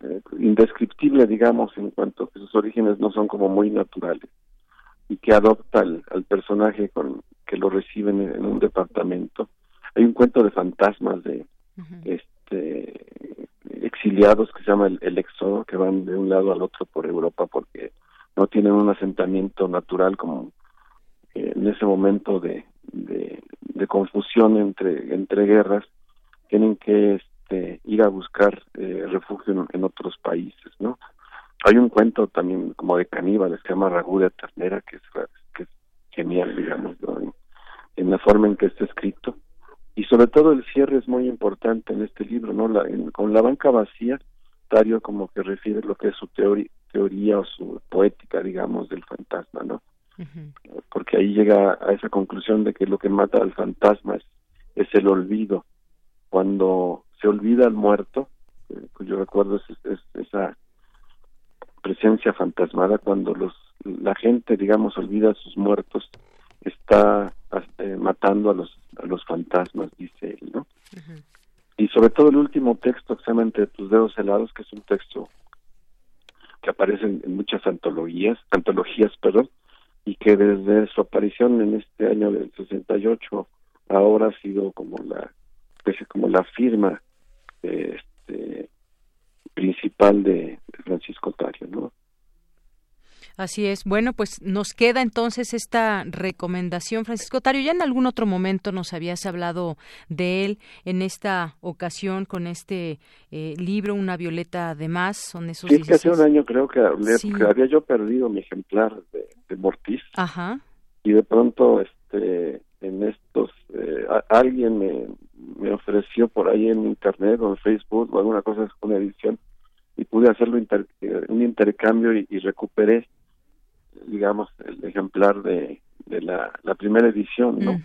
eh, indescriptible, digamos, en cuanto a que sus orígenes no son como muy naturales y que adopta al, personaje con que lo reciben en, un departamento. Hay un cuento de fantasmas de este exiliados que se llama el, el, éxodo, que van de un lado al otro por Europa porque no tienen un asentamiento natural como en ese momento de, de, confusión entre, entre guerras, tienen que este, ir a buscar eh, refugio en, otros países, ¿no? Hay un cuento también como de caníbales que se llama Ragú de Ternera, que es, que es genial, digamos, en, la forma en que está escrito. Y sobre todo el cierre es muy importante en este libro, ¿no? La, con la banca vacía, Tario como que refiere lo que es su teoría, teoría o su poética, digamos, del fantasma, ¿no? Porque ahí llega a esa conclusión de que lo que mata al fantasma es, el olvido. Cuando se olvida al muerto, eh, pues yo recuerdo es, esa presencia fantasmada cuando los la gente, digamos, olvida a sus muertos, está eh, matando a los a los fantasmas, dice él, ¿no? Y sobre todo el último texto llama Entre tus dedos helados, que es un texto que aparece en, muchas antologías, antologías, perdón, y que desde su aparición en este año del 68 ahora ha sido como la como la firma este, principal de, Francisco Tario, ¿no? Así es. Bueno, pues nos queda entonces esta recomendación, Francisco Tario. Ya en algún otro momento nos habías hablado de él en esta ocasión con este eh, libro, Una Violeta de Más. Son esos sí, que hace un año creo que, había yo perdido mi ejemplar de, de Mortis. Ajá. Y de pronto, este, en estos, eh, alguien me, me ofreció por ahí en internet o en Facebook o alguna cosa, una edición y pude hacerlo eh, un intercambio y, recuperé digamos el ejemplar de, de la, la primera edición no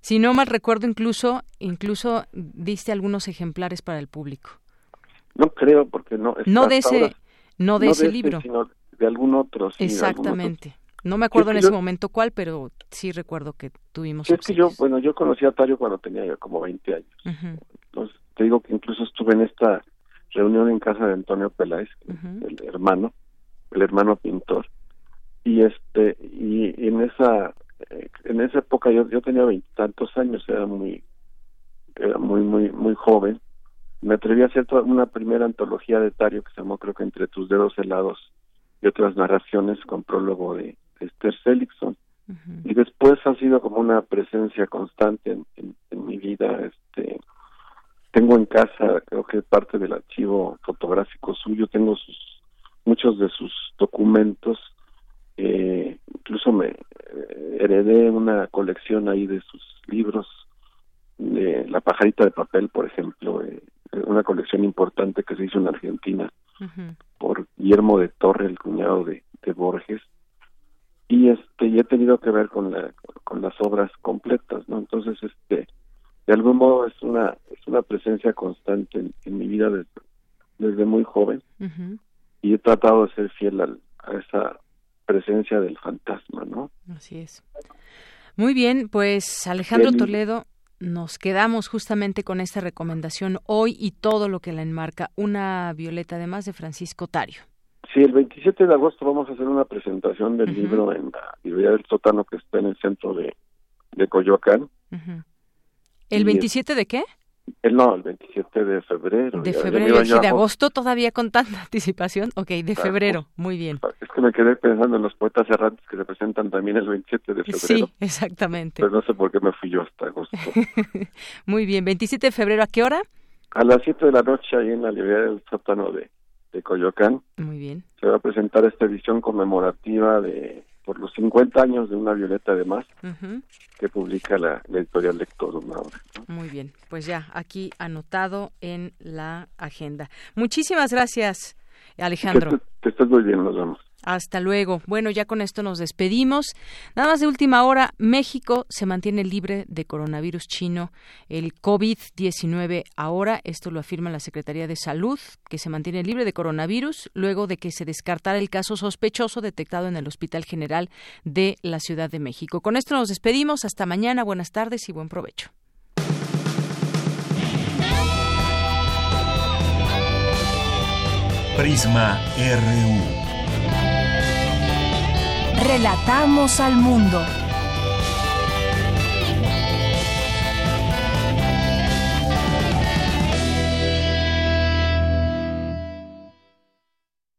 si no mal recuerdo incluso incluso diste algunos ejemplares para el público. No creo porque no no de ese no de ese libro. sino de algún otro. Exactamente no me acuerdo en ese momento cuál, pero sí recuerdo que tuvimos. es que yo, bueno, yo conocí a Tario cuando tenía como 20 años. Entonces, te digo que incluso estuve en esta reunión en casa de Antonio Peláez, el hermano, el hermano pintor. Y este, y, en esa, eh, en esa época yo, yo tenía veintitantos años, era muy, era muy, muy, muy joven. Me atreví a hacer una primera antología de Tario que se llamó, creo que Entre tus dedos helados y otras narraciones con prólogo de Esther Seligson. Y después ha sido como una presencia constante en, en, mi vida. Este, tengo en casa, creo que parte del archivo fotográfico suyo, tengo sus muchos de sus documentos. Eh, incluso me eh, heredé una colección ahí de sus libros, de La pajarita de papel, por ejemplo, eh, una colección importante que se hizo en Argentina por Guillermo de Torre, el cuñado de, de Borges y este y he tenido que ver con la con las obras completas no entonces este de algún modo es una es una presencia constante en, mi vida desde, desde muy joven. Y he tratado de ser fiel a esa presencia del fantasma no así es. Muy bien pues Alejandro Toledo nos quedamos justamente con esta recomendación hoy y todo lo que la enmarca una violeta además de Francisco Tario Sí, el 27 de agosto vamos a hacer una presentación del libro en la librería del sótano que está en el centro de, de Coyoacán. ¿El 27 de qué? El, no, el 27 de febrero. De febrero, y de agosto todavía con tanta anticipación. Ok, de febrero, muy bien. Es que me quedé pensando en los poetas errantes que se presentan también el 27 de febrero. Sí, exactamente. Pero no sé por qué me fui yo hasta agosto. muy bien, 27 de febrero, ¿a qué hora? A las 7 de la noche ahí en la librería del sótano de de Coyoacán. Muy bien. Se va a presentar esta edición conmemorativa de por los 50 años de una Violeta de Más que publica la, editorial Lector una Muy bien, pues ya aquí anotado en la agenda. Muchísimas gracias, Alejandro. Que, estés muy bien, nos vemos. Hasta luego. Bueno, ya con esto nos despedimos. Nada más de última hora, México se mantiene libre de coronavirus chino, el COVID-19 ahora, esto lo afirma la Secretaría de Salud, que se mantiene libre de coronavirus luego de que se descartara el caso sospechoso detectado en el Hospital General de la Ciudad de México. Con esto nos despedimos. Hasta mañana. Buenas tardes y buen provecho. Prisma RU. Relatamos al mundo.